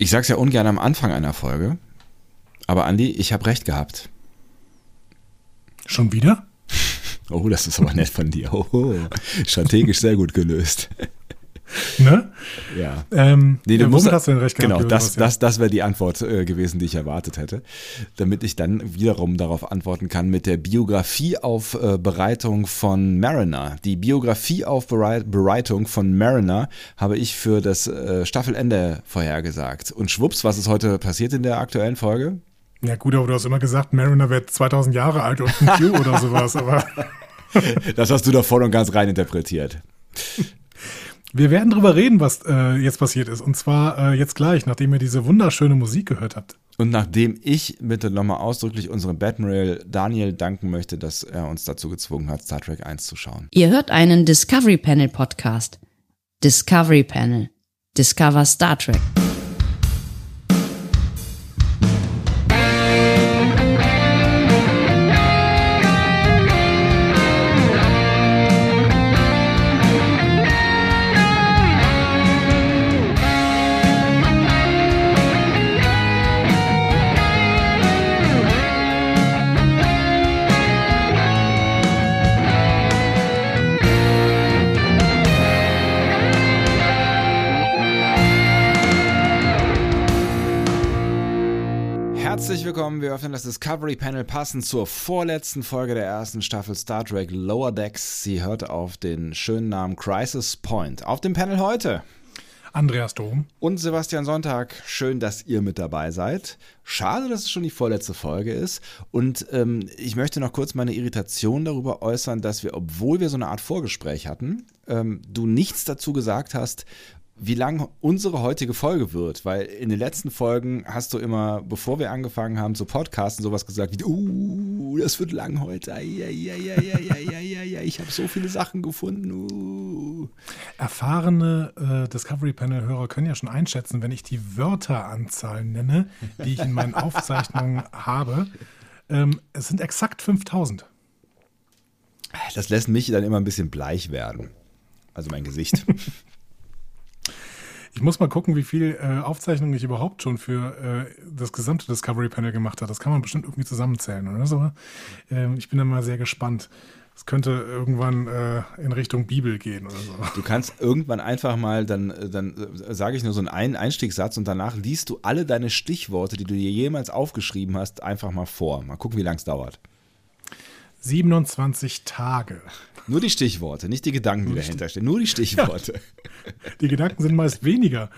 Ich sag's ja ungern am Anfang einer Folge, aber Andi, ich habe recht gehabt. Schon wieder? Oh, das ist aber nett von dir. Oh, strategisch sehr gut gelöst. Ne? Ja. Ähm, Nee, du ja, musst, hast du denn recht gehabt? Genau, das, das, das wäre die Antwort äh, gewesen, die ich erwartet hätte. Damit ich dann wiederum darauf antworten kann mit der Biografieaufbereitung von Mariner. Die Biografieaufbereitung von Mariner habe ich für das äh, Staffelende vorhergesagt. Und schwupps, was ist heute passiert in der aktuellen Folge? Ja gut, aber du hast immer gesagt, Mariner wird 2000 Jahre alt und ein Q oder sowas. Aber Das hast du da voll und ganz rein interpretiert. Wir werden drüber reden, was äh, jetzt passiert ist. Und zwar äh, jetzt gleich, nachdem ihr diese wunderschöne Musik gehört habt. Und nachdem ich bitte nochmal ausdrücklich unserem Batmiral Daniel danken möchte, dass er uns dazu gezwungen hat, Star Trek 1 zu schauen. Ihr hört einen Discovery Panel Podcast. Discovery Panel. Discover Star Trek. Willkommen, wir öffnen das Discovery Panel passend zur vorletzten Folge der ersten Staffel Star Trek Lower Decks. Sie hört auf den schönen Namen Crisis Point. Auf dem Panel heute Andreas Dom. und Sebastian Sonntag. Schön, dass ihr mit dabei seid. Schade, dass es schon die vorletzte Folge ist. Und ähm, ich möchte noch kurz meine Irritation darüber äußern, dass wir, obwohl wir so eine Art Vorgespräch hatten, ähm, du nichts dazu gesagt hast, wie lang unsere heutige Folge wird, weil in den letzten Folgen hast du immer, bevor wir angefangen haben zu podcasten, sowas gesagt wie, uh, das wird lang heute, ja, ja, ja, ja, ja, ja, ja, ich habe so viele Sachen gefunden. Uh. Erfahrene äh, Discovery Panel-Hörer können ja schon einschätzen, wenn ich die Wörteranzahl nenne, die ich in meinen Aufzeichnungen habe, ähm, es sind exakt 5000. Das lässt mich dann immer ein bisschen bleich werden. Also mein Gesicht. Ich muss mal gucken, wie viel äh, Aufzeichnungen ich überhaupt schon für äh, das gesamte Discovery Panel gemacht habe. Das kann man bestimmt irgendwie zusammenzählen oder so. Ähm, ich bin da mal sehr gespannt. Es könnte irgendwann äh, in Richtung Bibel gehen oder so. Du kannst irgendwann einfach mal, dann, dann äh, sage ich nur so einen Einstiegssatz und danach liest du alle deine Stichworte, die du dir jemals aufgeschrieben hast, einfach mal vor. Mal gucken, wie lange es dauert. 27 Tage. Nur die Stichworte, nicht die Gedanken, die dahinter stehen. Nur die Stichworte. Die Gedanken sind meist weniger.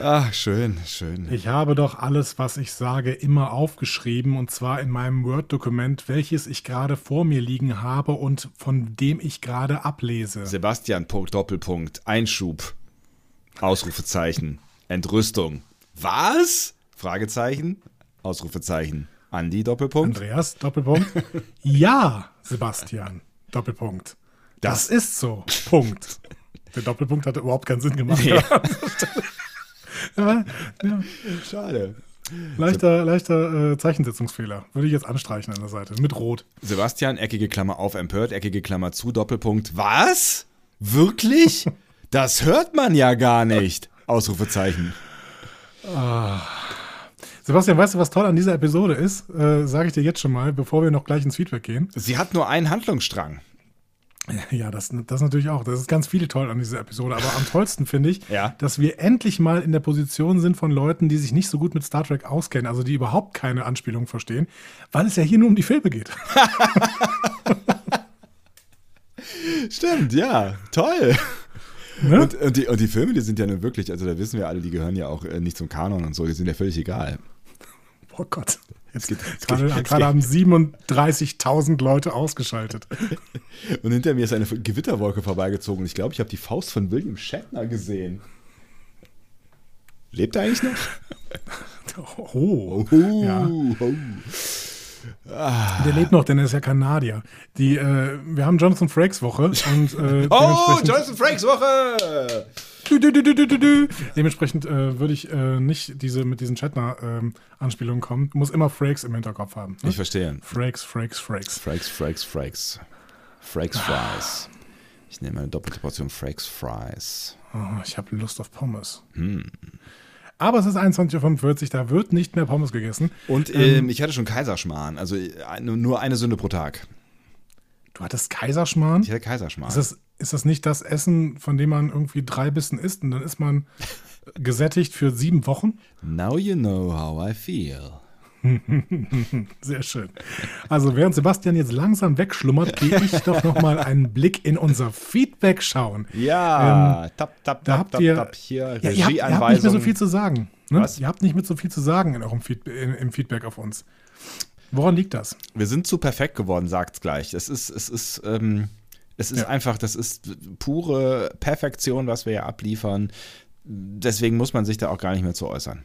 Ach, schön, schön. Ich habe doch alles, was ich sage, immer aufgeschrieben und zwar in meinem Word-Dokument, welches ich gerade vor mir liegen habe und von dem ich gerade ablese. Sebastian, Punkt, Doppelpunkt, Einschub, Ausrufezeichen, Entrüstung. Was? Fragezeichen, Ausrufezeichen. Andi, Doppelpunkt. Andreas, Doppelpunkt. Ja, Sebastian, Doppelpunkt. Das ist so. Punkt. Der Doppelpunkt hatte überhaupt keinen Sinn gemacht. Nee. ja, ja, Schade. leichter leichter äh, Zeichensetzungsfehler. Würde ich jetzt anstreichen an der Seite. Mit Rot. Sebastian, eckige Klammer auf, empört, eckige Klammer zu, Doppelpunkt. Was? Wirklich? Das hört man ja gar nicht. Ausrufezeichen. Sebastian, weißt du, was toll an dieser Episode ist? Äh, Sage ich dir jetzt schon mal, bevor wir noch gleich ins Feedback gehen. Sie hat nur einen Handlungsstrang. Ja, das, das natürlich auch. Das ist ganz viel toll an dieser Episode. Aber am tollsten finde ich, Ja. dass wir endlich mal in der Position sind von Leuten, die sich nicht so gut mit Star Trek auskennen, also die überhaupt keine Anspielung verstehen, weil es ja hier nur um die Filme geht. Stimmt, ja. Toll. Ne? Und, und, die, und die Filme, die sind ja nun wirklich, also da wissen wir alle, die gehören ja auch äh, nicht zum Kanon und so, die sind ja völlig egal. Oh Gott. Jetzt geht- jetzt gerade, geht- gerade haben 37.000 Leute ausgeschaltet. Und hinter mir ist eine Gewitterwolke vorbeigezogen ich glaube, ich habe die Faust von William Shatner gesehen. Lebt er eigentlich noch? Oh. Oh, Ja. oh. Der lebt noch, denn er ist ja Kanadier. Die, äh, wir haben Jonathan Frakes Woche und äh, Oh, Jonathan Frakes Woche! Dementsprechend äh, würde ich äh, nicht diese, mit diesen Shatner-Anspielungen kommen. Muss immer Frakes im Hinterkopf haben. Ne? Ich verstehe. Frakes, Frakes, Frakes. Frakes, Frakes, Frakes. Frakes Fries. Ich nehme eine doppelte Portion Frakes Fries. Oh, ich habe Lust auf Pommes. Aber es ist 21.45 Uhr, da wird nicht mehr Pommes gegessen. Und ähm, ich hatte schon Kaiserschmarrn, also eine, nur eine Sünde pro Tag. Du hattest Kaiserschmarrn? Ich hatte Kaiserschmarrn. Ist das, ist das nicht das Essen, von dem man irgendwie drei Bissen isst und dann ist man gesättigt für sieben Wochen? Now you know how I feel. Sehr schön. Also während Sebastian jetzt langsam wegschlummert, gehe ich doch noch mal einen Blick in unser Feedback schauen. Ja, tap, tap, Da habt tap, ihr, tap, hier, ja, ihr, habt, ihr habt nicht mehr so viel zu sagen. Ne? Was? Ihr habt nicht mehr so viel zu sagen in eurem Feedback, in, im Feedback auf uns. Woran liegt das? Wir sind zu perfekt geworden, sagt's gleich. Es ist, es ist, ähm, es ist Ja. einfach, das ist pure Perfektion, was wir hier abliefern. Deswegen muss man sich da auch gar nicht mehr zu äußern.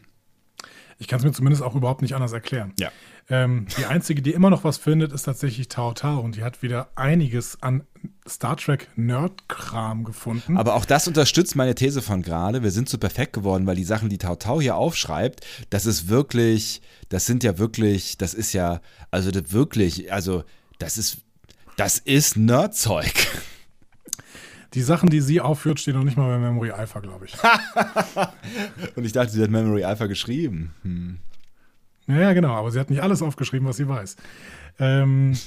Ich kann es mir zumindest auch überhaupt nicht anders erklären. Ja. Ähm, die einzige, die immer noch was findet, ist tatsächlich Tao Tao und die hat wieder einiges an Star Trek Nerd-Kram gefunden. Aber auch das unterstützt meine These von gerade. Wir sind zu perfekt geworden, weil die Sachen, die Tau Tau hier aufschreibt, das ist wirklich, das sind ja wirklich, das ist ja, also das wirklich, also das ist, das ist Nerdzeug. die Sachen, die sie aufführt, stehen noch nicht mal bei Memory Alpha, glaube ich. Und ich dachte, sie hat Memory Alpha geschrieben. Hm. Ja, ja, genau, aber sie hat nicht alles aufgeschrieben, was sie weiß. Ähm,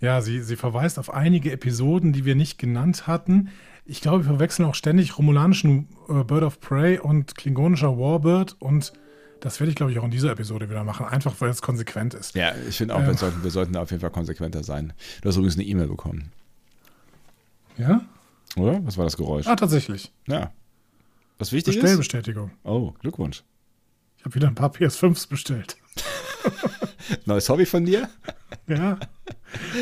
ja, sie, sie verweist auf einige Episoden, die wir nicht genannt hatten. Ich glaube, wir verwechseln auch ständig romulanischen äh, Bird of Prey und klingonischer Warbird und das werde ich, glaube ich, auch in dieser Episode wieder machen, einfach weil es konsequent ist. Ja, ich finde auch, wir, sollten, wir sollten da auf jeden Fall konsequenter sein. Du hast übrigens eine E-Mail bekommen, Ja? oder? Was war das Geräusch? Ah, tatsächlich. Ja. Was wichtig ist? Bestellbestätigung. Oh, Glückwunsch. Ich habe wieder ein paar PS5s bestellt. Neues Hobby von dir? Ja,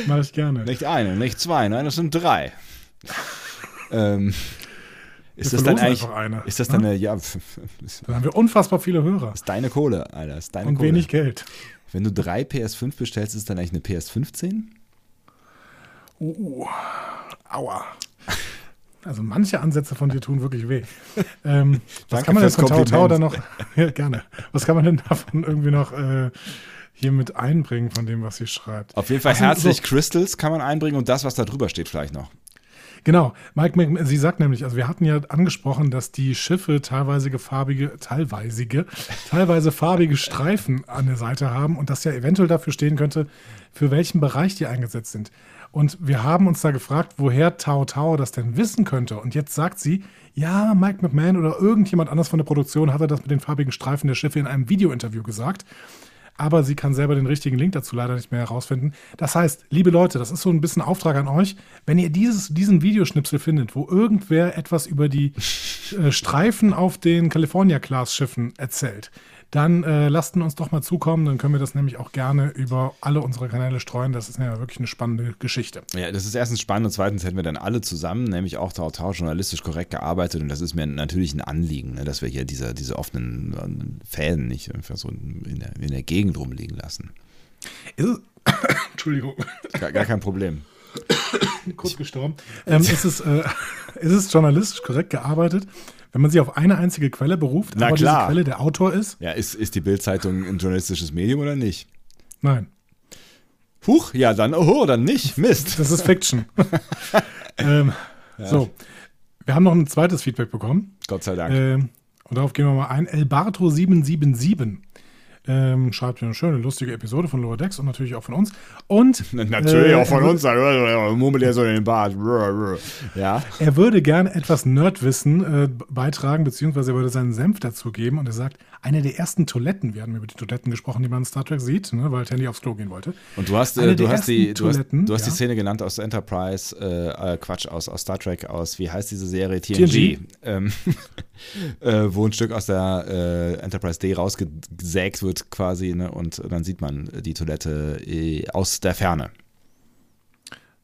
mache ich gerne. Nicht eine, nicht zwei, nein, das sind drei. ähm, ist das dann eigentlich, einfach eine, ist das ne? dann eine, ja, Dann haben wir unfassbar viele Hörer ist deine Kohle, Alter, ist deine und Kohle. wenig Geld. Wenn du drei PS5 bestellst, ist dann eigentlich eine PS15? Uh, aua. Also manche Ansätze von dir tun wirklich weh. Ähm, was kann man denn von Tao Kompliment. dann noch, ja, gerne, was kann man denn davon irgendwie noch äh, hier mit einbringen von dem, was sie schreibt? Auf jeden Fall so, herzlich so. Crystals kann man einbringen und das, was da drüber steht, vielleicht noch. Genau, Mike, sie sagt nämlich, also wir hatten ja angesprochen, dass die Schiffe teilweise farbige, teilweise, teilweise farbige Streifen an der Seite haben und das ja eventuell dafür stehen könnte, für welchen Bereich die eingesetzt sind. Und wir haben uns da gefragt, woher Tao Tao das denn wissen könnte. Und jetzt sagt sie, ja, Mike McMahon oder irgendjemand anders von der Produktion hatte das mit den farbigen Streifen der Schiffe in einem Videointerview gesagt aber sie kann selber den richtigen Link dazu leider nicht mehr herausfinden. Das heißt, liebe Leute, das ist so ein bisschen Auftrag an euch, wenn ihr dieses, diesen Videoschnipsel findet, wo irgendwer etwas über die äh, Streifen auf den California-Class-Schiffen erzählt, dann äh, lasst uns doch mal zukommen, dann können wir das nämlich auch gerne über alle unsere Kanäle streuen. Das ist ja wirklich eine spannende Geschichte. Ja, das ist erstens spannend und zweitens hätten wir dann alle zusammen, nämlich auch Tau Tau, journalistisch korrekt gearbeitet und das ist mir natürlich ein Anliegen, ne, dass wir hier diese, diese offenen äh, Fäden nicht einfach so in der, in der Gegend rumliegen lassen. Entschuldigung, Gar, gar kein Problem. kurz gestorben. Ähm, ist, es, äh, ist es journalistisch korrekt gearbeitet, wenn man sich auf eine einzige Quelle beruft, Na aber klar. diese Quelle der Autor ist? Ja, ist, ist die Bildzeitung ein journalistisches Medium oder nicht? Nein. Huch, ja, dann, oh, dann nicht. Mist. Das ist Fiction. ähm, So, wir haben noch ein zweites Feedback bekommen. Gott sei Dank. Ähm, und darauf gehen wir mal ein. Elbarto777 ähm, schreibt eine schöne, lustige Episode von Lower Decks und natürlich auch von uns. Und Natürlich äh, auch von uns. Murmelt er so in den Bart. Ja. Er würde gerne etwas Nerdwissen äh, beitragen, beziehungsweise er würde seinen Senf dazugeben. Und er sagt, eine der ersten Toiletten, wir hatten über die Toiletten gesprochen, die man in Star Trek sieht, ne, weil Tandy aufs Klo gehen wollte. Und du hast, äh, du hast, die, du hast, du hast die ja. Szene genannt aus Enterprise, äh, äh, Quatsch, aus, aus Star Trek, aus, wie heißt diese Serie? TNG. TNG. Ähm, äh, wo ein Stück aus der Enterprise D rausgesägt wird quasi, ne? und dann sieht man die Toilette äh, aus der Ferne.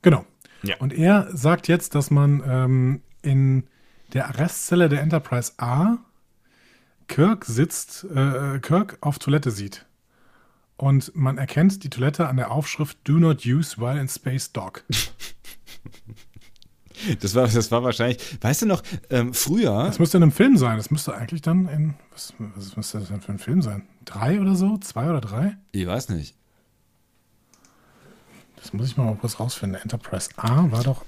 Genau. Ja. Und er sagt jetzt, dass man ähm, in der Arrestzelle der Enterprise A Kirk sitzt, äh, Kirk auf Toilette sieht. Und man erkennt die Toilette an der Aufschrift Do not use while in space dock. Das war, das war wahrscheinlich, weißt du noch, ähm, früher, Das müsste in einem Film sein. Das müsste eigentlich dann in, was, was müsste das denn für ein Film sein? Drei oder so? Zwei oder drei? ich weiß nicht, Das muss ich mal kurz rausfinden. Enterprise A war doch.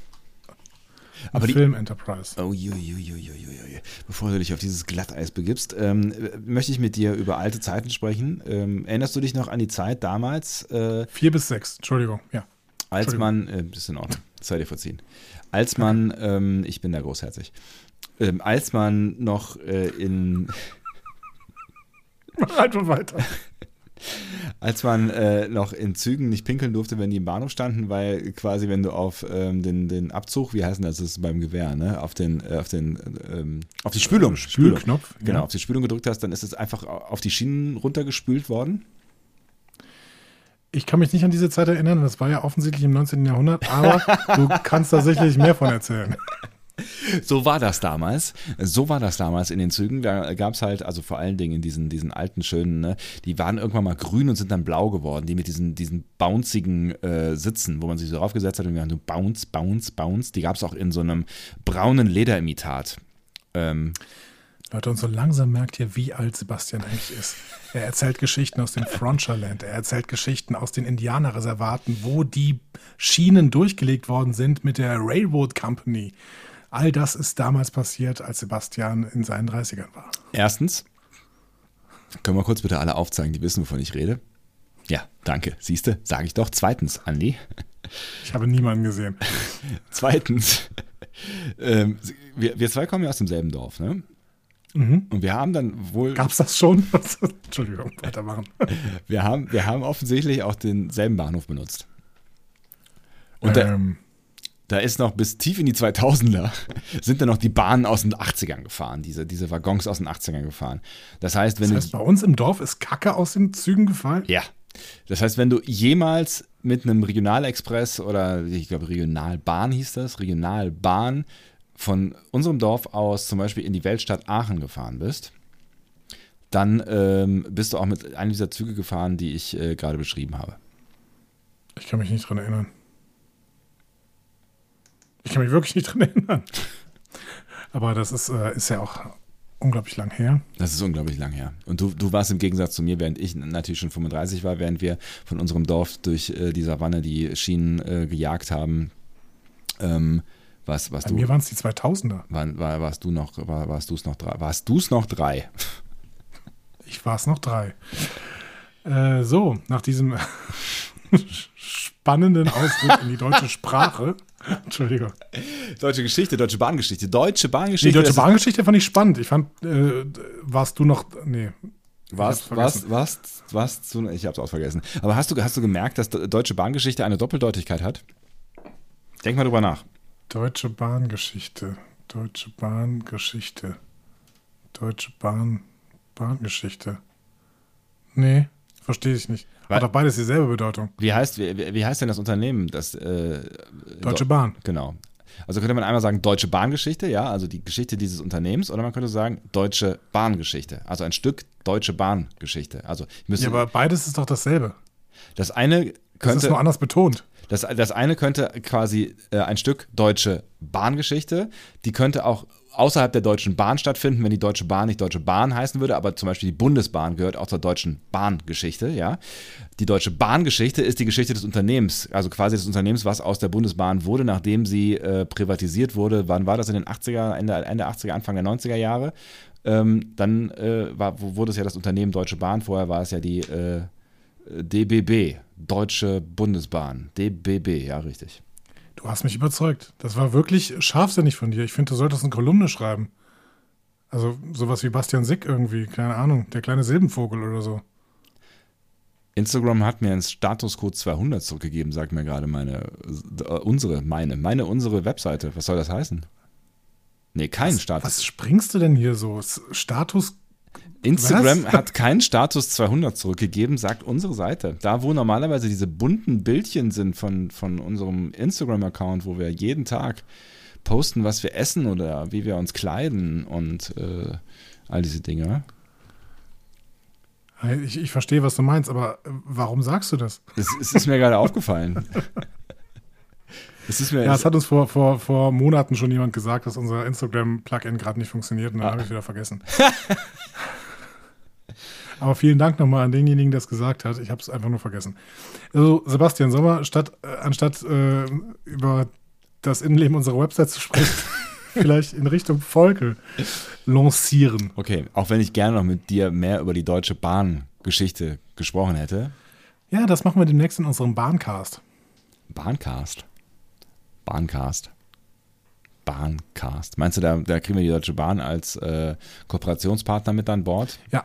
Aber die, Film Enterprise. Oh, ju, ju, ju, ju, ju, ju. Bevor du dich auf dieses Glatteis begibst, ähm, möchte ich mit dir über alte Zeiten sprechen. Ähm, erinnerst du dich noch an die Zeit damals, äh, Vier bis sechs, Entschuldigung, ja. als Entschuldigung. man, äh, ist in Ordnung, sei dir verziehen, als man, ähm, ich bin da großherzig, ähm, als man noch äh, in, Mach einfach weiter. als man äh, noch in Zügen nicht pinkeln durfte, wenn die im Bahnhof standen, weil quasi, wenn du auf ähm, den, den Abzug, wie heißt denn das, das ist beim Gewehr, ne? Auf den, äh, auf den, ähm, auf die Spülung, Spülung. Spülknopf. Genau, Ja. auf die Spülung gedrückt hast, dann ist es einfach auf die Schienen runtergespült worden. Ich kann mich nicht an diese Zeit erinnern, das war ja offensichtlich im 19. Jahrhundert, aber du kannst da sicherlich mehr von erzählen. So war das damals. So war das damals in den Zügen. Da gab es halt, also vor allen Dingen diesen, diesen alten schönen, ne, die waren irgendwann mal grün und sind dann blau geworden, die mit diesen, diesen bouncigen äh, Sitzen, wo man sich so draufgesetzt hat und wir haben so Bounce, Bounce, Bounce. Die gab es auch in so einem braunen Lederimitat. Ähm, Leute, und so langsam merkt ihr, wie alt Sebastian eigentlich ist. Er erzählt Geschichten aus dem Frontierland, er erzählt Geschichten aus den Indianerreservaten, wo die Schienen durchgelegt worden sind mit der Railroad Company. All das ist damals passiert, als Sebastian in seinen 30ern war. erstens, können wir kurz bitte alle aufzeigen, die wissen, wovon ich rede? Ja, danke. Siehste, sage ich doch. Zweitens, Andi. Ich habe niemanden gesehen. Zweitens, ähm, wir, wir zwei kommen ja aus demselben Dorf, ne? Mhm. Und wir haben dann wohl, Gab's das schon? Entschuldigung, weitermachen. wir haben, wir haben offensichtlich auch denselben Bahnhof benutzt. Und da, ähm, da ist noch bis tief in die 2000er sind da noch die Bahnen aus den 80ern gefahren, diese, diese Waggons aus den 80ern gefahren. Das heißt, wenn das heißt, du, bei uns im Dorf ist Kacke aus den Zügen gefallen? ja, das heißt, wenn du jemals mit einem Regionalexpress oder ich glaube Regionalbahn hieß das, Regionalbahn von unserem Dorf aus zum Beispiel in die Weltstadt Aachen gefahren bist, dann ähm, bist du auch mit einem dieser Züge gefahren, die ich äh, gerade beschrieben habe. Ich kann mich nicht dran erinnern. Ich kann mich wirklich nicht dran erinnern. Aber das ist, äh, ist ja auch unglaublich lang her. Das ist unglaublich lang her. Und du, du warst im Gegensatz zu mir, während ich natürlich schon 35 war, während wir von unserem Dorf durch äh, die Savanne die Schienen äh, gejagt haben. Ähm, was, was Bei du, mir waren es die 2000er. war, war, warst du noch, war, warst du es noch drei? Warst du es noch drei? Ich war es noch drei. Äh, so, nach diesem spannenden Ausdruck in die deutsche Sprache. Entschuldigung. Deutsche Geschichte, deutsche Bahngeschichte, deutsche Die Bahngeschichte. deutsche das ist- Bahngeschichte fand ich spannend. Ich fand, äh, warst du noch, nee, was, vergessen. was, was zu, ich hab's auch vergessen. Aber hast du, hast du gemerkt, dass de- deutsche Bahngeschichte eine Doppeldeutigkeit hat? Denk mal drüber nach. Deutsche Bahngeschichte, deutsche Bahngeschichte, deutsche Bahn, Bahngeschichte. Nee, verstehe ich nicht. Weil- Hat doch beides dieselbe Bedeutung. Wie heißt, wie, wie heißt denn das Unternehmen? Das, äh, Deutsche Do- Bahn. Genau. Also könnte man einmal sagen Deutsche Bahngeschichte, ja, also die Geschichte dieses Unternehmens, oder man könnte sagen Deutsche Bahngeschichte, also ein Stück Deutsche Bahngeschichte. Also Ja, aber beides ist doch dasselbe. Das eine Das ist könnte, nur anders betont. das, das eine könnte quasi äh, ein Stück Deutsche Bahngeschichte, die könnte auch außerhalb der Deutschen Bahn stattfinden, wenn die Deutsche Bahn nicht Deutsche Bahn heißen würde, aber zum Beispiel die Bundesbahn gehört auch zur Deutschen Bahngeschichte, ja. Die Deutsche Bahngeschichte ist die Geschichte des Unternehmens, also quasi des Unternehmens, was aus der Bundesbahn wurde, nachdem sie äh, privatisiert wurde. Wann war das in den 80er, Ende, Ende 80er, Anfang der 90er Jahre? Ähm, dann äh, war, wurde es ja das Unternehmen Deutsche Bahn, vorher war es ja die äh, DBB, Deutsche Bundesbahn, DBB, ja richtig. Du hast mich überzeugt. Das war wirklich scharfsinnig von dir. Ich finde, du solltest eine Kolumne schreiben. Also sowas wie Bastian Sick irgendwie, keine Ahnung, der kleine Silbenvogel oder so. Instagram hat mir einen Statuscode 200 zurückgegeben, sagt mir gerade meine, äh, unsere, meine, meine, unsere Webseite. Was soll das heißen? Nee, kein Status. Was springst du denn hier so? Status Instagram was? hat keinen Status 200 zurückgegeben, sagt unsere Seite. Da, wo normalerweise diese bunten Bildchen sind von, von unserem Instagram-Account, wo wir jeden Tag posten, was wir essen oder wie wir uns kleiden und äh, all diese Dinge. Ich, ich verstehe, was du meinst, aber äh, warum sagst du das? Es, es ist mir gerade aufgefallen. Es ist mir, Ja, es hat uns vor, vor, vor Monaten schon jemand gesagt, dass unser Instagram-Plugin gerade nicht funktioniert und dann Ah. habe ich wieder vergessen. Aber vielen Dank nochmal an denjenigen, der es gesagt hat. Ich habe es einfach nur vergessen. Also, Sebastian Sommer, statt, äh, anstatt äh, über das Innenleben unserer Website zu sprechen, vielleicht in Richtung Folge lancieren. Okay, auch wenn ich gerne noch mit dir mehr über die Deutsche Bahn-Geschichte gesprochen hätte. Ja, das machen wir demnächst in unserem Bahncast. Bahncast? Bahncast. Bahncast. Meinst du, da, da kriegen wir die Deutsche Bahn als äh, Kooperationspartner mit an Bord? Ja,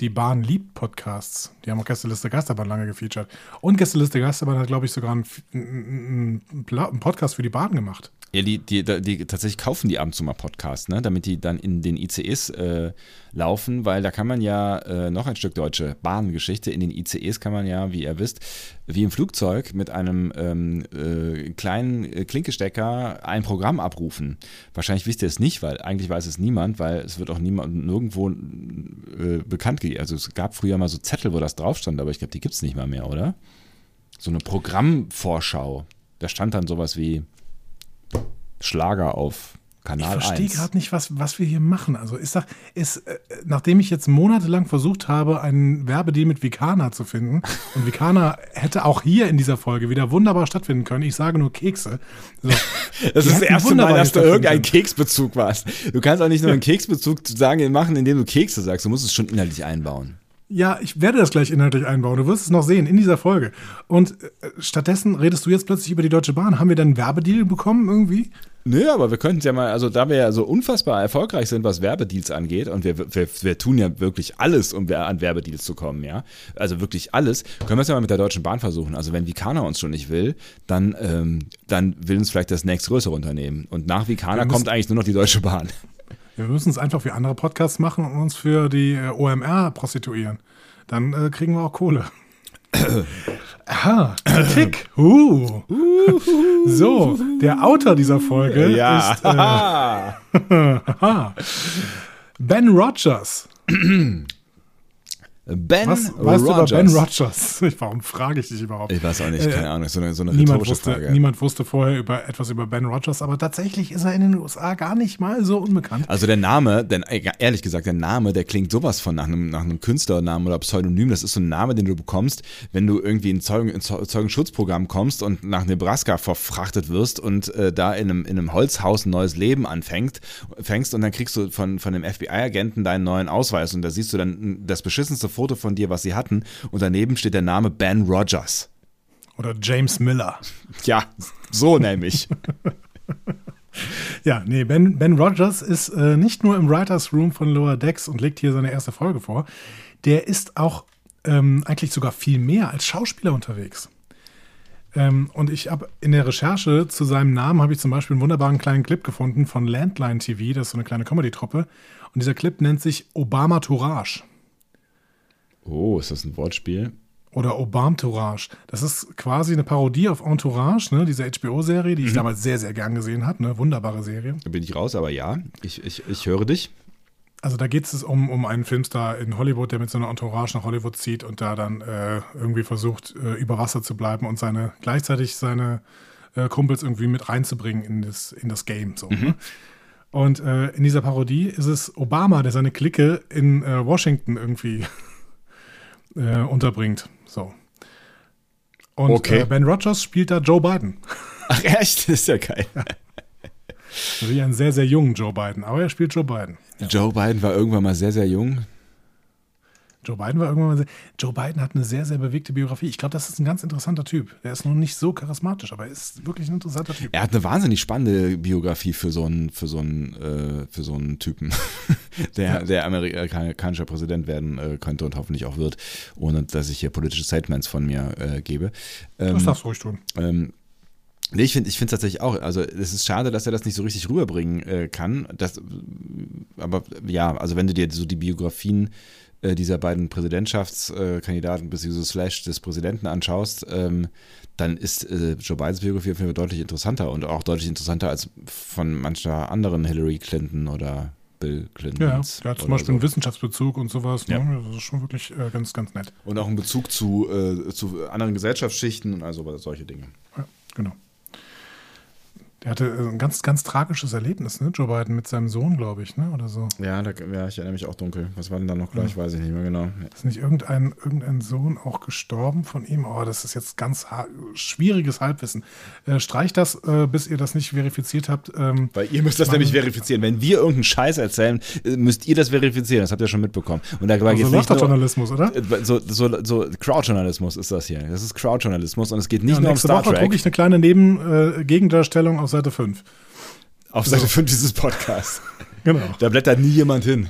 die Bahn liebt Podcasts. Die haben auch Gästeliste Geisterbahn lange gefeatured. Und Gästeliste Geisterbahn hat, glaube ich, sogar einen, einen, Podcast für die Bahn gemacht. Ja, die, die, die, tatsächlich kaufen die ab und zu mal Podcasts, ne? damit die dann in den ICEs äh, laufen, weil da kann man ja äh, noch ein Stück deutsche Bahngeschichte. In den ICEs kann man ja, wie ihr wisst, wie im Flugzeug mit einem ähm, äh, kleinen Klinkestecker ein Programm abrufen. Wahrscheinlich wisst ihr es nicht, weil eigentlich weiß es niemand, weil es wird auch niemand nirgendwo äh, bekannt gegeben. Also es gab früher mal so Zettel, wo das drauf stand, aber ich glaube, die gibt es nicht mal mehr, oder? So eine Programmvorschau. Da stand dann sowas wie Schlager auf Kanal ich verstehe gerade nicht, was, was wir hier machen. Also ist doch, ist, äh, nachdem ich jetzt monatelang versucht habe, einen Werbedeal mit Vicana zu finden, und Vicana hätte auch hier in dieser Folge wieder wunderbar stattfinden können. Ich sage nur Kekse. So. das ist das erste Mal, dass du irgendeinen Keksbezug warst. Du kannst auch nicht nur einen Keksbezug sagen, machen, indem du Kekse sagst. Du musst es schon inhaltlich einbauen. Ja, ich werde das gleich inhaltlich einbauen. Du wirst es noch sehen in dieser Folge. Und äh, stattdessen redest du jetzt plötzlich über die Deutsche Bahn. Haben wir dann einen Werbedeal bekommen irgendwie? Nö, aber wir könnten es ja mal, also da wir ja so unfassbar erfolgreich sind, was Werbedeals angeht, und wir, wir, wir tun ja wirklich alles, um an Werbedeals zu kommen, ja. Also wirklich alles, können wir es ja mal mit der Deutschen Bahn versuchen. Also wenn Vicana uns schon nicht will, dann, ähm, dann will uns vielleicht das nächstgrößere Unternehmen. Und nach Vicana kommt eigentlich nur noch die Deutsche Bahn. Wir müssen es einfach wie andere Podcasts machen und uns für die äh, OMR prostituieren. Dann äh, kriegen wir auch Kohle. Aha, Kritik. Uh. So, der Autor dieser Folge ja. ist äh, Ben Rogers. Ben Was weißt Rogers. du über Ben Rogers? Warum frage ich dich überhaupt? Ich weiß auch nicht, keine Ahnung, so eine, so eine niemand rhetorische wusste, Frage. Niemand wusste vorher über etwas über Ben Rogers, aber tatsächlich ist er in den USA gar nicht mal so unbekannt. Also der Name, denn ehrlich gesagt, der Name, der klingt sowas von nach einem, nach einem Künstlernamen oder Pseudonym. Das ist so ein Name, den du bekommst, wenn du irgendwie in Zeugen, in Zeugenschutzprogramm kommst und nach Nebraska verfrachtet wirst und äh, da in einem, in einem Holzhaus ein neues Leben anfängst fängst und dann kriegst du von, von dem FBI-Agenten deinen neuen Ausweis und da siehst du dann das beschissenste Foto von dir, was sie hatten. Und daneben steht der Name Ben Rogers. Oder James Miller. Ja, so nämlich. ja, nee, Ben, ben Rogers ist äh, nicht nur im Writers Room von Lower Decks und legt hier seine erste Folge vor. Der ist auch ähm, eigentlich sogar viel mehr als Schauspieler unterwegs. Ähm, und ich habe in der Recherche zu seinem Namen habe ich zum Beispiel einen wunderbaren kleinen Clip gefunden von Landline TV, das ist so eine kleine Comedy-Truppe. Und dieser Clip nennt sich Obama Tourage. Oh, ist das ein Wortspiel? Oder Obamtourage. Das ist quasi eine Parodie auf Entourage, ne? diese HBO-Serie, die ich mhm. damals sehr, sehr gern gesehen habe. Ne? Wunderbare Serie. Da bin ich raus, aber ja, ich, ich, ich höre dich. Also da geht es um, um einen Filmstar in Hollywood, der mit so einer Entourage nach Hollywood zieht und da dann äh, irgendwie versucht, äh, über Wasser zu bleiben und seine gleichzeitig seine äh, Kumpels irgendwie mit reinzubringen in das, in das Game. So, mhm. ne? Und äh, in dieser Parodie ist es Obama, der seine Clique in äh, Washington irgendwie äh, unterbringt. So. Und okay. äh, Ben Rogers spielt da Joe Biden. Ach echt? Das ist ja geil. Wie einen sehr, sehr jungen Joe Biden, aber er spielt Joe Biden. Ja. Joe Biden war irgendwann mal sehr, sehr jung. Joe Biden war irgendwann mal Joe Biden hat eine sehr, sehr bewegte Biografie. Ich glaube, das ist ein ganz interessanter Typ. Der ist noch nicht so charismatisch, aber er ist wirklich ein interessanter Typ. Er hat eine wahnsinnig spannende Biografie für so einen, für so einen, äh, für so einen Typen, der, der amerikanischer Präsident werden äh, könnte und hoffentlich auch wird, ohne dass ich hier politische Statements von mir äh, gebe. Ähm, das darfst du ruhig tun. Ähm, Nee, ich finde ich finde tatsächlich auch, also es ist schade, dass er das nicht so richtig rüberbringen äh, kann. Das, aber ja, also wenn du dir so die Biografien äh, dieser beiden Präsidentschaftskandidaten bzw. Slash des Präsidenten anschaust, ähm, dann ist äh, Joe Bidens Biografie auf jeden Fall deutlich interessanter und auch deutlich interessanter als von mancher anderen Hillary Clinton oder Bill Clinton. Ja, der hat zum Beispiel so. einen Wissenschaftsbezug und sowas. Ne? Ja. Das ist schon wirklich äh, ganz, ganz nett. Und auch einen Bezug zu, äh, zu anderen Gesellschaftsschichten und also solche Dinge. Ja, genau. Der hatte äh, ein ganz, ganz tragisches Erlebnis, ne? Joe Biden mit seinem Sohn, glaube ich, ne? Oder so. Ja, da, ja, ich erinnere mich auch dunkel. Was war denn da noch gleich? Weiß ich nicht mehr genau. Ist nicht irgendein, irgendein Sohn auch gestorben von ihm? Oh, das ist jetzt ganz schwieriges Halbwissen. Äh, streicht das, äh, bis ihr das nicht verifiziert habt. Ähm, Weil ihr müsst das nämlich verifizieren. Wenn wir irgendeinen Scheiß erzählen, äh, müsst ihr das verifizieren. Das habt ihr schon mitbekommen. Und da also geht's läuft nicht nur, Journalismus, oder? äh, so, so, so Crowdjournalismus ist das hier. Das ist Crowdjournalismus und es geht nicht Ja, nur um nächste Star Woche Trek. gucke ich eine kleine Neben, äh, Gegendarstellung auf Seite 5. auf Seite 5 dieses Podcasts. Genau. Da blättert nie jemand hin.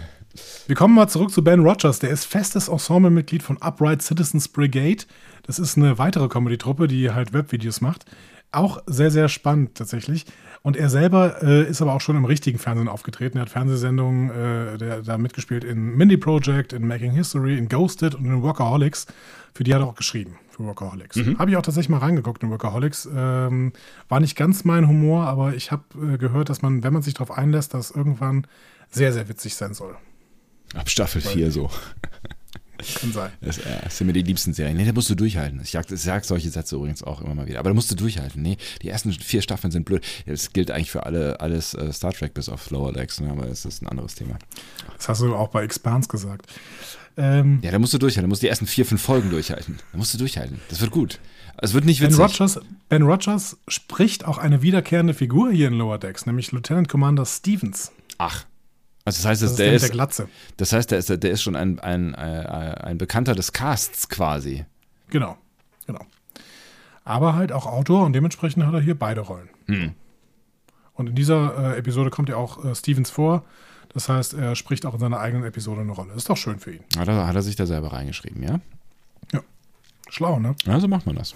Wir kommen mal zurück zu Ben Rogers. Der ist festes Ensemblemitglied von Upright Citizens Brigade. Das ist eine weitere Comedy-Truppe, die halt Webvideos macht. Auch sehr, sehr spannend tatsächlich. Und er selber äh, ist aber auch schon im richtigen Fernsehen aufgetreten. Er hat Fernsehsendungen, äh, der, da mitgespielt in Mindy Project, in Making History, in Ghosted und in Workaholics. Für die hat er auch geschrieben, für Workaholics. Habe ich auch tatsächlich mal reingeguckt in Workaholics. Ähm, war nicht ganz mein Humor, aber ich habe äh, gehört, dass man, wenn man sich darauf einlässt, das irgendwann sehr, sehr witzig sein soll. Ab Staffel 4 so. Kann sein. Das, äh, das sind mir die liebsten Serien. Nee, da musst du durchhalten. Ich sag, ich sag solche Sätze übrigens auch immer mal wieder. Aber da musst du durchhalten. Nee, die ersten vier Staffeln sind blöd. Das gilt eigentlich für alle, alles äh, Star Trek bis auf Lower Decks, ne? aber es ist ein anderes Thema. Das hast du auch bei Expanse gesagt. Ähm, Ja, da musst du durchhalten. Da musst du die ersten vier, fünf Folgen durchhalten. Da musst du durchhalten. Das wird gut. Es wird nicht ben, witzig. Rogers, ben Rogers spricht auch eine wiederkehrende Figur hier in Lower Decks, nämlich Lieutenant Commander Stevens. Ach. Also das heißt, Das ist der ist, der Glatze. das heißt, der ist, der ist schon ein, ein, ein, ein Bekannter des Casts quasi. Genau, genau. Aber halt auch Autor und dementsprechend hat er hier beide Rollen. Hm. Und in dieser äh, Episode kommt ja auch äh, Stevens vor. Das heißt, er spricht auch in seiner eigenen Episode eine Rolle. Ist doch schön für ihn. Hat er, hat er sich da selber reingeschrieben, ja? Schlau, ne? Ja, so macht man das.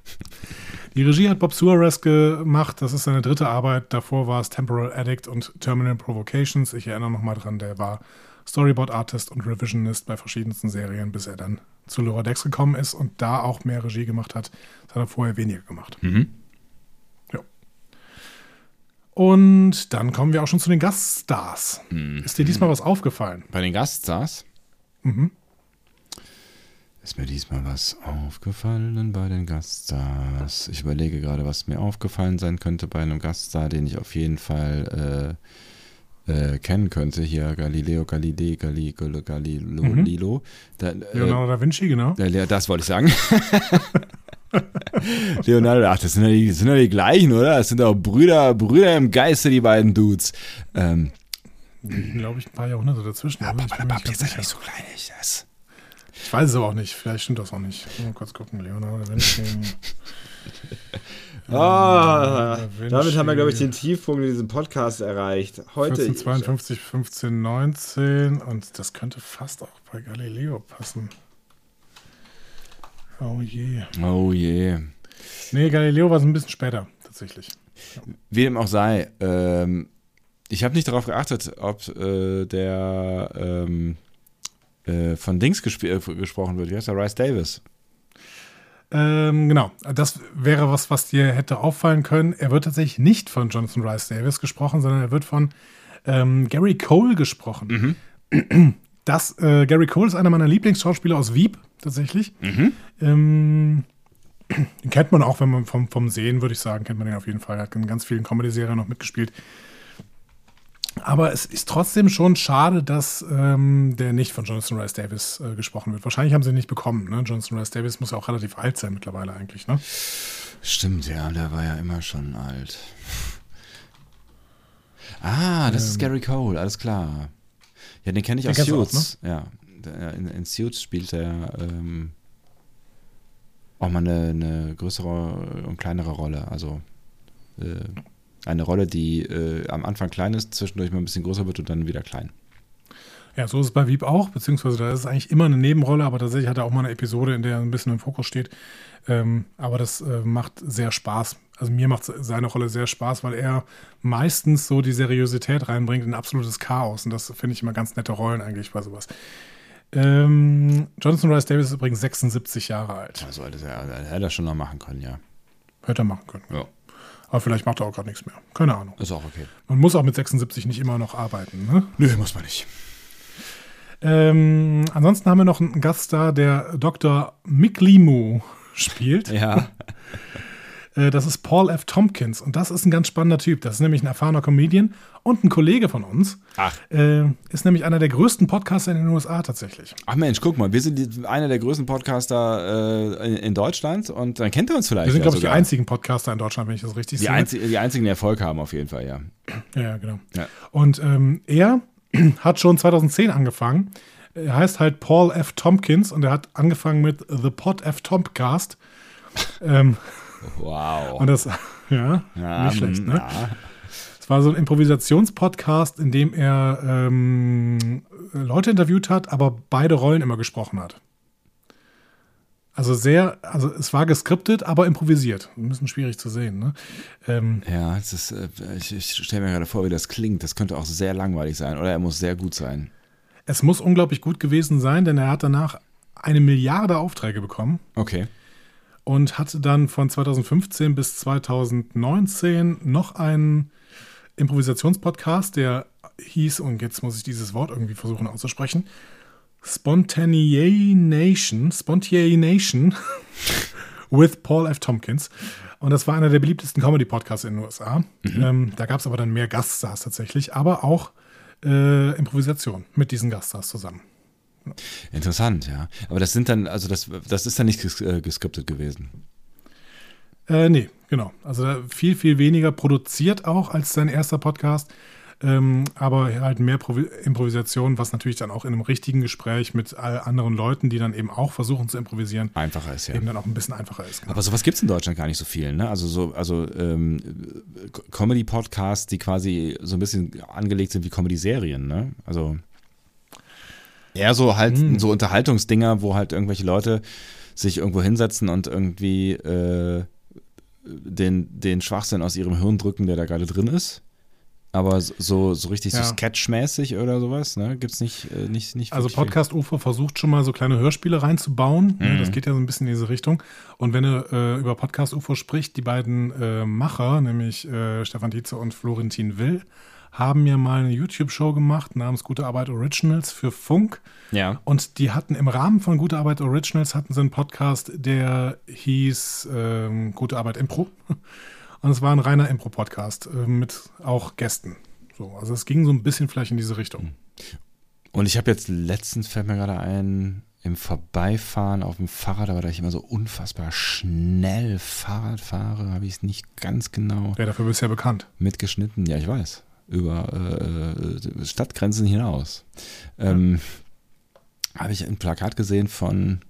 Die Regie hat Bob Suarez gemacht. Das ist seine dritte Arbeit. Davor war es Temporal Addict und Terminal Provocations. Ich erinnere nochmal dran, der war Storyboard Artist und Revisionist bei verschiedensten Serien, bis er dann zu Decks gekommen ist und da auch mehr Regie gemacht hat. Das hat er vorher weniger gemacht. Mhm. Und dann kommen wir auch schon zu den Gaststars. Mhm. Ist dir diesmal was aufgefallen? Bei den Gaststars Mhm. ist mir diesmal was aufgefallen bei den Gaststars. Ich überlege gerade, was mir aufgefallen sein könnte bei einem Gaststar, den ich auf jeden Fall äh, äh, kennen könnte. Hier Galileo Galilei Gali, Gali, Galileo Mhm. Da, äh, Leonardo da Vinci, genau. Leo- das wollte ich sagen. Leonardo, ach, das sind ja die, das sind ja die gleichen, oder? Das sind doch Brüder, Brüder im Geiste, die beiden Dudes. Ähm, Glaube ich, ein paar Jahrhunderte dazwischen. ja, aber ich Papa, bin ist ja nicht so klein, ich das. Ich weiß es aber auch nicht. Vielleicht stimmt das auch nicht. Mal kurz gucken. Leonardo da Vinci. Ah, Vinci. damit haben wir, glaube ich, den Tiefpunkt in diesem Podcast erreicht. Heute. 1452, 1519 und das könnte fast auch bei Galileo passen. Oh je. Oh je. Nee, Galileo war so ein bisschen später, tatsächlich. Wie dem auch sei, ähm, ich habe nicht darauf geachtet, ob äh, der ähm, äh, von Dings gesp- äh, gesprochen wird. Wie heißt der? Rice Davis. Ähm, genau, das wäre was, was dir hätte auffallen können. Er wird tatsächlich nicht von Jonathan Rice Davis gesprochen, sondern er wird von ähm, Gary Cole gesprochen. Das, äh, Gary Cole ist einer meiner Lieblingsschauspieler aus Wieb, tatsächlich. Ähm, den kennt man auch, wenn man vom, vom Sehen, würde ich sagen, kennt man den auf jeden Fall. Er hat in ganz vielen Comedy-Serien noch mitgespielt. Aber es ist trotzdem schon schade, dass ähm, der nicht von Jonathan Rice Davis äh, gesprochen wird. Wahrscheinlich haben sie ihn nicht bekommen. Ne? Jonathan Rice Davis muss ja auch relativ alt sein mittlerweile eigentlich. Ne? Stimmt, ja, der war ja immer schon alt. Ah, das ist Gary Cole, alles klar. Ja, den kenne ich Den aus du auch, Suits. Ja, in, in Suits spielt er ähm, auch mal eine, eine größere und kleinere Rolle. Also äh, eine Rolle, die äh, am Anfang klein ist, zwischendurch mal ein bisschen größer wird und dann wieder klein. Ja, so ist es bei Wieb auch, beziehungsweise da ist es eigentlich immer eine Nebenrolle, aber tatsächlich hat er auch mal eine Episode, in der er ein bisschen im Fokus steht. Ähm, aber das äh, macht sehr Spaß. Also mir macht seine Rolle sehr Spaß, weil er meistens so die Seriosität reinbringt in absolutes Chaos. Und das finde ich immer ganz nette Rollen eigentlich bei sowas. Ähm, Jonathan Rice Davis ist übrigens 76 Jahre alt. Also hätte er, hätte er das schon noch machen können, ja. Hätte er machen können. Ja, Aber vielleicht macht er auch gerade nichts mehr. Keine Ahnung. ist auch okay. Man muss auch mit 76 nicht immer noch arbeiten. Ne? Nö, muss man nicht. Ähm, ansonsten haben wir noch einen Gaststar, der Dr. Miklimu spielt. Ja. Äh, das ist Paul F. Tompkins und das ist ein ganz spannender Typ. Das ist nämlich ein erfahrener Comedian und ein Kollege von uns. Ach. Äh, ist nämlich einer der größten Podcaster in den USA tatsächlich. Ach Mensch, guck mal, wir sind einer der größten Podcaster äh, in, Deutschland und dann kennt er uns vielleicht. Wir sind, glaube ich, die einzigen Podcaster in Deutschland, wenn ich das richtig die, sehe. einzi die einzigen, die Erfolg haben auf jeden Fall, ja. Ja, ja, genau. Ja. Und ähm, er hat schon 2010 angefangen. Er heißt halt Paul F. Tompkins und er hat angefangen mit The Pod F. Tompcast. ähm, Wow. und das, ja, Ja, nicht schlecht, mm, ne? ja. Es war so ein Improvisationspodcast, in dem er ähm, Leute interviewt hat, aber beide Rollen immer gesprochen hat. Also sehr, also es war geskriptet, aber improvisiert. Ein bisschen schwierig zu sehen, ne? Ähm, Ja, es ist, äh, ich, ich stelle mir gerade vor, wie das klingt. Das könnte auch sehr langweilig sein oder er muss sehr gut sein. Es muss unglaublich gut gewesen sein, denn er hat danach eine Milliarde Aufträge bekommen Okay. Und hatte dann von 2015 bis 2019 noch einen Improvisationspodcast, der hieß, und jetzt muss ich dieses Wort irgendwie versuchen auszusprechen, Spontaneation, Spontaneation with Paul F. Tompkins. Und das war einer der beliebtesten Comedy-Podcasts in den USA. Ähm, da gab es aber dann mehr Gaststars tatsächlich, aber auch äh, Improvisation mit diesen Gaststars zusammen. Interessant, ja. Aber das sind dann, also das, das ist dann nicht ges äh, geskriptet gewesen. Äh, nee, genau. Also viel, viel weniger produziert auch als sein erster Podcast. Ähm, aber halt mehr Provi Improvisation, was natürlich dann auch in einem richtigen Gespräch mit all anderen Leuten, die dann eben auch versuchen zu improvisieren, Einfacher ist ja. eben dann auch ein bisschen einfacher ist. Genau. Aber sowas gibt es in Deutschland gar nicht so viel, ne? Also so, also ähm, Comedy-Podcasts, die quasi so ein bisschen angelegt sind wie Comedy-Serien, ne? Also eher so halt Hm. so Unterhaltungsdinger, wo halt irgendwelche Leute sich irgendwo hinsetzen und irgendwie äh, den, den Schwachsinn aus ihrem Hirn drücken, der da gerade drin ist. Aber so, so richtig Ja. so sketchmäßig oder sowas, ne? Gibt's nicht, äh, nicht, nicht Also. Podcast UFO versucht schon mal so kleine Hörspiele reinzubauen. Ne, Das geht ja so ein bisschen in diese Richtung. Und wenn er äh, über Podcast UFO spricht, die beiden äh, Macher, nämlich äh, Stefan Tietze und Florentin Will, haben ja mal eine YouTube-Show gemacht namens Gute Arbeit Originals für Funk. Ja. Und die hatten im Rahmen von Gute Arbeit Originals hatten sie einen Podcast, der hieß ähm, Gute Arbeit Impro. Und es war ein reiner Impro-Podcast äh, mit auch Gästen. So, also es ging so ein bisschen vielleicht in diese Richtung. Und ich habe jetzt letztens, fällt mir gerade ein, im Vorbeifahren auf dem Fahrrad, aber da ich immer so unfassbar schnell Fahrrad fahre, habe ich es nicht ganz genau Ja, dafür bist du ja bekannt. mitgeschnitten. Ja, ich weiß. Über äh, Stadtgrenzen hinaus. Ähm, Habe ich ein Plakat gesehen von,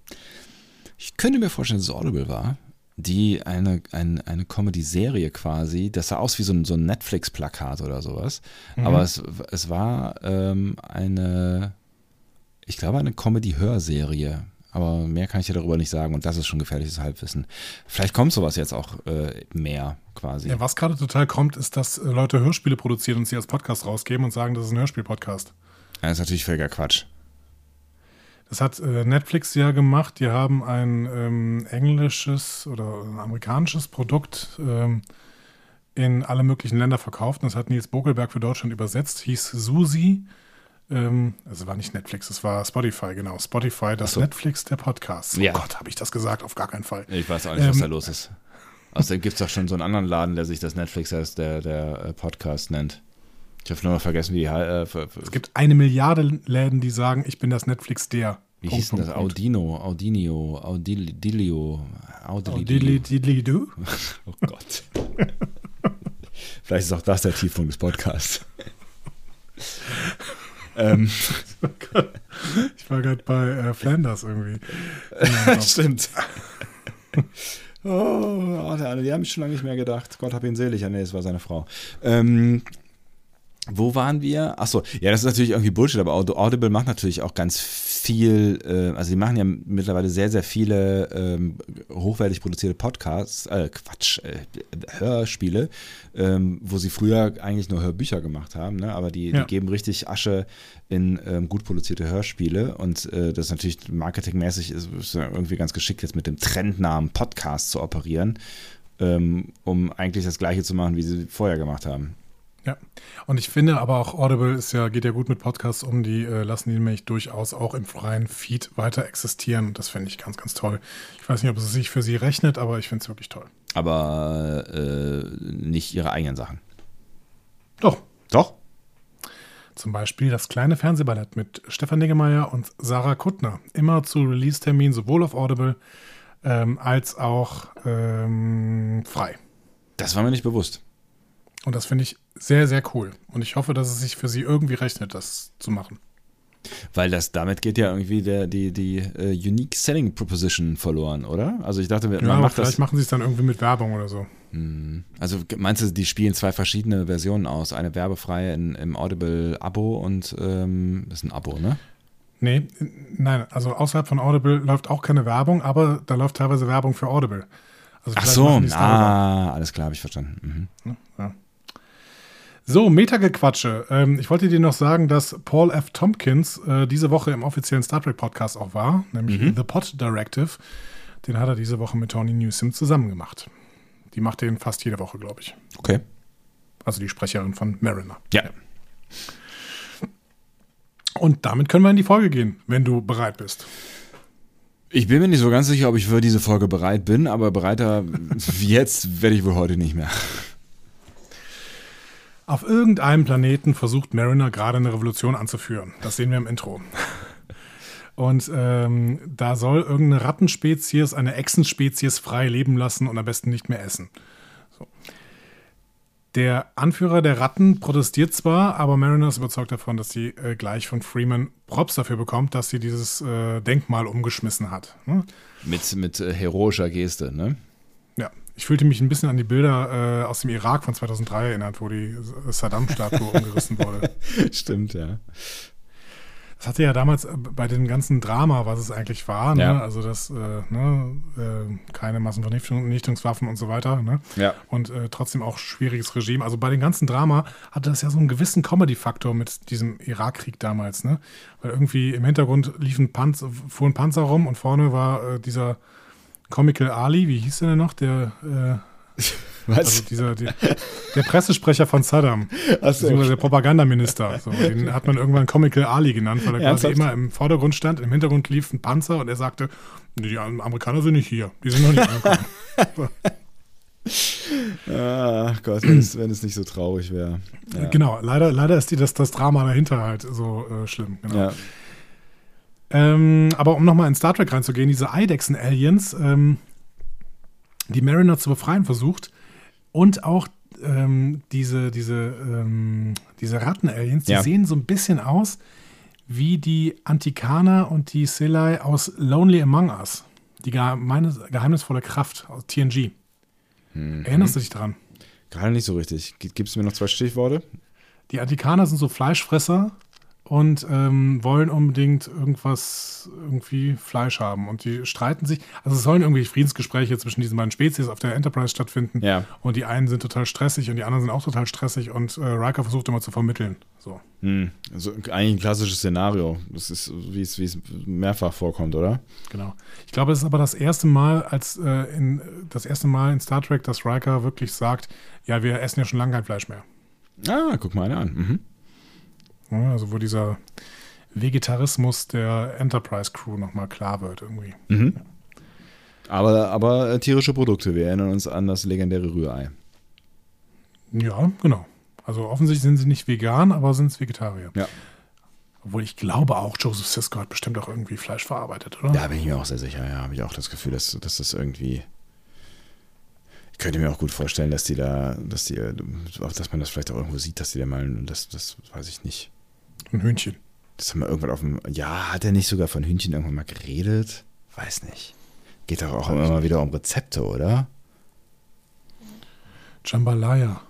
ich könnte mir vorstellen, dass es Audible war, die eine, ein, eine Comedy-Serie quasi, das sah aus wie so ein, so ein Netflix-Plakat oder sowas. Aber es, es war ähm, eine, ich glaube, eine Comedy-Hörserie. Aber mehr kann ich dir darüber nicht sagen und das ist schon gefährliches Halbwissen. Vielleicht kommt sowas jetzt auch äh, mehr quasi. Ja, was gerade total kommt, ist, dass äh, Leute Hörspiele produzieren und sie als Podcast rausgeben und sagen, das ist ein Hörspiel-Podcast. Das ist natürlich völliger Quatsch. Das hat äh, Netflix ja gemacht. Die haben ein ähm, englisches oder ein amerikanisches Produkt ähm, in alle möglichen Länder verkauft. Und das hat Nils Bogelberg für Deutschland übersetzt. Hieß Susi. Ähm, also war nicht Netflix, es war Spotify, genau. Spotify, das so. Netflix der Podcasts. Oh Ja. Gott, habe ich das gesagt? Auf gar keinen Fall. Ich weiß auch nicht, was Ähm, da los ist. Außerdem gibt es doch schon so einen anderen Laden, der sich das Netflix heißt, der, der äh, Podcast nennt. Ich habe nur noch vergessen, wie die äh, Es gibt eine Milliarde Läden, die sagen, ich bin das Netflix der. Wie Punkt, hieß denn das? Punkt. Audino, Audinio, Audilio, Audilio. Oh Gott. Vielleicht ist auch das der Tiefpunkt des Podcasts. Ähm, Ich war gerade bei äh, Flanders irgendwie. stimmt. Oh, oh, der, die haben mich schon lange nicht mehr gedacht. Gott hab ihn selig. Nee, es war seine Frau. Ähm, wo waren wir? Achso, ja, das ist natürlich irgendwie Bullshit, aber Aud- Audible macht natürlich auch ganz viel, äh, also die machen ja mittlerweile sehr, sehr viele ähm, hochwertig produzierte Podcasts, äh, Quatsch, äh, Hörspiele, ähm, wo sie früher eigentlich nur Hörbücher gemacht haben, ne? aber die, Ja. die geben richtig Asche in ähm, gut produzierte Hörspiele und äh, das ist natürlich marketingmäßig ist, ist ja irgendwie ganz geschickt, jetzt mit dem Trendnamen Podcast zu operieren, ähm, um eigentlich das gleiche zu machen, wie sie vorher gemacht haben. Ja, und ich finde aber auch Audible ist ja, geht ja gut mit Podcasts um, die äh, lassen die nämlich durchaus auch im freien Feed weiter existieren. Und das finde ich ganz, ganz toll. Ich weiß nicht, ob es sich für sie rechnet, aber ich finde es wirklich toll. Aber äh, nicht ihre eigenen Sachen. Doch. Doch? Zum Beispiel das kleine Fernsehballett mit Stefan Niggemeier und Sarah Kuttner. Immer zu Release-Termin sowohl auf Audible ähm, als auch ähm, frei. Das war mir nicht bewusst. Und das finde ich sehr, sehr cool. Und ich hoffe, dass es sich für sie irgendwie rechnet, das zu machen. Weil das damit geht ja irgendwie der, die, die uh, Unique Selling Proposition verloren, oder? Also ich dachte, man ja, macht vielleicht das. machen sie es dann irgendwie mit Werbung oder so. Hm. Also meinst du, die spielen zwei verschiedene Versionen aus? Eine werbefreie in, im Audible-Abo und ähm, das ist ein Abo, ne? Nee, nein, also außerhalb von Audible läuft auch keine Werbung, aber da läuft teilweise Werbung für Audible. Also Ach so, ah, alles klar, habe ich verstanden. Mhm. Ja. So, Metagequatsche. Ähm, ich wollte dir noch sagen, dass Paul F. Tompkins äh, diese Woche im offiziellen Star Trek Podcast auch war, nämlich The Pod Directive. Den hat er diese Woche mit Tony Newsom zusammen gemacht. Die macht den fast jede Woche, glaube ich. Okay. Also die Sprecherin von Mariner. Ja. Und damit können wir in die Folge gehen, wenn du bereit bist. Ich bin mir nicht so ganz sicher, ob ich für diese Folge bereit bin, aber bereiter wie jetzt werde ich wohl heute nicht mehr. Auf irgendeinem Planeten versucht Mariner gerade eine Revolution anzuführen. Das sehen wir im Intro. Und ähm, da soll irgendeine Rattenspezies eine Echsenspezies frei leben lassen und am besten nicht mehr essen. So. Der Anführer der Ratten protestiert zwar, aber Mariner ist überzeugt davon, dass sie äh, gleich von Freeman Props dafür bekommt, dass sie dieses äh, Denkmal umgeschmissen hat. Ne? Mit, mit äh, heroischer Geste, ne? Ich fühlte mich ein bisschen an die Bilder äh, aus dem Irak von 2003 erinnert, wo die Saddam-Statue umgerissen wurde. Stimmt, ja. Das hatte ja damals äh, bei dem ganzen Drama, was es eigentlich war, ne? Ja. also das, äh, ne, äh, keine Massenvernichtungswaffen und so weiter, ne? Ja. und äh, trotzdem auch schwieriges Regime. Also bei dem ganzen Drama hatte das ja so einen gewissen Comedy-Faktor mit diesem Irakkrieg damals, ne? Weil irgendwie im Hintergrund liefen Panzer, fuhren Panzer rum und vorne war äh, dieser Comical Ali, wie hieß der denn noch? Der, äh, Was? also dieser, die, der Pressesprecher von Saddam, beziehungsweise der Propagandaminister. So, den hat man irgendwann Comical Ali genannt, weil er quasi Ernsthaft? immer im Vordergrund stand, im Hintergrund lief ein Panzer und er sagte, die Amerikaner sind nicht hier, die sind noch nicht angekommen. Ach Gott, wenn es, wenn es nicht so traurig wäre. Ja. Genau, leider, leider ist die, das, das Drama dahinter halt so äh, schlimm. Genau. Ja. Ähm, aber um nochmal in Star Trek reinzugehen, diese Eidechsen-Aliens, ähm, die Mariner zu befreien versucht und auch ähm, diese, diese, ähm, diese Ratten-Aliens, die Ja. sehen so ein bisschen aus wie die Antikaner und die Selai aus Lonely Among Us. Die geheimnis geheimnisvolle Kraft aus TNG. Erinnerst du dich dran? Gerade nicht so richtig. Gibt es mir noch zwei Stichworte? Die Antikaner sind so Fleischfresser und ähm, wollen unbedingt irgendwas, irgendwie Fleisch haben. Und die streiten sich. Also es sollen irgendwie Friedensgespräche zwischen diesen beiden Spezies auf der Enterprise stattfinden. Ja. Und die einen sind total stressig und die anderen sind auch total stressig. Und äh, Riker versucht immer zu vermitteln. So. Hm. Also eigentlich ein klassisches Szenario. Das ist, wie es, wie es mehrfach vorkommt, oder? Genau. Ich glaube, es ist aber das erste Mal, als äh, in das erste Mal in Star Trek, dass Riker wirklich sagt, ja, wir essen ja schon lange kein Fleisch mehr. Ah, guck mal eine an. Mhm. Ja, also wo dieser Vegetarismus der Enterprise Crew nochmal klar wird irgendwie. Mhm. Aber, aber äh, tierische Produkte. Wir erinnern uns an das legendäre Rührei. Ja, genau. Also offensichtlich sind sie nicht vegan, aber sind es Vegetarier. Ja. Obwohl ich glaube auch, Joseph Sisko hat bestimmt auch irgendwie Fleisch verarbeitet, oder? Da bin ich mir auch sehr sicher. Ja, habe ich auch das Gefühl, dass, dass das irgendwie. Ich könnte mir auch gut vorstellen, dass die da, dass die, auch dass man das vielleicht auch irgendwo sieht, dass die da mal, das, das weiß ich nicht. Ein Hühnchen. Das haben wir irgendwann auf dem. Ja, hat er nicht sogar von Hühnchen irgendwann mal geredet? Weiß nicht. Geht doch auch immer wieder um Rezepte, oder? Jambalaya,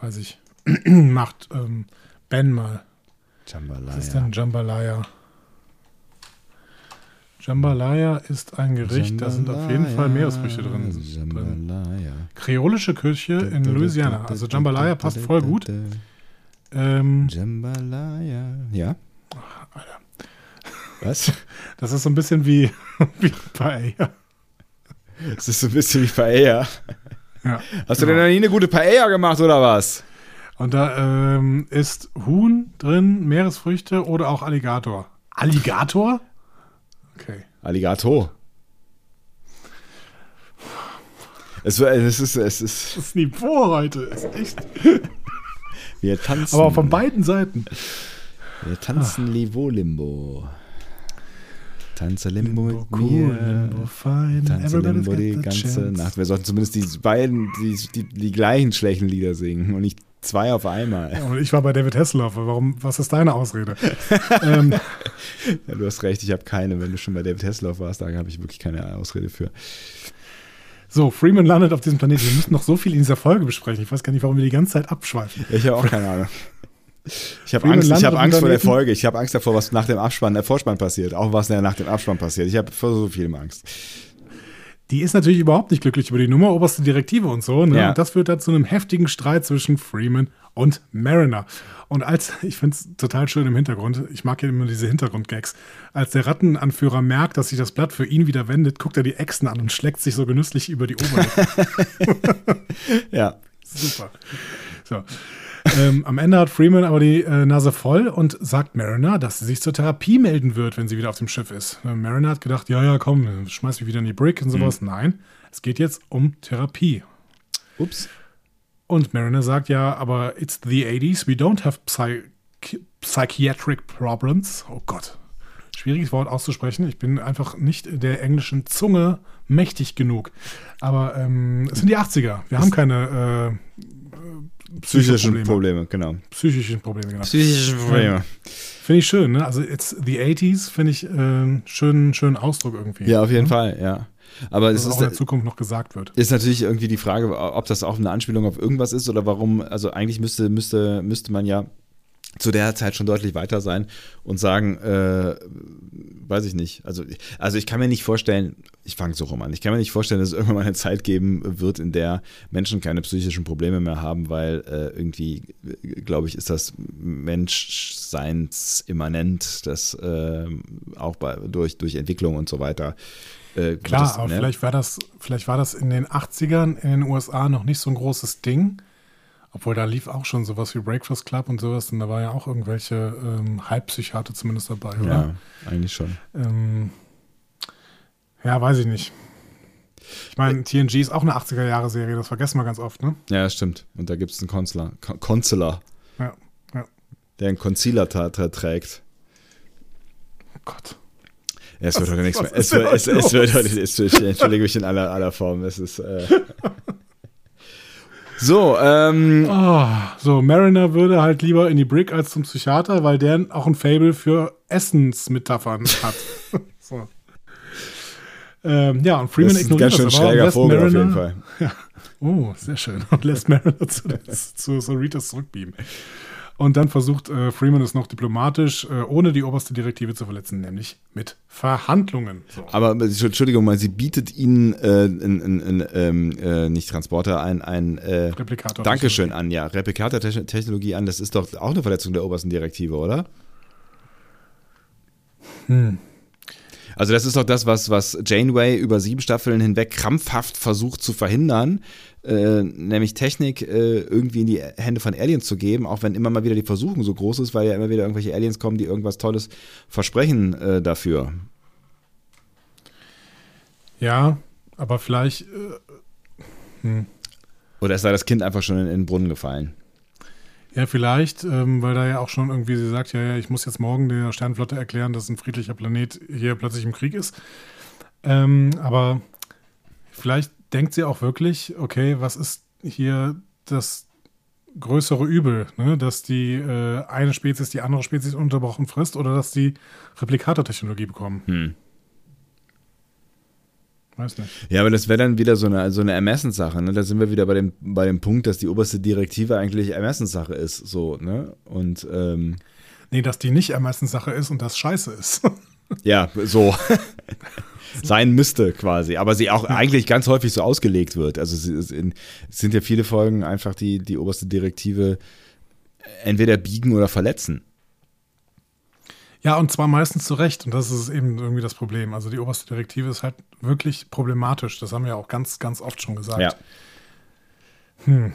weiß ich. Macht ähm, Ben mal. Jambalaya. Was ist denn Jambalaya? Jambalaya ist ein Gericht, da sind auf jeden Fall Meeresfrüchte drin. drin. Jambalaya. Kreolische Küche in Louisiana. Also Jambalaya passt voll gut. Ähm, Jambalaya. Ja? Alter. Was? das ist so ein bisschen wie, wie Paella. Das ist so ein bisschen wie Paella. Ja. Hast du denn noch nie eine gute Paella gemacht oder was? Und da ähm, ist Huhn drin, Meeresfrüchte oder auch Alligator. Alligator? Okay. Alligator. Es, es, ist, es ist. Das Niveau heute ist echt. Wir tanzen. Aber von beiden Seiten. Wir tanzen Livo Limbo. Tanze Limbo mit Cool, mir. Limbo fine. Tanze Everybody's Limbo die ganze chance. Nacht. Wir sollten zumindest die beiden, die, die, die gleichen schlechten Lieder singen und nicht zwei auf einmal. Und ich war bei David Hasselhoff. Warum, was ist deine Ausrede? ähm, Ja, du hast recht, ich habe keine. Wenn du schon bei David Hasselhoff warst, da habe ich wirklich keine Ausrede für. So, Freeman landet auf diesem Planeten. Wir müssen noch so viel in dieser Folge besprechen. Ich weiß gar nicht, warum wir die ganze Zeit abschweifen. Ich habe auch keine Ahnung. Ich habe Angst, ich hab Angst vor der. Folge. Ich habe Angst davor, was nach dem Abspann, der Vorspann passiert. Auch was nach dem Abspann passiert. Ich habe vor so viel Angst. Die ist natürlich überhaupt nicht glücklich über die Nummer, oberste Direktive und so. Ne? Ja. Und das führt dann zu einem heftigen Streit zwischen Freeman und Mariner. Und als, ich finde es total schön im Hintergrund, ich mag ja immer diese Hintergrundgags, als der Rattenanführer merkt, dass sich das Blatt für ihn wieder wendet, guckt er die Echsen an und schlägt sich so genüsslich über die Oberlippe. Ja. Super. So. Ähm, am Ende hat Freeman aber die äh, Nase voll und sagt Mariner, dass sie sich zur Therapie melden wird, wenn sie wieder auf dem Schiff ist. Äh, Mariner hat gedacht, ja, ja, komm, schmeiß mich wieder in die Brick und sowas. Nein, es geht jetzt um Therapie. Ups. Und Mariner sagt ja, aber it's the 80s, we don't have psych psychiatric problems. Oh Gott. Schwieriges Wort auszusprechen. Ich bin einfach nicht der englischen Zunge mächtig genug. Aber ähm, es sind die 80er. Wir haben keine äh, Psychischen Probleme. Probleme, genau. psychischen Probleme. Genau. Psychische Probleme. Finde ich schön, ne? Also it's the 80s, finde ich äh, einen schönen, schönen Ausdruck irgendwie. Ja, auf jeden Fall, ja. Aber es Dass ist, auch in der Zukunft noch gesagt wird. ist natürlich irgendwie die Frage, ob das auch eine Anspielung auf irgendwas ist oder warum, also eigentlich müsste, müsste, müsste man ja zu der Zeit schon deutlich weiter sein und sagen, äh, weiß ich nicht. Also, also ich kann mir nicht vorstellen, ich fange so rum an, ich kann mir nicht vorstellen, dass es irgendwann mal eine Zeit geben wird, in der Menschen keine psychischen Probleme mehr haben, weil äh, irgendwie, glaube ich, ist das Menschseinsimmanent, das äh, auch bei, durch, durch Entwicklung und so weiter. Äh, Klar, das, aber ne? vielleicht war das, vielleicht war das in den 80ern in den USA noch nicht so ein großes Ding. Obwohl da lief auch schon sowas wie Breakfast Club und sowas und da war ja auch irgendwelche ähm, Halbpsychiater zumindest dabei, oder? Ja, eigentlich schon. Ähm, ja, weiß ich nicht. Ich meine, TNG ist auch eine 80er-Jahre-Serie, das vergessen wir ganz oft, ne? Ja, stimmt. Und da gibt es einen Consular, Con- Consular, Ja, ja. der einen Concealer trägt. Oh Gott. Ja, es wird heute nichts mehr. Es wird, es, heute es wird heute, es entschuldige mich in aller, aller Form. Es ist. Äh so, ähm, Oh, so, Mariner würde halt lieber in die Brick als zum Psychiater, weil der auch ein Fable für Essensmetaphern hat. so. ähm, ja, und Freeman das ist ein ignoriert ganz schön das schräger Vogel auf jeden Mariner- Fall. Oh, sehr schön. Und lässt Mariner zu, zu Soritas zurückbeamen. Und dann versucht äh, Freeman es noch diplomatisch, äh, ohne die oberste Direktive zu verletzen, nämlich mit Verhandlungen. So. Aber Entschuldigung mal, sie bietet ihnen äh, ein, ein, ein, ähm, äh, nicht Transporter, ein, ein äh, Replikator. Dankeschön an, ja, Replikator-Technologie an. Das ist doch auch eine Verletzung der obersten Direktive, oder? Hm. Also das ist doch das, was, was Janeway über sieben Staffeln hinweg krampfhaft versucht zu verhindern, äh, nämlich Technik äh, irgendwie in die Hände von Aliens zu geben, auch wenn immer mal wieder die Versuchung so groß ist, weil ja immer wieder irgendwelche Aliens kommen, die irgendwas Tolles versprechen äh, dafür. Ja, aber vielleicht, äh, Oder ist da das Kind einfach schon in, in den Brunnen gefallen? ja, vielleicht, ähm, weil da ja auch schon irgendwie sie sagt, ja, ja, ich muss jetzt morgen der Sternflotte erklären, dass ein friedlicher Planet hier plötzlich im Krieg ist. Ähm, aber vielleicht denkt sie auch wirklich, okay, was ist hier das größere Übel, ne? dass die äh, eine Spezies die andere Spezies unterbrochen frisst oder dass die Replikatortechnologie bekommen. Hm. Weiß nicht. Ja, aber das wäre dann wieder so eine, so eine Ermessenssache. Ne? Da sind wir wieder bei dem, bei dem Punkt, dass die oberste Direktive eigentlich Ermessenssache ist. So, ne? Und ähm, Nee, dass die nicht Ermessenssache ist und das scheiße ist. ja, so. sein müsste quasi, aber sie auch eigentlich ganz häufig so ausgelegt wird. Also es in- es sind ja viele Folgen einfach die, die oberste Direktive entweder biegen oder verletzen. Ja, und zwar meistens zu Recht. Und das ist eben irgendwie das Problem. Also die oberste Direktive ist halt wirklich problematisch. Das haben wir auch ganz, ganz oft schon gesagt. Ja. Hm.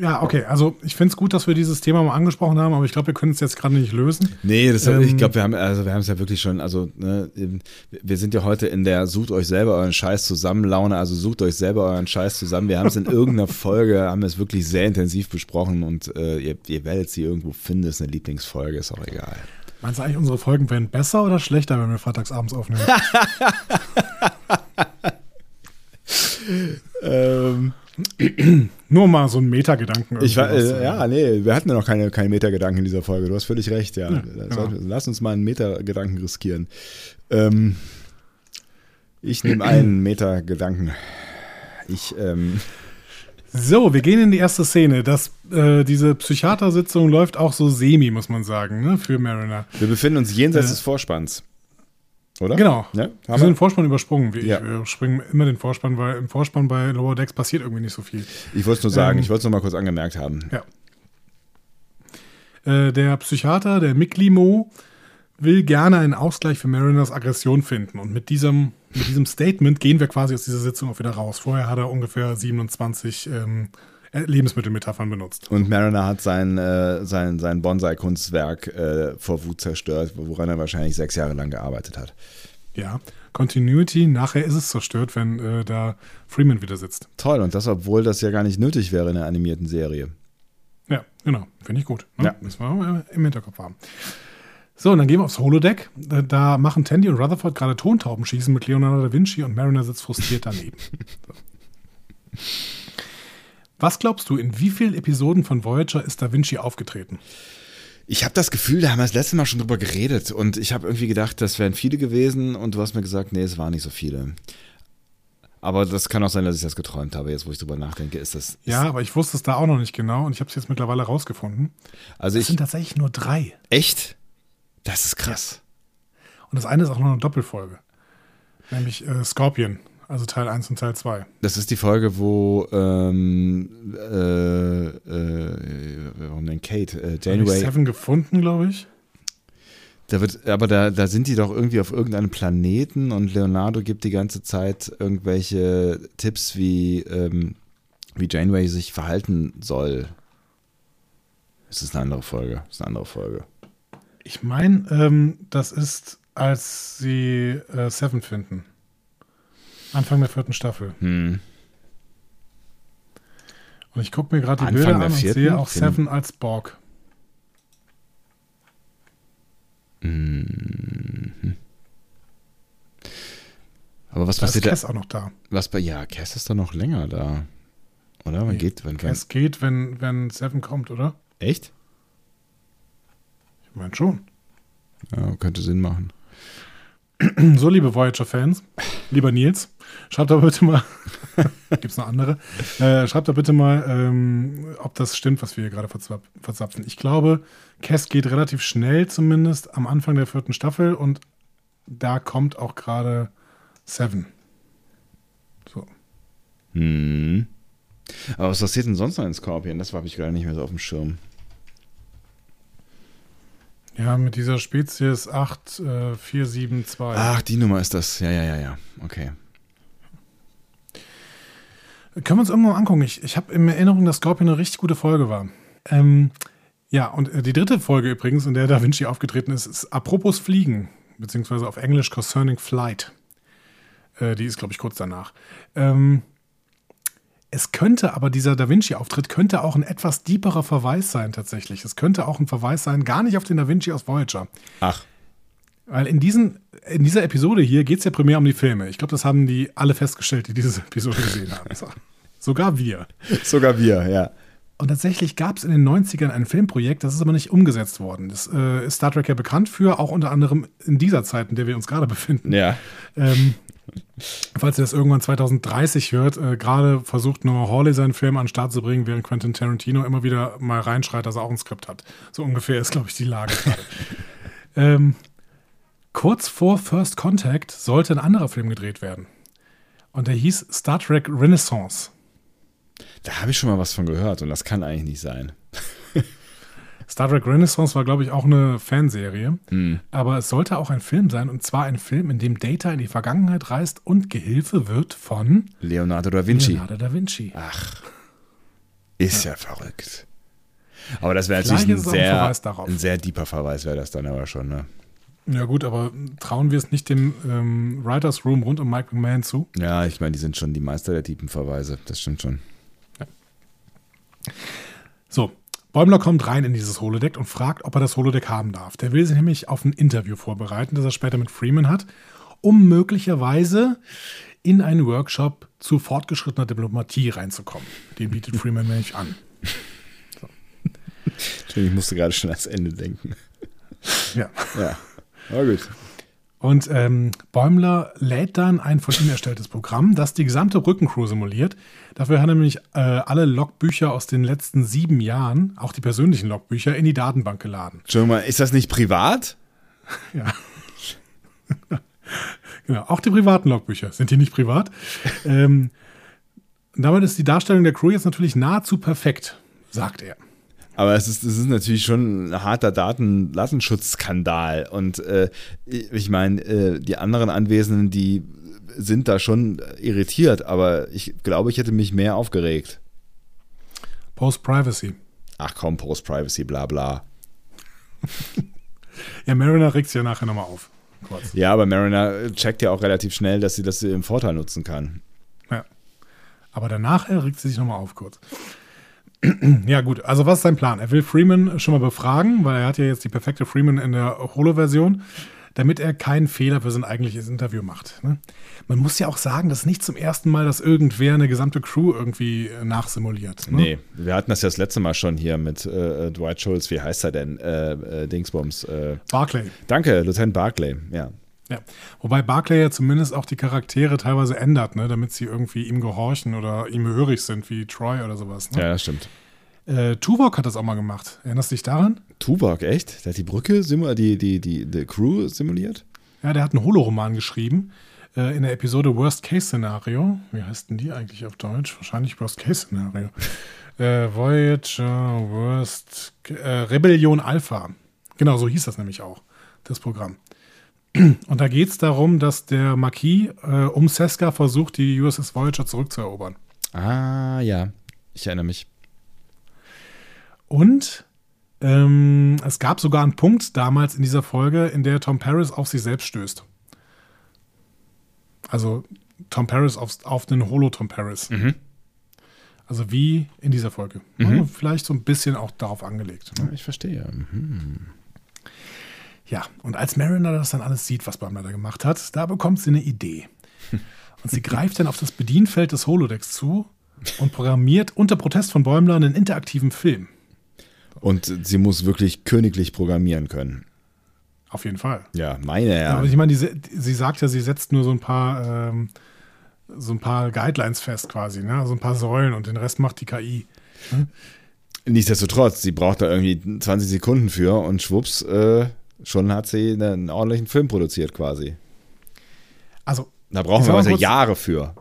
Ja, okay. Also ich finde es gut, dass wir dieses Thema mal angesprochen haben, aber ich glaube, wir können es jetzt gerade nicht lösen. Nee, das, ähm, ich glaube, wir haben also wir haben es ja wirklich schon, also ne, wir sind ja heute in der sucht euch selber euren Scheiß zusammen Laune, also sucht euch selber euren Scheiß zusammen. Wir haben es in irgendeiner Folge, haben es wirklich sehr intensiv besprochen und äh, ihr, ihr werdet sie irgendwo finden, ist eine Lieblingsfolge, ist auch egal. Meinst du eigentlich, unsere Folgen wären besser oder schlechter, wenn wir freitagsabends aufnehmen? ähm, Nur mal so ein Metagedanken. Ich war, äh, ja, nee, wir hatten ja noch keine, keine Metagedanken in dieser Folge. Du hast völlig recht, ja. ja genau. Lass uns mal einen Metagedanken riskieren. Ähm, ich nehme einen Metagedanken. Ich, ähm, so, wir gehen in die erste Szene. Das, äh, diese Psychiatersitzung läuft auch so semi, muss man sagen, ne, für Mariner. Wir befinden uns jenseits äh, des Vorspanns. Oder? Genau. Ja, wir sind den Vorspann übersprungen. Wie ja. Ich wir springen immer den Vorspann, weil im Vorspann bei Lower Decks passiert irgendwie nicht so viel. Ich wollte es nur sagen, ähm, ich wollte es nur mal kurz angemerkt haben. Ja. Äh, der Psychiater, der Mick Limo, will gerne einen Ausgleich für Mariners Aggression finden. Und mit diesem, mit diesem Statement gehen wir quasi aus dieser Sitzung auch wieder raus. Vorher hat er ungefähr 27 ähm, äh, Lebensmittelmetaphern benutzt. Und Mariner hat sein, äh, sein, sein Bonsai-Kunstwerk äh, vor Wut zerstört, woran er wahrscheinlich sechs Jahre lang gearbeitet hat. Ja, Continuity, nachher ist es zerstört, wenn äh, da Freeman wieder sitzt. Toll, und das, obwohl das ja gar nicht nötig wäre in der animierten Serie. Ja, genau, finde ich gut. Ne? Ja. Müssen wir im Hinterkopf haben. So, und dann gehen wir aufs Holodeck. Da machen Tandy und Rutherford gerade Tontauben schießen mit Leonardo da Vinci und Mariner sitzt frustriert daneben. so. Was glaubst du, in wie vielen Episoden von Voyager ist Da Vinci aufgetreten? Ich habe das Gefühl, da haben wir das letzte Mal schon drüber geredet und ich habe irgendwie gedacht, das wären viele gewesen und du hast mir gesagt, nee, es waren nicht so viele. Aber das kann auch sein, dass ich das geträumt habe, jetzt wo ich drüber nachdenke, ist das. Ist ja, aber ich wusste es da auch noch nicht genau und ich habe es jetzt mittlerweile rausgefunden. Also es sind tatsächlich nur drei. Echt? Das ist krass. Ja. Und das eine ist auch noch eine Doppelfolge. Nämlich äh, Scorpion. Also Teil 1 und Teil 2. Das ist die Folge, wo ähm, äh, äh, warum denn Kate? Äh, Janeway. Seven gefunden, glaube ich. Da wird, aber da, da sind die doch irgendwie auf irgendeinem Planeten und Leonardo gibt die ganze Zeit irgendwelche Tipps, wie, ähm, wie Janeway sich verhalten soll. Das ist eine andere Folge. Das ist eine andere Folge. Ich meine, ähm, das ist, als sie äh, Seven finden. Anfang der vierten Staffel. Hm. Und ich gucke mir gerade die Bilder an und sehe auch Seven als Borg. Mhm. Aber was da passiert ist Cass auch noch da. Was bei ja, Cass ist doch noch länger da. Oder? Man nee, geht, wenn Cass geht, wenn, wenn Seven kommt, oder? Echt? Ich meine schon. Ja, könnte Sinn machen. So, liebe Voyager-Fans, lieber Nils, schreibt da bitte mal, gibt es noch andere, äh, schreibt da bitte mal, ähm, ob das stimmt, was wir hier gerade verzapfen. Ich glaube, Cass geht relativ schnell zumindest am Anfang der vierten Staffel und da kommt auch gerade Seven. So. Hm. Aber was passiert denn sonst noch in Scorpion? Das habe ich gerade nicht mehr so auf dem Schirm. Ja, mit dieser Spezies 8472. Äh, Ach, die Nummer ist das. Ja, ja, ja, ja. Okay. Können wir uns irgendwann mal angucken. Ich, ich habe in Erinnerung, dass Scorpion eine richtig gute Folge war. Ähm, ja, und äh, die dritte Folge übrigens, in der Da Vinci aufgetreten ist, ist Apropos Fliegen, beziehungsweise auf Englisch Concerning Flight. Äh, die ist, glaube ich, kurz danach. Ähm, es könnte aber, dieser Da Vinci-Auftritt könnte auch ein etwas deeperer Verweis sein tatsächlich. Es könnte auch ein Verweis sein, gar nicht auf den Da Vinci aus Voyager. Ach. Weil in, diesen, in dieser Episode hier geht es ja primär um die Filme. Ich glaube, das haben die alle festgestellt, die diese Episode gesehen haben. So. Sogar wir. Sogar wir, ja. Und tatsächlich gab es in den 90ern ein Filmprojekt, das ist aber nicht umgesetzt worden. Das äh, ist Star Trek ja bekannt für, auch unter anderem in dieser Zeit, in der wir uns gerade befinden. Ja. Ähm, falls ihr das irgendwann 2030 hört, äh, gerade versucht Noah Hawley seinen Film an den Start zu bringen, während Quentin Tarantino immer wieder mal reinschreit, dass er auch ein Skript hat. So ungefähr ist, glaube ich, die Lage gerade. ähm, kurz vor First Contact sollte ein anderer Film gedreht werden. Und der hieß Star Trek Renaissance. Da habe ich schon mal was von gehört und das kann eigentlich nicht sein. Star Trek Renaissance war, glaube ich, auch eine Fanserie. Hm. Aber es sollte auch ein Film sein, und zwar ein Film, in dem Data in die Vergangenheit reist und Gehilfe wird von Leonardo da Vinci. Leonardo da Vinci. Ach. Ist ja, ja verrückt. Aber das wäre natürlich ein sehr, ein sehr deeper Verweis, wäre das dann aber schon, ne? Ja gut, aber trauen wir es nicht dem ähm, Writers Room rund um Mike McMahon zu? Ja, ich meine, die sind schon die Meister der tiefen Verweise. Das stimmt schon. So, Bäumler kommt rein in dieses Holodeck und fragt, ob er das Holodeck haben darf. Der will sich nämlich auf ein Interview vorbereiten, das er später mit Freeman hat, um möglicherweise in einen Workshop zu fortgeschrittener Diplomatie reinzukommen. Den bietet Freeman nämlich an. Ich musste gerade schon ans Ende denken. Ja. Ja. Aber gut. Und ähm, Bäumler lädt dann ein von ihm erstelltes Programm, das die gesamte Rückencrew simuliert. Dafür hat er nämlich äh, alle Logbücher aus den letzten sieben Jahren, auch die persönlichen Logbücher, in die Datenbank geladen. Entschuldigung mal, ist das nicht privat? Ja. genau, auch die privaten Logbücher sind die nicht privat. ähm, damit ist die Darstellung der Crew jetzt natürlich nahezu perfekt, sagt er. Aber es ist, es ist natürlich schon ein harter Datendatenschutzskandal. Und äh, ich meine, äh, die anderen Anwesenden, die sind da schon irritiert, aber ich glaube, ich hätte mich mehr aufgeregt. Post-Privacy. Ach komm, Post-Privacy, bla bla. Ja, Mariner regt sich ja nachher nochmal auf. Kurz. Ja, aber Mariner checkt ja auch relativ schnell, dass sie das im Vorteil nutzen kann. Ja. Aber danach regt sie sich nochmal auf kurz. ja, gut. Also, was ist sein Plan? Er will Freeman schon mal befragen, weil er hat ja jetzt die perfekte Freeman in der Holo-Version, damit er keinen Fehler für sein eigentliches Interview macht. Ne? Man muss ja auch sagen, das ist nicht zum ersten Mal, dass irgendwer eine gesamte Crew irgendwie äh, nachsimuliert. Ne? Nee, wir hatten das ja das letzte Mal schon hier mit äh, Dwight Schultz. Wie heißt er denn? Äh, äh, Dingsbums. Äh, Barclay. danke, Lieutenant Barclay. Ja. Ja. Wobei Barclay ja zumindest auch die Charaktere teilweise ändert, ne? damit sie irgendwie ihm gehorchen oder ihm hörig sind, wie Troy oder sowas. Ne? ja, das stimmt. Äh, Tuvok hat das auch mal gemacht. Erinnerst du dich daran? Tuvok, echt? Der hat die Brücke, die, die, die, die Crew simuliert? Ja, der hat einen Holoroman geschrieben äh, in der Episode Worst Case Szenario. Wie heißt denn die eigentlich auf Deutsch? Wahrscheinlich Worst Case Szenario. äh, Voyager Worst äh, Rebellion Alpha. Genau, so hieß das nämlich auch, das Programm. Und da geht es darum, dass der Marquis äh, um Seska versucht, die USS Voyager zurückzuerobern. Ah, ja. Ich erinnere mich. Und ähm, es gab sogar einen Punkt damals in dieser Folge, in der Tom Paris auf sich selbst stößt. Also Tom Paris auf, auf den Holo-Tom Paris. Also wie in dieser Folge. Also vielleicht so ein bisschen auch darauf angelegt. Ne? Ich verstehe. Mhm. Ja, und als Mariner das dann alles sieht, was Bäumler da gemacht hat, da bekommt sie eine Idee. Und sie greift dann auf das Bedienfeld des Holodecks zu und programmiert unter Protest von Bäumler einen interaktiven Film. Und sie muss wirklich königlich programmieren können. Auf jeden Fall. Ja, meine Ja, ja. aber ich meine, die, sie sagt ja, sie setzt nur so ein paar, ähm, so ein paar Guidelines fest quasi, ne? so ein paar Säulen und den Rest macht die KI. Nichtsdestotrotz, sie braucht da irgendwie 20 Sekunden für und schwupps, äh, schon hat sie einen ordentlichen Film produziert quasi. Also Da brauchen wir mal also kurz- Jahre für.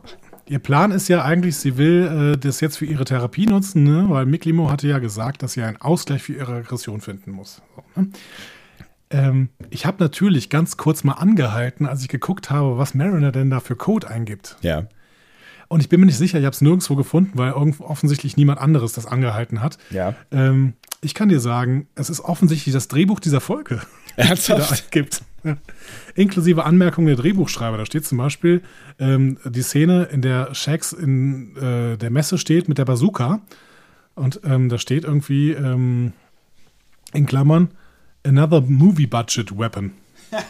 ihr Plan ist ja eigentlich, sie will äh, das jetzt für ihre Therapie nutzen, ne? weil Mick Limo hatte ja gesagt, dass sie einen Ausgleich für ihre Aggression finden muss. So, ne? ähm, ich habe natürlich ganz kurz mal angehalten, als ich geguckt habe, was Mariner denn da für Code eingibt. Ja. Und ich bin mir nicht sicher, ich habe es nirgendwo gefunden, weil offensichtlich niemand anderes das angehalten hat. Ja. Ähm, ich kann dir sagen, es ist offensichtlich das Drehbuch dieser Folge, Ernsthaft? gibt. Inklusive Anmerkungen der Drehbuchschreiber. Da steht zum Beispiel ähm, die Szene, in der Shax in äh, der Messe steht mit der Bazooka. Und ähm, da steht irgendwie ähm, in Klammern Another Movie Budget Weapon.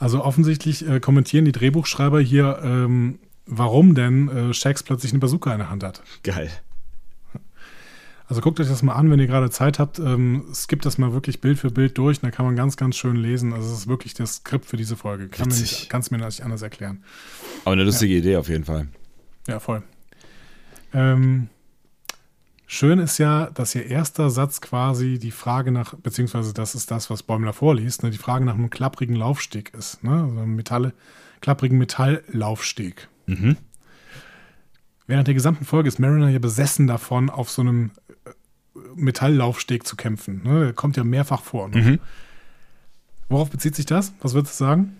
Also offensichtlich äh, kommentieren die Drehbuchschreiber hier, ähm, warum denn äh, Shax plötzlich eine Bazooka in der Hand hat. Geil. Also guckt euch das mal an, wenn ihr gerade Zeit habt. Ähm, skippt das mal wirklich Bild für Bild durch. Da kann man ganz, ganz schön lesen. Also es ist wirklich das Skript für diese Folge. Kann mir Witzig. nicht, kann's mir nicht anders erklären. Aber eine lustige Idee auf jeden Fall. Ja, voll. Ähm, schön ist ja, dass ihr erster Satz quasi die Frage nach, beziehungsweise das ist das, was Bäumler vorliest, ne, die Frage nach einem klapprigen Laufsteg ist. Ne? Also einem Metalle, klapprigen Metalllaufsteg. Mhm. Während der gesamten Folge ist Mariner ja besessen davon, auf so einem Metalllaufsteg zu kämpfen. Ne? Der kommt ja mehrfach vor. Ne? Mhm. Worauf bezieht sich das? Was würdest du sagen?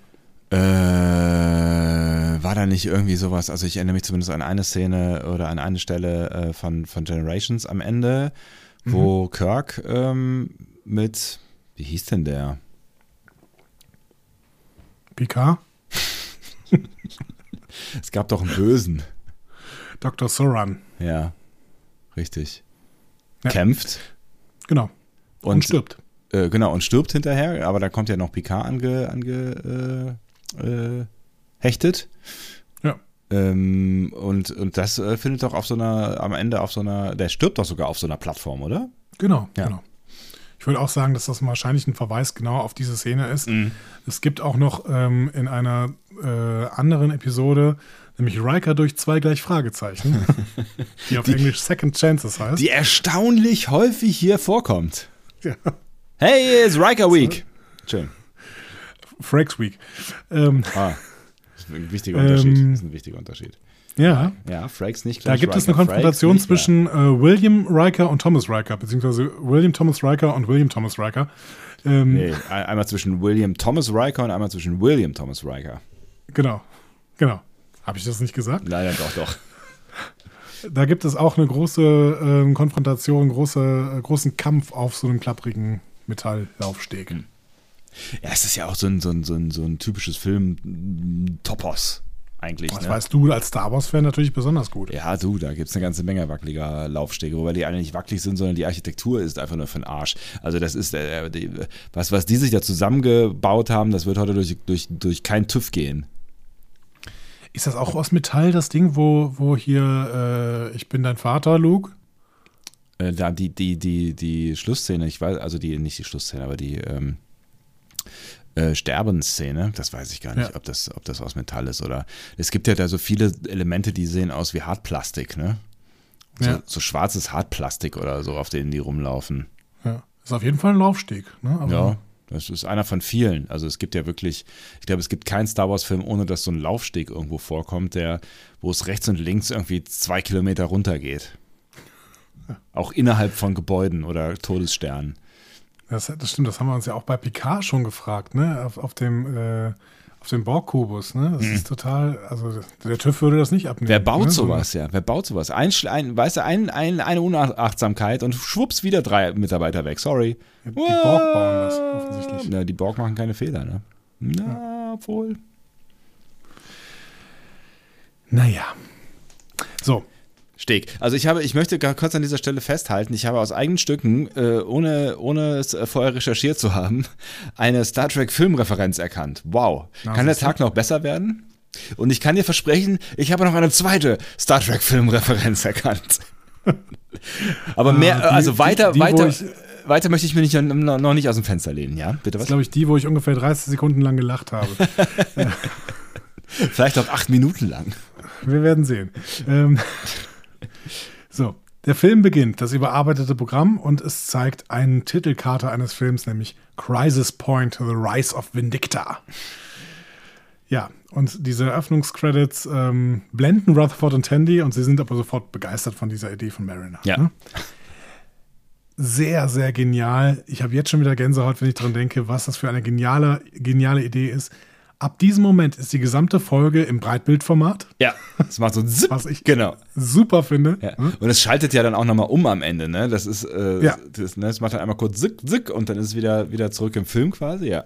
Äh, war da nicht irgendwie sowas? Also ich erinnere mich zumindest an eine Szene oder an eine Stelle äh, von, von Generations am Ende, wo mhm. Kirk ähm, mit, wie hieß denn der? Picard? es gab doch einen Bösen. Dr. Soran. Ja, richtig. Ja. Kämpft. Genau. Und, und stirbt. Äh, genau, und stirbt hinterher, aber da kommt ja noch Picard ange, ange äh, äh, hechtet. Ja. Ähm, und, und das äh, findet doch auf so einer, am Ende auf so einer, der stirbt doch sogar auf so einer Plattform, oder? Genau, ja. genau. Ich würde auch sagen, dass das wahrscheinlich ein Verweis genau auf diese Szene ist. Mhm. Es gibt auch noch ähm, in einer äh, anderen Episode, nämlich Riker durch zwei gleich Fragezeichen, die auf die, Englisch Second Chances heißt. Die erstaunlich häufig hier vorkommt. Ja. Hey, it's Riker Week. Schön. Frakes Week. Ähm, ah, das ist ein wichtiger Unterschied. Ähm, das ist ein wichtiger Unterschied. Ja. Ja, Frakes nicht gleich Da gibt Riker. es eine Konfrontation nicht, zwischen äh, William Riker und Thomas Riker, beziehungsweise William Thomas Riker und William Thomas Riker. Ähm, nee, einmal zwischen William Thomas Riker und einmal zwischen William Thomas Riker. Genau, genau. Habe ich das nicht gesagt? Leider doch, doch. Da gibt es auch eine große äh, Konfrontation, große, äh, großen Kampf auf so einem klapprigen Metalllaufsteg. Hm. Ja, es ist ja auch so ein, so ein, so ein, so ein typisches Film-Topos eigentlich. Das ne? weißt du als Star Wars-Fan natürlich besonders gut. Ja, du, da gibt es eine ganze Menge wackeliger Laufstege, wobei die alle nicht wackelig sind, sondern die Architektur ist einfach nur für den Arsch. Also das ist, äh, die, was, was die sich da zusammengebaut haben, das wird heute durch, durch, durch kein TÜV gehen. Ist das auch aus Metall, das Ding, wo, wo hier äh, Ich bin dein Vater, Luke? Äh, da die, die, die, die Schlussszene, ich weiß, also die, nicht die Schlussszene, aber die ähm, äh, Sterbensszene, das weiß ich gar nicht, ja. ob, das, ob das aus Metall ist oder. Es gibt ja da so viele Elemente, die sehen aus wie Hartplastik, ne? So, ja. so schwarzes Hartplastik oder so, auf denen die rumlaufen. Ja, ist auf jeden Fall ein Laufsteg, ne? Aber ja. Das ist einer von vielen. Also es gibt ja wirklich, ich glaube, es gibt keinen Star Wars-Film, ohne dass so ein Laufsteg irgendwo vorkommt, der, wo es rechts und links irgendwie zwei Kilometer runter geht. Auch innerhalb von Gebäuden oder Todessternen. Das, das, stimmt, das haben wir uns ja auch bei Picard schon gefragt, ne? Auf, auf dem, äh, dem Borg-Kubus, ne? Das mhm. ist total, also der TÜV würde das nicht abnehmen. Wer baut ne? sowas, ja? Wer baut sowas? Ein, ein, weißt du, ein, ein, eine Unachtsamkeit und schwupps wieder drei Mitarbeiter weg, sorry. Ja, die Borg bauen das offensichtlich. Na, die Borg machen keine Fehler, ne? Na, ja. obwohl. Naja. So, Steg. Also ich habe, ich möchte gar kurz an dieser Stelle festhalten, ich habe aus eigenen Stücken, äh, ohne, ohne es vorher recherchiert zu haben, eine Star Trek Filmreferenz erkannt. Wow. Na, kann der Tag noch besser werden? Und ich kann dir versprechen, ich habe noch eine zweite Star Trek Filmreferenz erkannt. Aber mehr, ah, die, also weiter, die, die, weiter, ich, weiter möchte ich mir nicht, noch nicht aus dem Fenster lehnen, ja? Bitte was? Das ist, glaube ich, die, wo ich ungefähr 30 Sekunden lang gelacht habe. Vielleicht auch acht Minuten lang. Wir werden sehen. Ähm, so, der Film beginnt, das überarbeitete Programm, und es zeigt eine Titelkarte eines Films, nämlich Crisis Point, The Rise of Vindicta. Ja, und diese Eröffnungscredits ähm, blenden Rutherford und Tandy und sie sind aber sofort begeistert von dieser Idee von Mariner. Ja. Ne? Sehr, sehr genial. Ich habe jetzt schon wieder Gänsehaut, wenn ich dran denke, was das für eine geniale, geniale Idee ist. Ab diesem Moment ist die gesamte Folge im Breitbildformat. Ja, das macht so ein Zip. Was ich genau. super finde. Ja. Und es schaltet ja dann auch nochmal um am Ende, ne? Das ist, äh, ja. das, ne, das macht dann einmal kurz Zick, Zick und dann ist es wieder, wieder zurück im Film quasi, ja.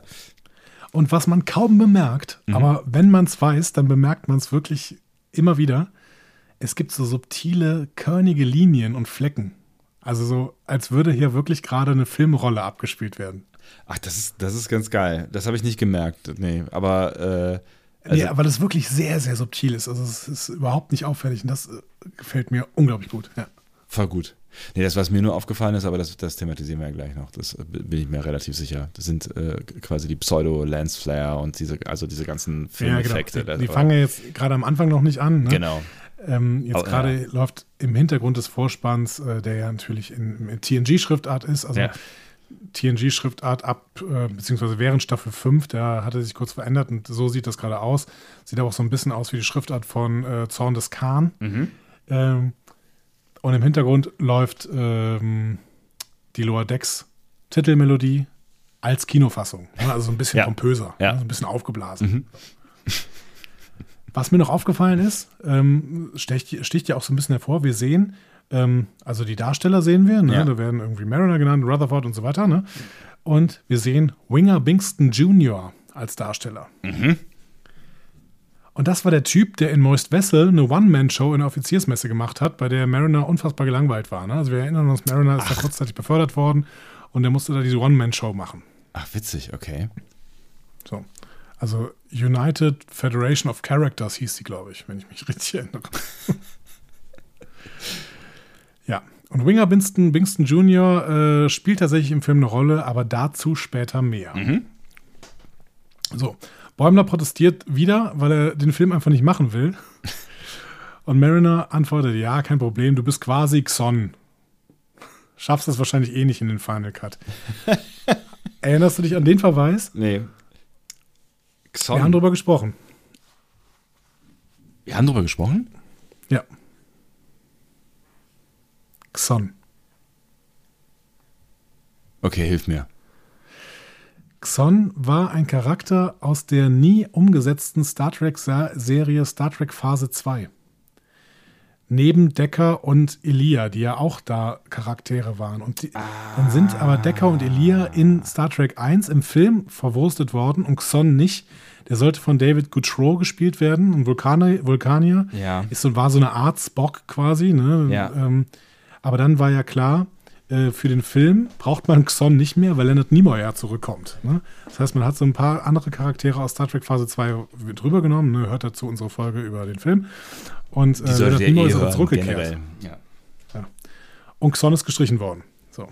Und was man kaum bemerkt, mhm. aber wenn man es weiß, dann bemerkt man es wirklich immer wieder. Es gibt so subtile, körnige Linien und Flecken. Also so, als würde hier wirklich gerade eine Filmrolle abgespielt werden. Ach, das ist, das ist ganz geil. Das habe ich nicht gemerkt. Nee, aber. Äh, also nee, aber das wirklich sehr, sehr subtil ist. Also es ist überhaupt nicht auffällig und das äh, gefällt mir unglaublich gut. Ja. Voll gut. Nee, das, was mir nur aufgefallen ist, aber das, das thematisieren wir ja gleich noch. Das äh, bin ich mir relativ sicher. Das sind äh, quasi die Pseudo-Lens-Flare und diese, also diese ganzen Filmeffekte. Ja, genau. Die, die fangen jetzt gerade am Anfang noch nicht an. Ne? Genau. Ähm, jetzt gerade ja. läuft im Hintergrund des Vorspanns, äh, der ja natürlich in, in TNG-Schriftart ist, also ja. TNG-Schriftart ab, äh, beziehungsweise während Staffel 5, der hatte sich kurz verändert und so sieht das gerade aus. Sieht aber auch so ein bisschen aus wie die Schriftart von äh, Zorn des Khan. Mhm. Ähm, und im Hintergrund läuft ähm, die Lower Decks Titelmelodie als Kinofassung. Ne? Also so ein bisschen ja. pompöser, ja. Ne? so ein bisschen aufgeblasen. Mhm. Was mir noch aufgefallen ist, ähm, sticht, sticht ja auch so ein bisschen hervor, wir sehen, ähm, also die Darsteller sehen wir, ne? Ja. da werden irgendwie Mariner genannt, Rutherford und so weiter. Ne? Und wir sehen Winger Bingston Jr. als Darsteller. Und das war der Typ, der in Moist Vessel eine One-Man-Show in der Offiziersmesse gemacht hat, bei der Mariner unfassbar gelangweilt war. Ne? Also wir erinnern uns, Mariner ist da kurzzeitig befördert worden und der musste da diese One-Man-Show machen. Ach, witzig, okay. So. Also United Federation of Characters hieß die, glaube ich, wenn ich mich richtig erinnere. Und Winger Bingston, Bingston Jr. Äh, spielt tatsächlich im Film eine Rolle, aber dazu später mehr. So. Bäumler protestiert wieder, weil er den Film einfach nicht machen will. Und Mariner antwortet: Ja, kein Problem, du bist quasi Xon. Schaffst es wahrscheinlich eh nicht in den Final Cut. Erinnerst du dich an den Verweis? Nee. Xon. Wir haben drüber gesprochen. Wir haben drüber gesprochen? Ja. Xon. Okay, hilf mir. Xon war ein Charakter aus der nie umgesetzten Star Trek-Serie Star Trek Phase 2. Neben Decker und Elia, die ja auch da Charaktere waren. Und die, dann sind aber Decker und Elia in Star Trek 1 im Film verwurstet worden und Xon nicht. Der sollte von David Goodrow gespielt werden, ein Vulkanier. Vulkanier. Ja. Ist so, war so eine Art Spock quasi. Ne? Ja. Ähm, aber dann war ja klar, äh, für den Film braucht man Xon nicht mehr, weil Leonard Nimoy ja zurückkommt. Ne? Das heißt, man hat so ein paar andere Charaktere aus Star Trek Phase 2 drüber genommen. Ne? Hört dazu unsere Folge über den Film. Und äh, Leonard Nimoy eh ist aber hören, zurückgekehrt. Ja. Und Xon ist gestrichen worden. So.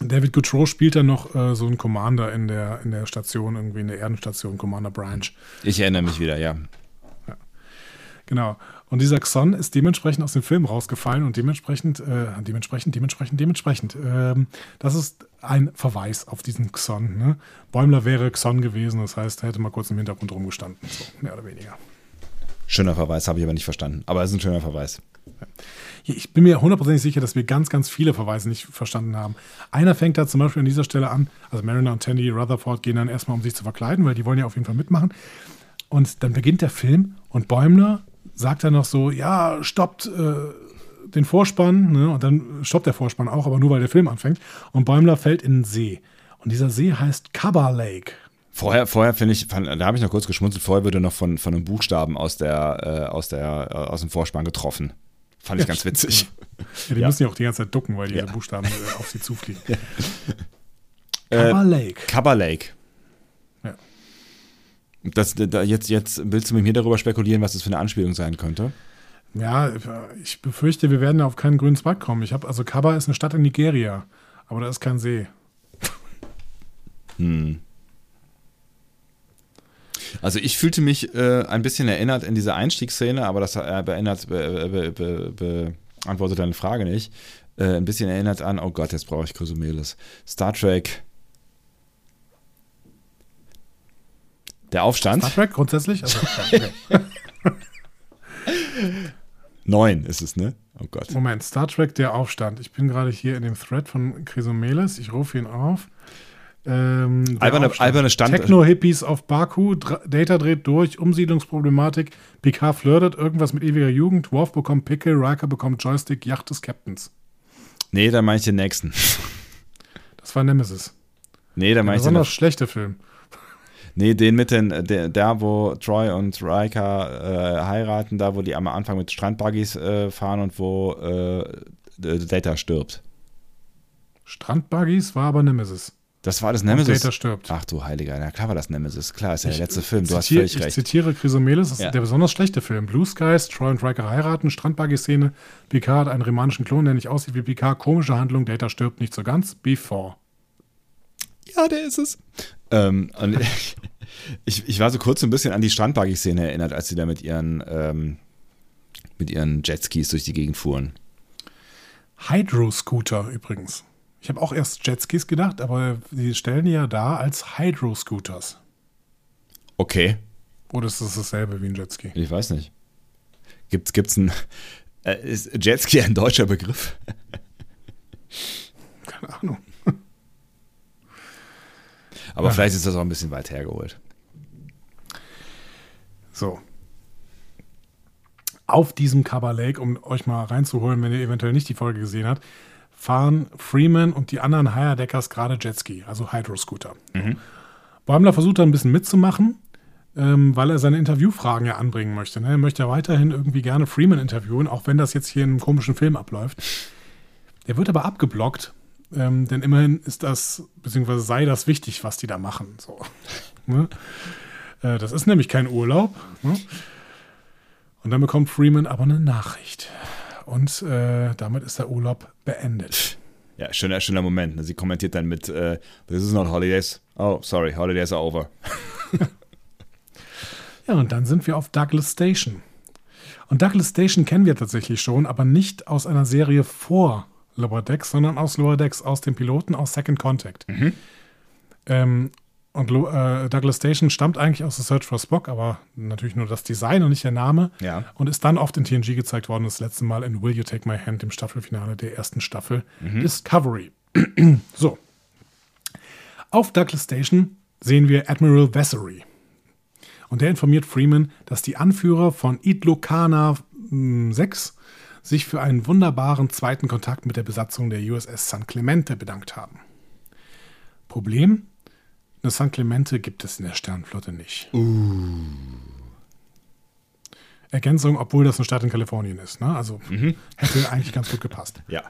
David Goodrow spielt dann noch äh, so einen Commander in der, in der Station, irgendwie in der Erdenstation, Commander Branch. Ich erinnere mich wieder, ja. Genau. Und dieser Xon ist dementsprechend aus dem Film rausgefallen und dementsprechend, äh, dementsprechend, dementsprechend, dementsprechend. Ähm, das ist ein Verweis auf diesen Xon. Ne? Bäumler wäre Xon gewesen, das heißt, er hätte mal kurz im Hintergrund rumgestanden. So, mehr oder weniger. Schöner Verweis, habe ich aber nicht verstanden. Aber es ist ein schöner Verweis. Ich bin mir hundertprozentig sicher, dass wir ganz, ganz viele Verweise nicht verstanden haben. Einer fängt da zum Beispiel an dieser Stelle an, also Mariner und Tandy Rutherford gehen dann erstmal, um sich zu verkleiden, weil die wollen ja auf jeden Fall mitmachen. Und dann beginnt der Film und Bäumler sagt dann noch so, ja, stoppt äh, den Vorspann, ne? und dann stoppt der Vorspann auch, aber nur weil der Film anfängt. Und Bäumler fällt in den See. Und dieser See heißt Kaba Lake. Vorher, vorher finde ich, da habe ich noch kurz geschmunzelt, vorher wurde noch von, von einem Buchstaben aus, der, äh, aus, der, äh, aus dem Vorspann getroffen. Fand ich Ja, ganz witzig. Ja, die Ja. müssen ja auch die ganze Zeit ducken, weil diese Ja. Buchstaben äh, auf sie zufliegen. Äh, Kaba Lake. Cover Lake. Das, da, jetzt, jetzt willst du mit mir darüber spekulieren, was das für eine Anspielung sein könnte? Ja, ich befürchte, wir werden auf keinen grünen Zweig kommen. Ich habe also Kaba ist eine Stadt in Nigeria, aber da ist kein See. Hm. Also ich fühlte mich äh, ein bisschen erinnert in diese Einstiegsszene, aber das äh, beändert, be, be, be, beantwortet deine Frage nicht. Äh, ein bisschen erinnert an, oh Gott, jetzt brauche ich Chrysomelis. Star Trek. Der Aufstand. Star Trek grundsätzlich? Also, okay. 9 ist es, ne? Oh Gott. Moment, Star Trek, der Aufstand. Ich bin gerade hier in dem Thread von Chrysomeles. Ich rufe ihn auf. Ähm, Alberne, alberne Stand. Techno-Hippies auf Baku, Dra Data dreht durch, Umsiedlungsproblematik, Picard flirtet, irgendwas mit ewiger Jugend, Worf bekommt Pickel, Riker bekommt Joystick, Yacht des Captains. Nee, da meine ich den nächsten. Das war Nemesis. Nee, da Ein meine ich den. besonders schlechter Film. Nee, den mit den, der, da wo Troy und Riker äh, heiraten, da wo die am Anfang mit Strandbuggies äh, fahren und wo äh, Data stirbt. Strandbuggies war aber Nemesis. Das war das Und Nemesis. Data stirbt. Ach du Heiliger, na klar war das Nemesis. Klar, ist ja der Ich letzte Film. Du hast völlig Ich recht. zitiere Chrysomeles, das Ja. ist der besonders schlechte Film. Blue Skies, Troy und Riker heiraten, Strandbuggy-Szene, Picard hat einen romanischen Klon, der nicht aussieht wie Picard, komische Handlung, Data stirbt nicht so ganz, Before. Ja, der ist es. Ähm, und ich, ich war so kurz so ein bisschen an die Strandbuggy-Szene erinnert, als sie da mit ihren, ähm, mit ihren Jetskis durch die Gegend fuhren. Hydro-Scooter übrigens. Ich habe auch erst Jetskis gedacht, aber die stellen die ja da als Hydro-Scooters. Okay, Oder ist das dasselbe wie ein Jetski? ich weiß nicht. Gibt's, gibt's ein. Äh, ist Jetski ein deutscher Begriff? Keine Ahnung. Aber Ja. vielleicht ist das auch ein bisschen weit hergeholt. So. Auf diesem Cover Lake, um euch mal reinzuholen, wenn ihr eventuell nicht die Folge gesehen habt, fahren Freeman und die anderen Higher-Deckers gerade Jetski, also Hydro-Scooter. Mhm. Bäumler versucht da ein bisschen mitzumachen, ähm, weil er seine Interviewfragen ja anbringen möchte. Ne? Er möchte ja weiterhin irgendwie gerne Freeman interviewen, auch wenn das jetzt hier in einem komischen Film abläuft. Der wird aber abgeblockt, ähm, denn immerhin ist das, beziehungsweise sei das wichtig, was die da machen. So. ne? äh, das ist nämlich kein Urlaub. Ne? Und dann bekommt Freeman aber eine Nachricht. Und äh, damit ist der Urlaub beendet. Ja, schöner, schöner Moment. Ne? Sie kommentiert dann mit, uh, this is not holidays. Oh, sorry, holidays are over. ja, und dann sind wir auf Douglas Station. Und Douglas Station kennen wir tatsächlich schon, aber nicht aus einer Serie vor Lower Decks, sondern aus Lower Decks, aus dem Piloten, aus Second Contact. Mhm. Ähm, und äh, Douglas Station stammt eigentlich aus The Search for Spock, aber natürlich nur das Design und nicht der Name. Ja. Und ist dann oft in TNG gezeigt worden, das letzte Mal in Will You Take My Hand, dem Staffelfinale der ersten Staffel mhm. Discovery. so. Auf Douglas Station sehen wir Admiral Vessery. Und der informiert Freeman, dass die Anführer von Idlokana 6 hm, sich für einen wunderbaren zweiten Kontakt mit der Besatzung der USS San Clemente bedankt haben. Problem? Eine San Clemente gibt es in der Sternflotte nicht. Uh. Ergänzung, obwohl das eine Stadt in Kalifornien ist. Ne? Also mhm. hätte eigentlich ganz gut gepasst. Ja.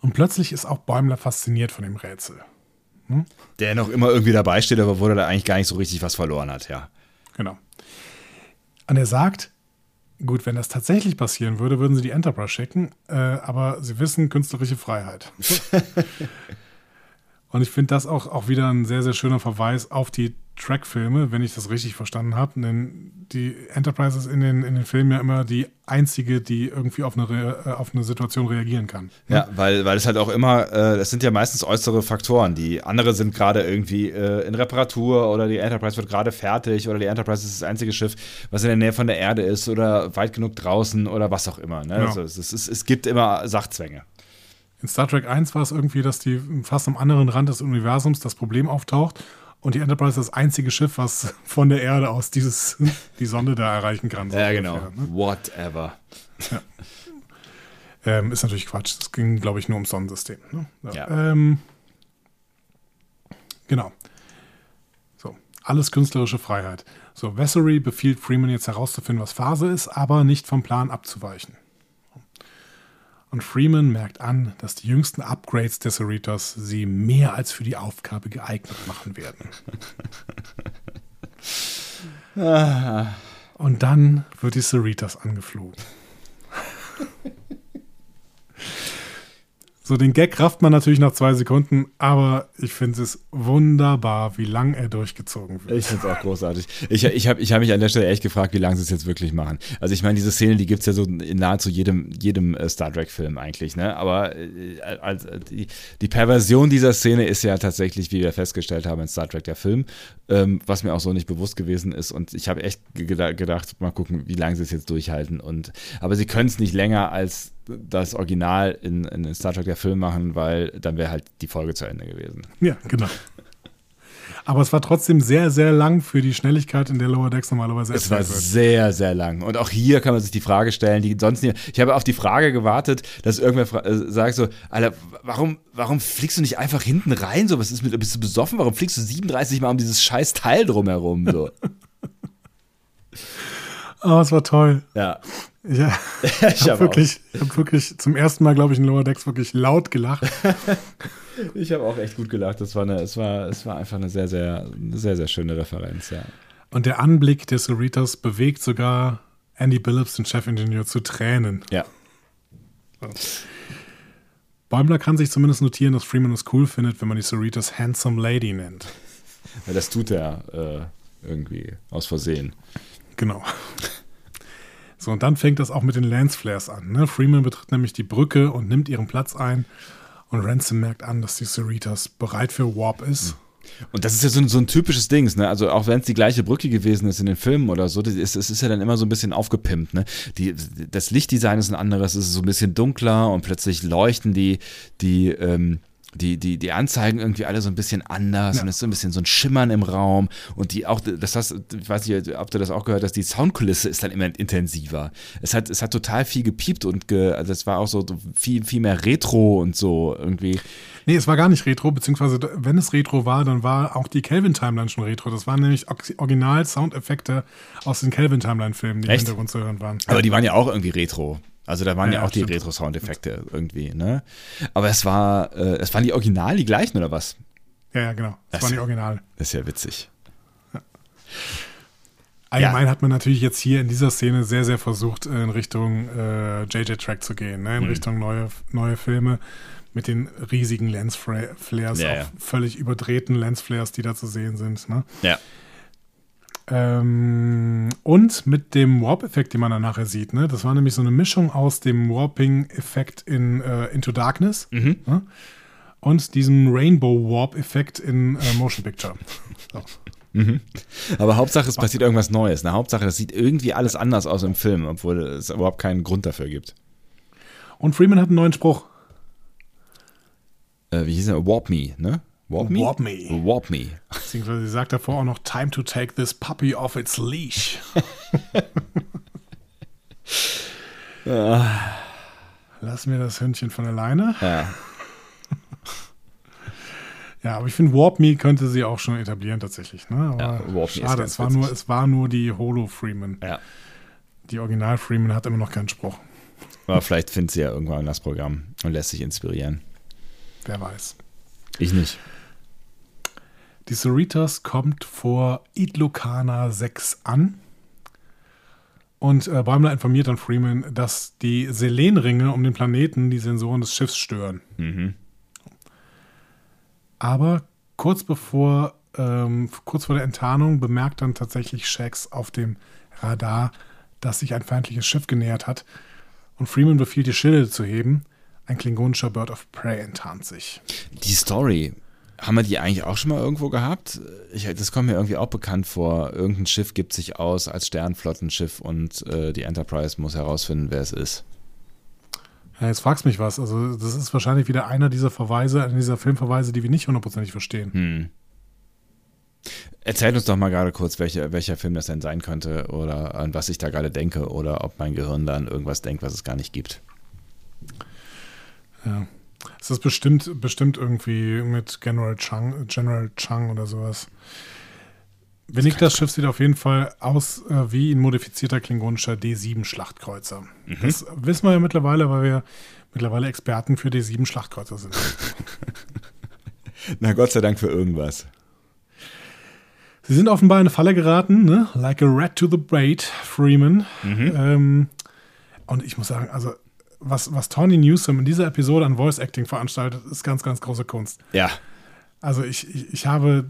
Und plötzlich ist auch Bäumler fasziniert von dem Rätsel. Hm? Der noch immer irgendwie dabei steht, aber wo er da eigentlich gar nicht so richtig was verloren hat, ja. Genau. Und er sagt, gut, wenn das tatsächlich passieren würde, würden sie die Enterprise schicken, äh, aber sie wissen künstlerische Freiheit. Und ich finde das auch, auch wieder ein sehr, sehr schöner Verweis auf die Track-Filme, wenn ich das richtig verstanden habe. Denn die Enterprise ist in den, in den Filmen ja immer die einzige, die irgendwie auf eine, äh, auf eine Situation reagieren kann. Ja, weil, weil es halt auch immer, äh, das sind ja meistens äußere Faktoren. Die andere sind gerade irgendwie äh, in Reparatur oder die Enterprise wird gerade fertig oder die Enterprise ist das einzige Schiff, was in der Nähe von der Erde ist oder weit genug draußen oder was auch immer. Ne? Ja. Also es, es, es gibt immer Sachzwänge. In Star Trek 1 war es irgendwie, dass die fast am anderen Rand des Universums das Problem auftaucht und die Enterprise ist das einzige Schiff, was von der Erde aus dieses, die Sonde da erreichen kann. So ja, genau. Ungefähr, ne? Whatever. Ja. Ähm, ist natürlich Quatsch. Es ging, glaube ich, nur ums Sonnensystem. Ne? Ja. ja. Ähm, genau. So, alles künstlerische Freiheit. So, Vessery befiehlt Freeman jetzt herauszufinden, was Phase ist, aber nicht vom Plan abzuweichen. Und Freeman merkt an, dass die jüngsten Upgrades des Cerritos sie mehr als für die Aufgabe geeignet machen werden. Und dann wird die Cerritos angeflogen. So, den Gag rafft man natürlich nach zwei Sekunden, aber ich finde es wunderbar, wie lang er durchgezogen wird. Ich finde es auch großartig. Ich, ich habe ich hab mich an der Stelle echt gefragt, wie lange sie es jetzt wirklich machen. Also ich meine, diese Szene, die gibt es ja so in nahezu jedem, jedem äh, Star Trek-Film eigentlich, ne? Aber äh, also, die, die Perversion dieser Szene ist ja tatsächlich, wie wir festgestellt haben, in Star Trek der Film, ähm, was mir auch so nicht bewusst gewesen ist. Und ich habe echt gedacht, mal gucken, wie lange sie es jetzt durchhalten. Und, aber sie können es nicht länger als das Original in, in Star Trek der Film machen, weil dann wäre halt die Folge zu Ende gewesen. Ja, genau. Aber es war trotzdem sehr, sehr lang für die Schnelligkeit, in der Lower Decks normalerweise Es war wird. sehr, sehr lang. Und auch hier kann man sich die Frage stellen, die sonst nie. Ich habe auf die Frage gewartet, dass irgendwer äh, sagt so, Alter, warum, warum fliegst du nicht einfach hinten rein? So, was ist mit, bist du besoffen? Warum fliegst du 37 Mal um dieses scheiß Teil drumherum? So. oh, es war toll. Ja. Ja, ich habe wirklich, hab wirklich zum ersten Mal, glaube ich, in Lower Decks wirklich laut gelacht. ich habe auch echt gut gelacht. Das war eine, es war, es war einfach eine sehr, sehr, eine sehr, sehr schöne Referenz, ja. Und der Anblick des Cerritos bewegt sogar Andy Billups, den Chefingenieur, zu Tränen. Ja. So. Bäumler kann sich zumindest notieren, dass Freeman es cool findet, wenn man die Cerritos Handsome Lady nennt. Ja, das tut er äh, irgendwie aus Versehen. Genau. So, und dann fängt das auch mit den Lance-Flares an. Ne? Freeman betritt nämlich die Brücke und nimmt ihren Platz ein. Und Ransom merkt an, dass die Cerritos bereit für Warp ist. Und das ist ja so ein, so ein typisches Ding, ne? Also auch wenn es die gleiche Brücke gewesen ist in den Filmen oder so, es ist, ist, ja dann immer so ein bisschen aufgepimpt, ne? Die, das Lichtdesign ist ein anderes, es ist so ein bisschen dunkler und plötzlich leuchten die, die, ähm, die, die, die Anzeigen irgendwie alle so ein bisschen anders Ja. und es ist so ein bisschen so ein Schimmern im Raum und die auch, das hast, ich weiß nicht, ob du das auch gehört hast, die Soundkulisse ist dann immer intensiver. Es hat, es hat total viel gepiept und ge, also es war auch so viel, viel mehr Retro und so irgendwie. Nee, es war gar nicht Retro, beziehungsweise wenn es Retro war, dann war auch die Kelvin-Timeline schon Retro. Das waren nämlich Ox- Original-Soundeffekte aus den Kelvin-Timeline-Filmen, die im? Hintergrund zu hören waren. Aber die waren ja auch irgendwie Retro. Also da waren ja, Ja, auch die stimmt. Retro-Soundeffekte irgendwie, ne? Aber es war, äh, es waren die Original die gleichen oder was? Ja, ja, genau. Das, Das- waren die Original. Ist ja witzig. Allgemein hat man natürlich jetzt hier in dieser Szene sehr, sehr versucht, in Richtung äh, JJ-Track zu gehen, ne? in Mhm. Richtung neue, neue Filme mit den riesigen Lensflares, Ja, auch ja. völlig überdrehten Lensflares, die da zu sehen sind. Ne? Ja. Ähm, und mit dem Warp-Effekt, den man dann nachher sieht. Ne? Das war nämlich so eine Mischung aus dem Warping-Effekt in äh, Into Darkness Mhm. ne? und diesem Rainbow-Warp-Effekt in äh, Motion Picture. So. Aber Hauptsache, es passiert irgendwas Neues. Ne? Hauptsache, das sieht irgendwie alles anders aus im Film, obwohl es überhaupt keinen Grund dafür gibt. Und Freeman hat einen neuen Spruch. Äh, wie hieß er? Warp Me, ne? Warp Me? Warp Me. Warp Me. Beziehungsweise sie sagt davor auch noch Time to take this puppy off its leash. Lass mir das Hündchen von alleine. Ja. Ja, aber ich finde, Warp Me könnte sie auch schon etablieren tatsächlich. Ne? Aber Ja, Warp Me schade, es war, witzig. nur, es war nur die Holo Freeman. ja. Die Original Freeman hat immer noch keinen Spruch. Aber vielleicht findet sie ja irgendwann das Programm und lässt sich inspirieren. Wer weiß. Ich nicht. Die Cerritos kommt vor Idlokana 6 an. Und äh, Bäumler informiert dann Freeman, dass die Selenringe um den Planeten die Sensoren des Schiffs stören. Mhm. Aber kurz bevor, ähm, kurz vor der Enttarnung bemerkt dann tatsächlich Shax auf dem Radar, dass sich ein feindliches Schiff genähert hat. Und Freeman befiehlt, die Schilde zu heben. Ein klingonischer Bird of Prey enttarnt sich. Die Story, haben wir die eigentlich auch schon mal irgendwo gehabt? Ich, das kommt mir irgendwie auch bekannt vor. Irgendein Schiff gibt sich aus als Sternflottenschiff und äh, die Enterprise muss herausfinden, wer es ist. Ja, jetzt fragst mich was. Also, das ist wahrscheinlich wieder einer dieser Verweise, einer dieser Filmverweise, die wir nicht hundertprozentig verstehen. Hm. Erzähl uns doch mal gerade kurz, welche, welcher Film das denn sein könnte oder an was ich da gerade denke oder ob mein Gehirn dann irgendwas denkt, was es gar nicht gibt. Ja. Es ist bestimmt, bestimmt irgendwie mit General Chang, General Chang oder sowas. Benigtas Schiff sieht auf jeden Fall aus äh, wie ein modifizierter klingonischer D7-Schlachtkreuzer. Das wissen wir ja mittlerweile, weil wir mittlerweile Experten für D7-Schlachtkreuzer sind. Na Gott sei Dank für irgendwas. Sie sind offenbar in eine Falle geraten, ne? Like a rat to the bait, Freeman. Ähm, und ich muss sagen, also was, was Tawny Newsom in dieser Episode an Voice Acting veranstaltet, ist ganz, ganz große Kunst. Ja, Also ich, ich, ich habe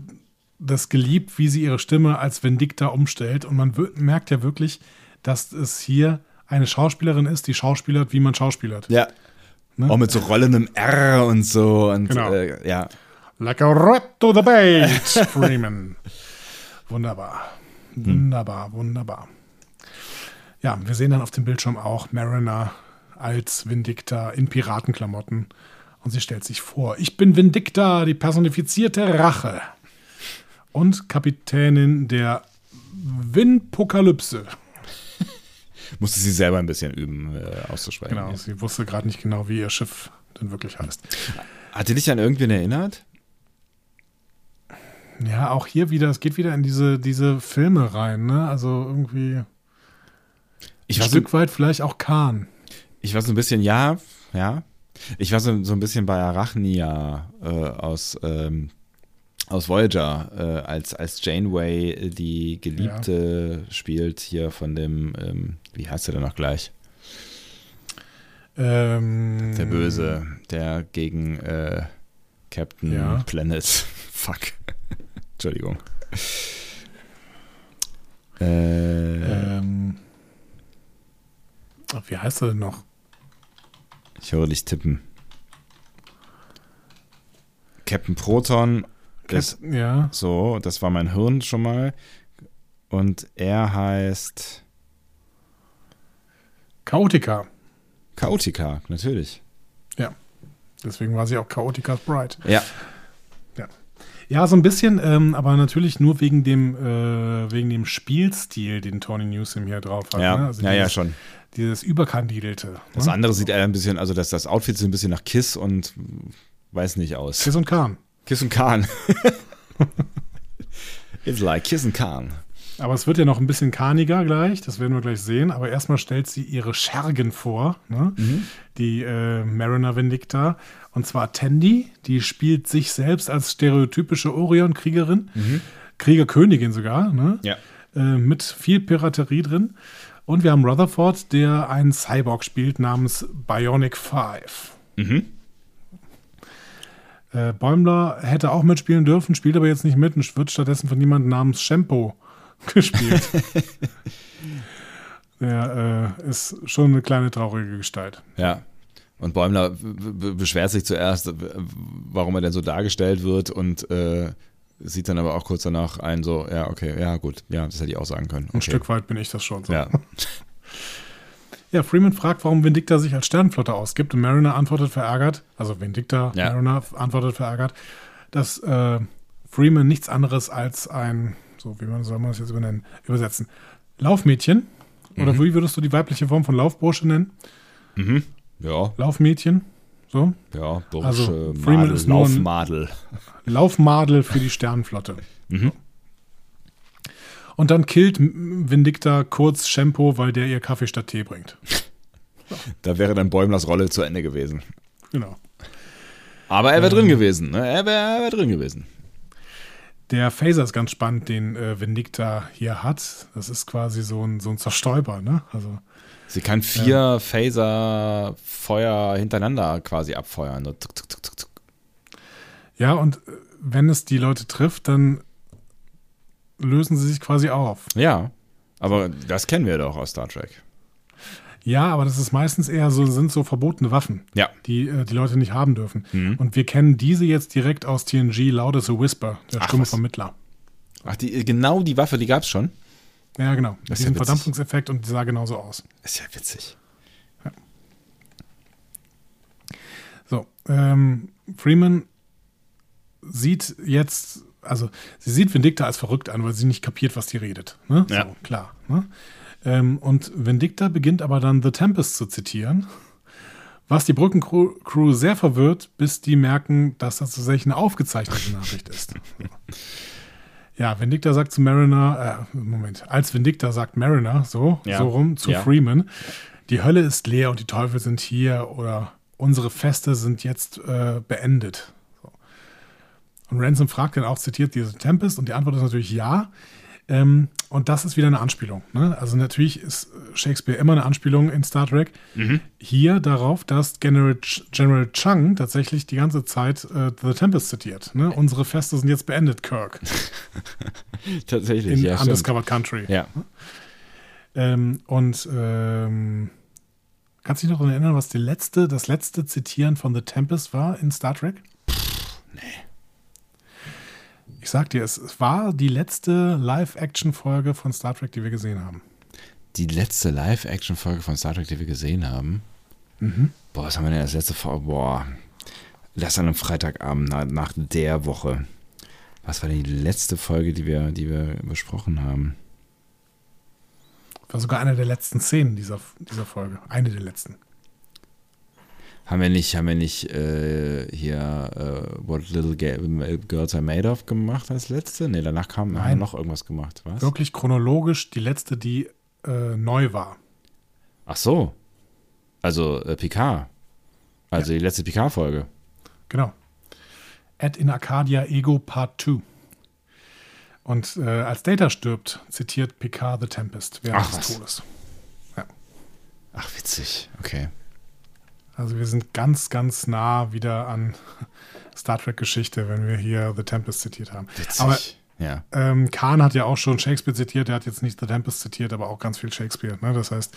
das geliebt, wie sie ihre Stimme als Vindicta umstellt. Und man merkt ja wirklich, dass es hier eine Schauspielerin ist, die schauspielert, wie man schauspielert. ja. Ne? Auch mit so rollendem R und so und Genau. äh, ja. Like a rat to the bait, Freeman. Wunderbar. Wunderbar, wunderbar. Ja, wir sehen dann auf dem Bildschirm auch Mariner als Vindicta in Piratenklamotten. Und sie stellt sich vor, ich bin Vindicta, die personifizierte Rache. Und Kapitänin der Winpokalypse. Musste sie selber ein bisschen üben, äh, auszusprechen. Genau, sie wusste gerade nicht genau, wie ihr Schiff denn wirklich heißt. Hat die dich an irgendwen erinnert? Ja, auch hier wieder, es geht wieder in diese, diese Filme rein, ne? Also irgendwie Ich ein Stück weit vielleicht auch Kahn. Ich war so ein bisschen, ja, ja. Ich war so, so ein bisschen bei Arachnia äh, aus, ähm, aus Voyager, äh, als, als Janeway äh, die Geliebte spielt hier von dem, ähm, wie heißt er denn noch gleich? Ähm, Der Böse, der gegen äh, Captain Ja. Planet. Fuck. Entschuldigung. Äh, Ähm, wie heißt er denn noch? Ich höre dich tippen. Captain Proton ist ja, so, das war mein Hirn schon mal. Und er heißt Chaotica. Chaotica, natürlich. Deswegen war sie auch Chaotica's Bride. Ja. Ja. Ja, so ein bisschen, ähm, aber natürlich nur wegen dem, äh, wegen dem Spielstil, den Tony Newsom hier drauf hat. Ja, ne? Also ja, ja, dieses, schon. Dieses Überkandidelte. Das ne? andere sieht eher ein bisschen, also das, das Outfit sieht ein bisschen nach Kiss und weiß nicht aus. Kiss und Kahn. Kiss und Kahn. It's like Kiss and Kahn. Aber es wird ja noch ein bisschen kahniger gleich, das werden wir gleich sehen. Aber erstmal stellt sie ihre Schergen vor, ne? die äh, Mariner Vindicta. Und zwar Tandy, die spielt sich selbst als stereotypische Orion-Kriegerin, Kriegerkönigin sogar, ne? Ja. äh, mit viel Piraterie drin. Und wir haben Rutherford, der einen Cyborg spielt namens Bionic 5. Äh, Bäumler hätte auch mitspielen dürfen, spielt aber jetzt nicht mit und wird stattdessen von jemandem namens Shampoo gespielt. Der äh, ist schon eine kleine traurige Gestalt. Ja. Und Bäumler beschwert sich zuerst, warum er denn so dargestellt wird und äh, sieht dann aber auch kurz danach ein, so, ja, okay, ja, gut, ja, das hätte ich auch sagen können. Okay. Ein Stück weit bin ich das schon so. Ja. Ja, Freeman fragt, warum Vindicta sich als Sternenflotte ausgibt und Mariner antwortet verärgert, also Vindicta, Ja. Mariner antwortet verärgert, dass äh, Freeman nichts anderes als ein, so wie man soll man das jetzt übernennen, übersetzen, Laufmädchen. Oder Mhm. wie würdest du die weibliche Form von Laufbursche nennen? Ja, Laufmädchen. So. ja, Bursche, Also, Freeman Madel, ist Laufmadel. Laufmadel für die Sternenflotte. Mhm. Und dann killt Vindicta kurz Shampoo, weil der ihr Kaffee statt Tee bringt. Da wäre dann Bäumlers Rolle zu Ende gewesen. Genau. Aber er wäre Ähm. drin gewesen, ne? Er wäre wär drin gewesen. Der Phaser ist ganz spannend, den äh, Vindicta hier hat. Das ist quasi so ein, so ein Zerstäuber, ne? Also, Sie kann vier Phaser Feuer hintereinander quasi abfeuern. Tuck, tuck, tuck. ja, und äh, wenn es die Leute trifft, dann lösen sie sich quasi auf. Ja, aber das kennen wir doch aus Star Trek. Ja, aber das ist meistens eher so, sind so verbotene Waffen, Ja, die äh, die Leute nicht haben dürfen. Und wir kennen diese jetzt direkt aus TNG Loud as a Whisper, der Ach, stumme was. Vermittler. ach, die, genau die Waffe, die gab es schon. Ja, genau. Das ist Diesen ja witzig. Verdampfungseffekt und die sah genauso aus. Ist ja witzig. So, ähm, Freeman sieht jetzt, also sie sieht Vindicta als verrückt an, weil sie nicht kapiert, was die redet. Ne? Ja. So, klar. Ne? Ähm, und Vindicta beginnt aber dann The Tempest zu zitieren, was die Brückencrew Crew sehr verwirrt, bis die merken, dass das tatsächlich eine aufgezeichnete Nachricht ist. Ja, Vindicta sagt zu Mariner, äh, Moment, als Vindicta sagt Mariner, so, Ja. so rum, zu Ja. Freeman, die Hölle ist leer und die Teufel sind hier oder unsere Feste sind jetzt äh, beendet. So. Und Ransom fragt dann auch, zitiert diese Tempest und die Antwort ist natürlich ja. Ähm, und das ist wieder eine Anspielung. Ne? Also natürlich ist Shakespeare immer eine Anspielung in Star Trek. Hier darauf, dass General, General Chung tatsächlich die ganze Zeit äh, The Tempest zitiert. Ne? Unsere Feste sind jetzt beendet, Kirk, Tatsächlich, in ja. Stimmt. Undiscovered Country. Ja. Ähm, und ähm, kannst du dich noch daran erinnern, was die letzte, das letzte Zitieren von The Tempest war in Star Trek? nee. Ich sag dir, es, es war die letzte Live-Action-Folge von Star Trek, die wir gesehen haben. Die letzte Live-Action-Folge von Star Trek, die wir gesehen haben. Boah, was haben wir denn als letzte Folge? Boah, das an einem Freitagabend nach, nach der Woche. Was war denn die letzte Folge, die wir, die wir besprochen haben? War sogar eine der letzten Szenen dieser, dieser Folge. Eine der letzten. Haben wir nicht, haben wir nicht äh, hier äh, What Little Girls Are Made Of gemacht als letzte? Nee, danach kam haben Nein. noch irgendwas gemacht, was? Wirklich chronologisch die letzte, die äh, neu war. Ach so. Also äh, Picard. Also die letzte Picard-Folge. Genau. Ad in Arcadia Ego Part 2. Und äh, als Data stirbt, zitiert Picard The Tempest während Ach, des was. Todes. Ach, witzig. Okay. Also wir sind ganz, ganz nah wieder an Star Trek-Geschichte, wenn wir hier The Tempest zitiert haben. Witzig. Aber ja. ähm, Kahn hat ja auch schon Shakespeare zitiert, der hat jetzt nicht The Tempest zitiert, aber auch ganz viel Shakespeare. Ne? Das heißt,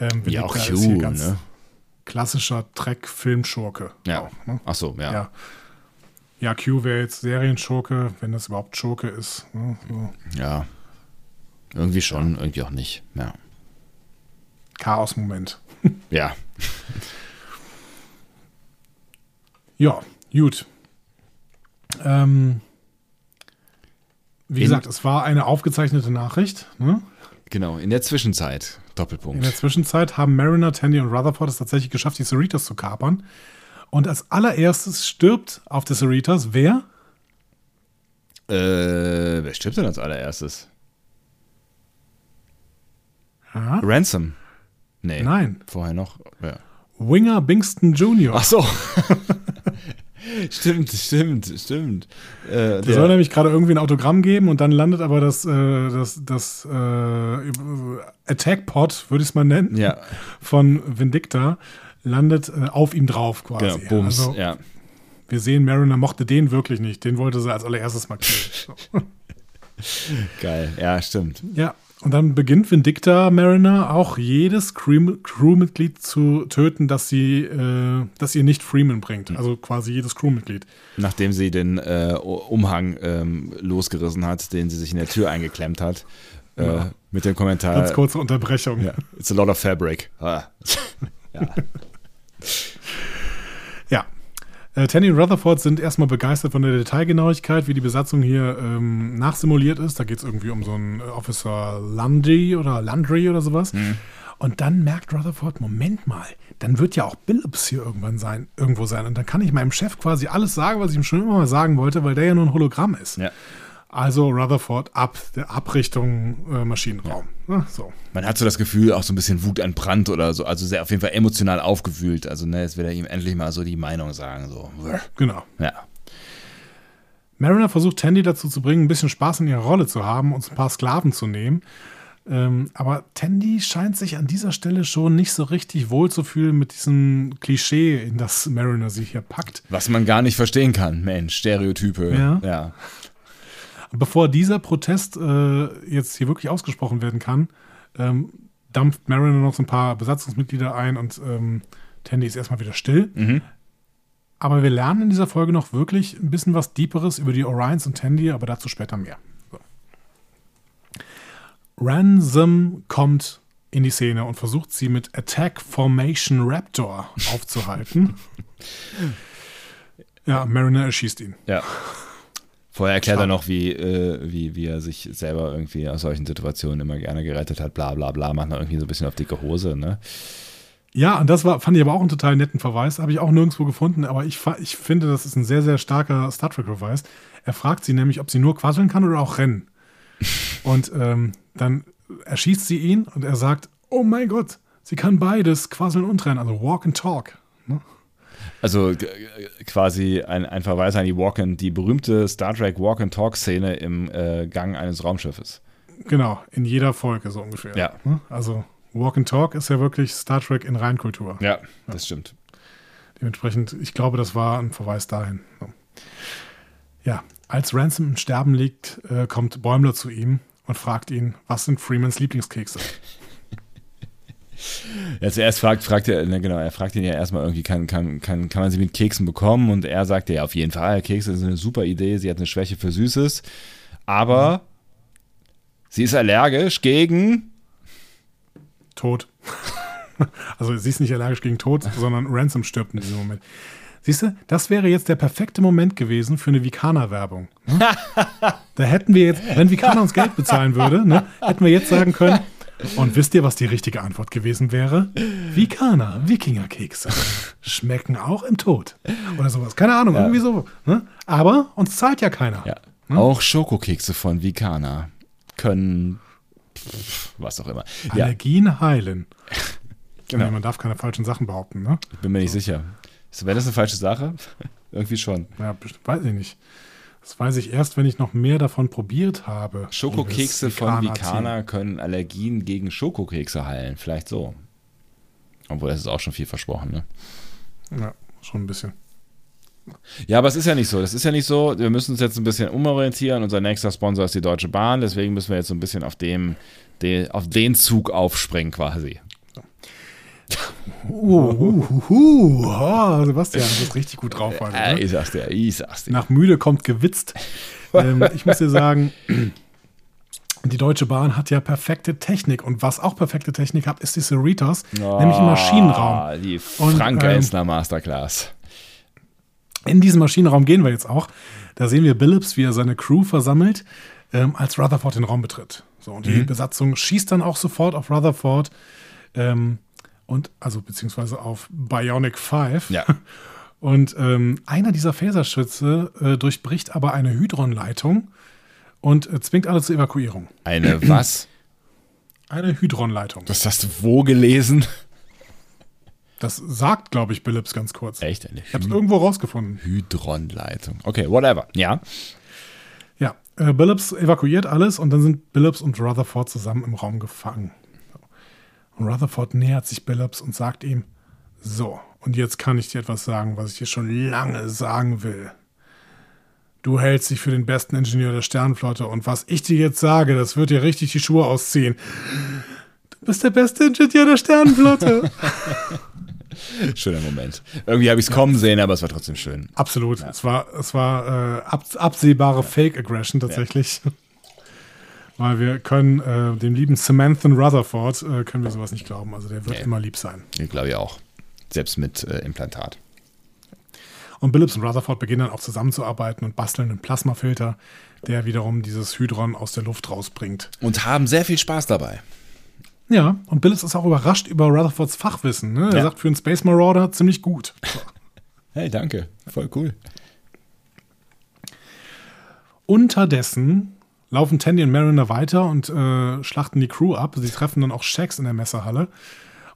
ähm, Ja, auch ist hier Hugh, ganz ne? klassischer Trek-Filmschurke. Ja. Auch, ne? Ach so, ja. Ja. Ja, Q wäre jetzt Serienschurke, wenn das überhaupt Schurke ist. Ne? So. Ja. Irgendwie schon, irgendwie auch nicht. Ja. Chaos-Moment. Ja. Ja, gut. Ähm, wie In- gesagt, es war eine aufgezeichnete Nachricht. Ne? Genau, in der Zwischenzeit. In Doppelpunkt. der Zwischenzeit haben Mariner, Tandy und Rutherford es tatsächlich geschafft, die Cerritos zu kapern. Und als allererstes stirbt auf der Cerritos wer? Äh, wer stirbt denn als allererstes? Ja, Ransom. Nee. Nein. Vorher noch. Ja. Winger Bingston Jr. Ach so. stimmt, stimmt, stimmt. Äh, Der soll nämlich gerade irgendwie ein Autogramm geben und dann landet aber das, äh, das, das äh, Attack-Pod, würde ich es mal nennen, ja, von Vindicta, landet äh, auf ihm drauf quasi. genau, Bums. Also, ja. Wir sehen, Mariner mochte den wirklich nicht. Den wollte sie als allererstes mal killen. So. Geil. Ja, stimmt. Ja, und dann beginnt Vindicta Mariner auch jedes Crew- Crewmitglied zu töten, das sie, äh, das ihr nicht Freeman bringt. Also quasi jedes Crewmitglied. Nachdem sie den äh, Umhang ähm, losgerissen hat, den sie sich in der Tür eingeklemmt hat. Äh, Ja. Mit dem Kommentar. Ganz kurze Unterbrechung. Ja, it's a lot of fabric. Ah. Ja. Äh, Tanny und Rutherford sind erstmal begeistert von der Detailgenauigkeit, wie die Besatzung hier ähm, nachsimuliert ist. Da geht es irgendwie um so einen äh, Officer Landry oder Landry oder sowas. Und dann merkt Rutherford, Moment mal, dann wird ja auch Billups hier irgendwann sein, irgendwo sein. Und dann kann ich meinem Chef quasi alles sagen, was ich ihm schon immer mal sagen wollte, weil der ja nur ein Hologramm ist. ja. Also Rutherford ab, der ab Richtung äh, Maschinenraum. Ja, so. Man hat so das Gefühl, auch so ein bisschen Wut entbrannt oder so. Also sehr auf jeden Fall emotional aufgewühlt. Also, ne, jetzt will er ihm endlich mal so die Meinung sagen. So. Genau. Ja. Mariner versucht Tandy dazu zu bringen, ein bisschen Spaß in ihrer Rolle zu haben und ein paar Sklaven zu nehmen. Ähm, aber Tandy scheint sich an dieser Stelle schon nicht so richtig wohl zu fühlen mit diesem Klischee, in das Mariner sie hier packt. Was man gar nicht verstehen kann. Mensch, Stereotype. Ja. ja. Bevor dieser Protest äh, jetzt hier wirklich ausgesprochen werden kann, ähm, dampft Mariner noch so ein paar Besatzungsmitglieder ein und ähm, Tandy ist erstmal wieder still. Mhm. Aber wir lernen in dieser Folge noch wirklich ein bisschen was Deeperes über die Orions und Tandy, aber dazu später mehr. So. Ransom kommt in die Szene und versucht sie mit Attack Formation Raptor aufzuhalten. ja, Mariner erschießt ihn. Ja. Vorher erklärt Schade. er noch, wie, äh, wie, wie er sich selber irgendwie aus solchen Situationen immer gerne gerettet hat, bla bla bla, macht noch irgendwie so ein bisschen auf dicke Hose, ne? Ja, und das war, fand ich aber auch einen total netten Verweis. Habe ich auch nirgendwo gefunden, aber ich, ich finde, das ist ein sehr, sehr starker Star Trek-Verweis. Er fragt sie nämlich, ob sie nur quasseln kann oder auch rennen. und ähm, dann erschießt sie ihn und er sagt, oh mein Gott, sie kann beides, quasseln und rennen, also walk and talk. Ne? Also g- quasi ein, ein Verweis an die Walk and, die berühmte Star Trek Walk and Talk Szene im äh, Gang eines Raumschiffes. Genau, in jeder Folge so ungefähr. Ja. Ne? Also walk and talk ist ja wirklich Star Trek in Reinkultur. Ja, das stimmt. Dementsprechend, ich glaube, das war ein Verweis dahin. So. Ja, als Ransom im Sterben liegt, äh, kommt Bäumler zu ihm und fragt ihn, was sind Freemans Lieblingskekse? Ja, zuerst fragt, fragt er, ne, genau, er fragt ihn ja erstmal irgendwie, kann, kann, kann, kann man sie mit Keksen bekommen? Und er sagt ja, auf jeden Fall, Kekse sind eine super Idee, sie hat eine Schwäche für Süßes, aber sie ist allergisch gegen. Tod. also sie ist nicht allergisch gegen Tod, sondern Ransom stirbt in diesem Moment. Siehst du, das wäre jetzt der perfekte Moment gewesen für eine Vikana-Werbung. Ne? da hätten wir jetzt, wenn Vikana uns Geld bezahlen würde, ne, hätten wir jetzt sagen können, und wisst ihr, was die richtige Antwort gewesen wäre? Vikana, Wikingerkekse. Schmecken auch im Tod. Oder sowas. Keine Ahnung, irgendwie so. Ne? Aber uns zahlt ja keiner. Ja. Auch Schokokekse von Vikana können was auch immer. Ja, Allergien heilen. Genau. Man darf keine falschen Sachen behaupten, ne? bin mir nicht sicher. Wäre das eine falsche Sache? Irgendwie schon. Ja, weiß ich nicht. Das weiß ich erst, wenn ich noch mehr davon probiert habe. Schokokekse von. Vikana können Allergien gegen Schokokekse heilen. Vielleicht so. Obwohl, das ist auch schon viel versprochen, ne? Ja, schon ein bisschen. Ja, aber es ist ja nicht so. Das ist ja nicht so. Wir müssen uns jetzt ein bisschen umorientieren. Unser nächster Sponsor ist die Deutsche Bahn. Deswegen müssen wir jetzt so ein bisschen auf dem, de, auf den Zug aufspringen quasi. Uh, uh, uh. Oh, Sebastian, du bist richtig gut drauf heute. Ne? ich sag's dir, ich sag's dir. Nach müde kommt gewitzt. ähm, ich muss dir sagen, die Deutsche Bahn hat ja perfekte Technik. Und was auch perfekte Technik hat, ist die Cerritos, nämlich im Maschinenraum. Ah, Die Und, Frank ähm, Elsner Masterclass. In diesen Maschinenraum gehen wir jetzt auch. Da sehen wir Billups, wie er seine Crew versammelt, ähm, als Rutherford den Raum betritt. So, und die Mhm. Besatzung schießt dann auch sofort auf Rutherford ähm, und also beziehungsweise auf Bionic 5. Ja. Und ähm, einer dieser Phaserschütze äh, durchbricht aber eine Hydronleitung und äh, zwingt alle zur Evakuierung. Eine was? Eine Hydronleitung. Das hast du wo gelesen? Das sagt, glaube ich, Billups ganz kurz. Echt? Eine Ich habe es irgendwo rausgefunden. Hydronleitung. Okay, whatever. Ja. Ja, äh, Billups evakuiert alles und dann sind Billups und Rutherford zusammen im Raum gefangen. Und Rutherford nähert sich Billups und sagt ihm, so, und jetzt kann ich dir etwas sagen, was ich dir schon lange sagen will. Du hältst dich für den besten Ingenieur der Sternenflotte und was ich dir jetzt sage, das wird dir richtig die Schuhe ausziehen. Du bist der beste Ingenieur der Sternenflotte. Schöner Moment. Irgendwie habe ich es kommen sehen, aber es war trotzdem schön. Absolut. Es war, es war äh, ab, absehbare Fake Aggression tatsächlich. Weil wir können äh, dem lieben Samanthan Rutherford äh, können wir sowas nicht glauben. Also der wird Nee. immer lieb sein. Ich glaube ich auch. Selbst mit äh, Implantat. Und Billups und Rutherford beginnen dann auch zusammenzuarbeiten und basteln einen Plasmafilter, der wiederum dieses Hydron aus der Luft rausbringt. Und haben sehr viel Spaß dabei. Ja, und Billups ist auch überrascht über Rutherfords Fachwissen. Ne? Er Ja. sagt für einen Space Marauder ziemlich gut. Hey, danke. Voll cool. Unterdessen laufen Tandy und Mariner weiter und äh, schlachten die Crew ab. Sie treffen dann auch Shax in der Messerhalle.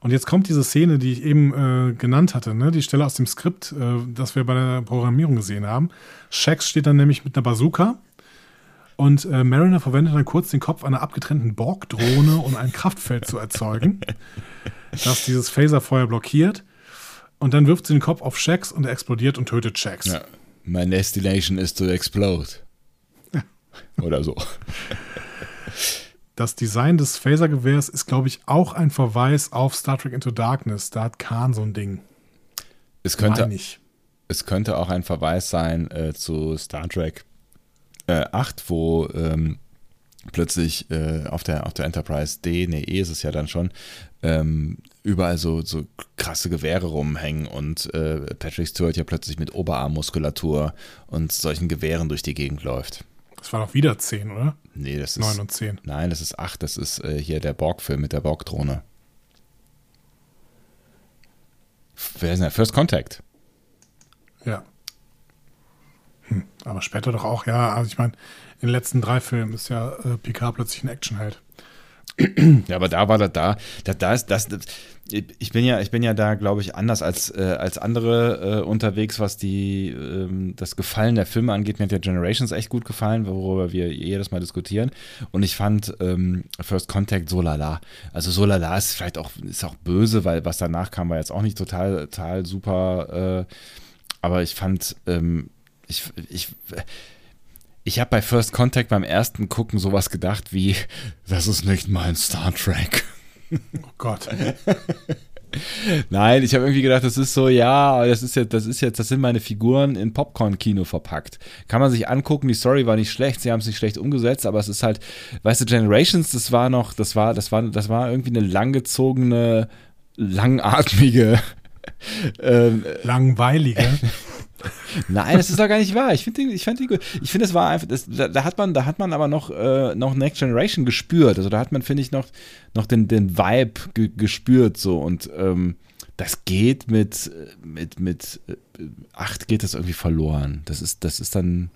Und jetzt kommt diese Szene, die ich eben äh, genannt hatte, ne? die Stelle aus dem Skript, äh, das wir bei der Programmierung gesehen haben. Shax steht dann nämlich mit einer Bazooka und äh, Mariner verwendet dann kurz den Kopf einer abgetrennten Borg-Drohne, um ein Kraftfeld zu erzeugen, das dieses Phaserfeuer blockiert. Und dann wirft sie den Kopf auf Shax und er explodiert und tötet Shax. Ja. My destination is to explode. Oder so. Das Design des Phasergewehrs ist, glaube ich, auch ein Verweis auf Star Trek Into Darkness. Da hat Khan so ein Ding. Es könnte, es könnte auch ein Verweis sein äh, zu Star Trek äh, 8, wo ähm, plötzlich äh, auf, der, auf der Enterprise D, nee, E ist es ja dann schon, ähm, überall so, so krasse Gewehre rumhängen und äh, Patrick Stewart ja plötzlich mit Oberarmmuskulatur und solchen Gewehren durch die Gegend läuft. Das war doch wieder 10, oder? Nee, das ist. 9 und 10. Nein, das ist 8, das ist äh, hier der Borg-Film mit der Borg-Drohne. Wer ist denn der? First Contact. Ja. Hm, aber später doch auch, ja. Also ich meine, in den letzten drei Filmen ist ja äh, Picard plötzlich ein Actionheld. Ja, aber da war das da. Da, da ist das, das. Ich bin ja, ich bin ja da, glaube ich, anders als, äh, als andere äh, unterwegs, was die ähm, das Gefallen der Filme angeht. Mir hat ja Generations echt gut gefallen, worüber wir jedes Mal diskutieren. Und ich fand ähm, First Contact so lala. Also so lala ist vielleicht auch, ist auch böse, weil was danach kam, war jetzt auch nicht total, total super. Äh, aber ich fand, ähm, ich, ich, ich habe bei First Contact beim ersten Gucken sowas gedacht wie, das ist nicht mein Star Trek. Oh Gott. Nein, ich habe irgendwie gedacht, das ist so, ja, das ist jetzt, das ist jetzt, das sind meine Figuren in Popcorn-Kino verpackt. Kann man sich angucken, die Story war nicht schlecht, sie haben es nicht schlecht umgesetzt, aber es ist halt, weißt du, Generations, das war noch, das war, das war, das war irgendwie eine langgezogene, langatmige ähm, Langweilige. Nein, das ist doch gar nicht wahr. Ich finde ich find die gut. Ich finde, es war einfach, das, da, da hat man, da hat man aber noch, äh, noch Next Generation gespürt. Also da hat man, finde ich, noch, noch den, den Vibe ge gespürt so und ähm, das geht mit, mit, mit äh, acht geht das irgendwie verloren. Das ist, das ist dann,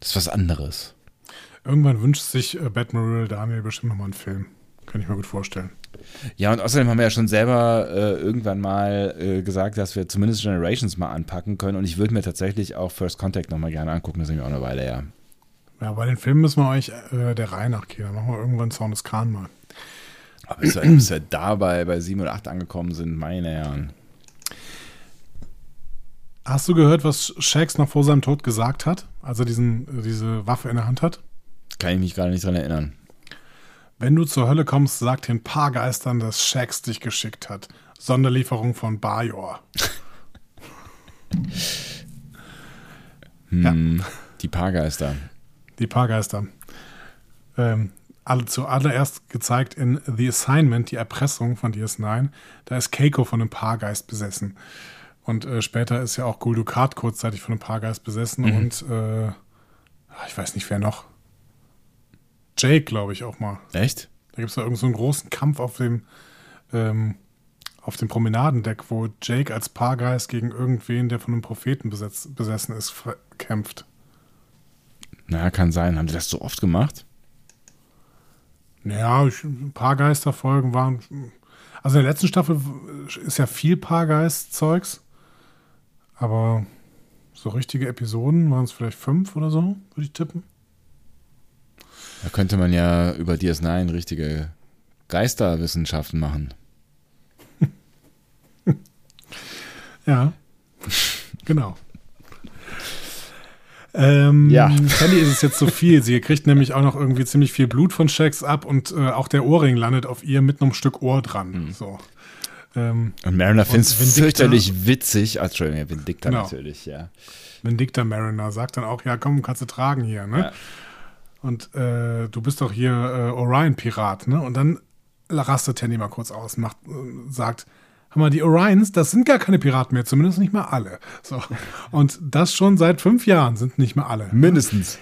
das ist was anderes. Irgendwann wünscht sich äh, Batman Daniel bestimmt nochmal einen Film. Kann ich mir gut vorstellen. Ja, und außerdem haben wir ja schon selber äh, irgendwann mal äh, gesagt, dass wir zumindest Generations mal anpacken können. Und ich würde mir tatsächlich auch First Contact nochmal gerne angucken. Das ist nämlich auch eine Weile her. Ja, bei den Filmen müssen wir euch äh, der Reihe nachgehen. Dann machen wir irgendwann Sound des Khan mal. Aber bis wir, bis wir da bei, bei 7 und 8 angekommen sind, meine Herren. Hast du gehört, was Shax noch vor seinem Tod gesagt hat, als er diesen, äh, diese Waffe in der Hand hat? Kann ich mich gerade nicht dran erinnern. Wenn du zur Hölle kommst, sag den Paargeistern, dass Shax dich geschickt hat. Sonderlieferung von Bajor. Hm, Die Paargeister. Die Paargeister. Ähm, alle zuallererst gezeigt in The Assignment, die Erpressung von DS9. Da ist Keiko von einem Paargeist besessen. Und äh, später ist ja auch Gul Dukat kurzzeitig von einem Paargeist besessen Mhm. und äh, ich weiß nicht, wer noch. Jake, glaube ich, auch mal. Echt? Da gibt es da irgend so einen großen Kampf auf dem, ähm, auf dem Promenadendeck, wo Jake als Paargeist gegen irgendwen, der von einem Propheten besetz, besessen ist, kämpft. Na, kann sein. Haben die das so oft gemacht? Ja, ich, Paargeisterfolgen waren. Also in der letzten Staffel ist ja viel Paargeist-Zeugs. Aber so richtige Episoden waren es vielleicht fünf oder so, würde ich tippen. Da könnte man ja über DS9 richtige Geisterwissenschaften machen. Ja, genau. Ähm, Ja. Sally ist es jetzt zu viel. Sie kriegt nämlich auch noch irgendwie ziemlich viel Blut von Shax ab und äh, auch der Ohrring landet auf ihr mit einem Stück Ohr dran. Mhm. So. Ähm, Und Mariner findet es fürchterlich witzig. Ah, Entschuldigung, ja, Vindicta Genau. natürlich, ja. Vindicta Mariner sagt dann auch, ja komm, kannst du tragen hier, ne? Ja. Und äh, du bist doch hier äh, Orion-Pirat, ne? Und dann rastet Tandy mal kurz aus, macht, äh, sagt, hör mal, die Orions, das sind gar keine Piraten mehr, zumindest nicht mal alle. So. Und das schon seit fünf Jahren sind nicht mehr alle. Mindestens.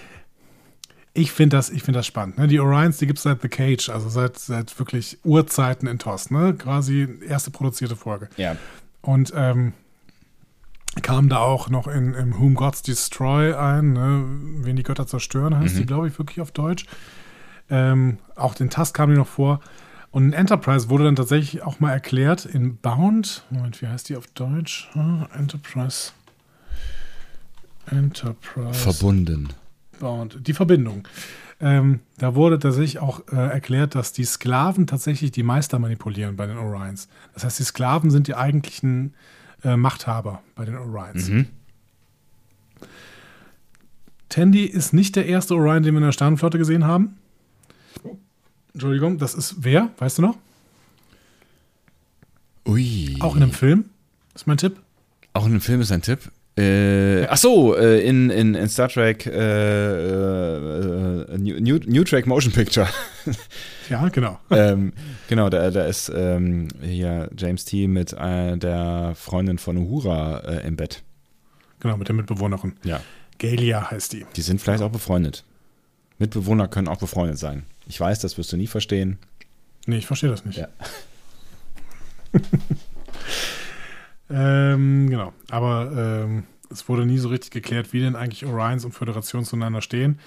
Ich finde das, ich finde das spannend. Ne? Die Orions, die gibt es seit The Cage, also seit, seit wirklich Urzeiten in TOS, ne? Quasi erste produzierte Folge. Ja. Und ähm, kam da auch noch in, in Whom Gods Destroy ein, ne? wen die Götter zerstören heißt die, glaube ich, wirklich auf Deutsch. Ähm, auch den Task kam die noch vor. Und in Enterprise wurde dann tatsächlich auch mal erklärt, in Bound, Moment, wie heißt die auf Deutsch? Ah, Enterprise. Enterprise. Verbunden. Bound, die Verbindung. Ähm, da wurde tatsächlich auch äh, erklärt, dass die Sklaven tatsächlich die Meister manipulieren bei den Orions. Das heißt, die Sklaven sind die eigentlichen äh, Machthaber bei den Orions. Mhm. Tandy ist nicht der erste Orion, den wir in der Sternenflotte gesehen haben. Entschuldigung, das ist wer? Weißt du noch? Ui. Auch in einem Film. Das ist mein Tipp. Auch in einem Film ist ein Tipp. Äh, ach so, äh, in, in, in Star Trek äh, äh, New, New, New Trek Motion Picture. Ja, genau. ähm, genau, da, da ist ähm, hier James T. mit äh, der Freundin von Uhura äh, im Bett. Genau, mit der Mitbewohnerin. Ja. Galia heißt die. Die sind vielleicht auch befreundet. Mitbewohner können auch befreundet sein. Ich weiß, das wirst du nie verstehen. Nee, ich verstehe das nicht. Ja. ähm, genau. Aber ähm, es wurde nie so richtig geklärt, wie denn eigentlich Orions und Föderation zueinander stehen.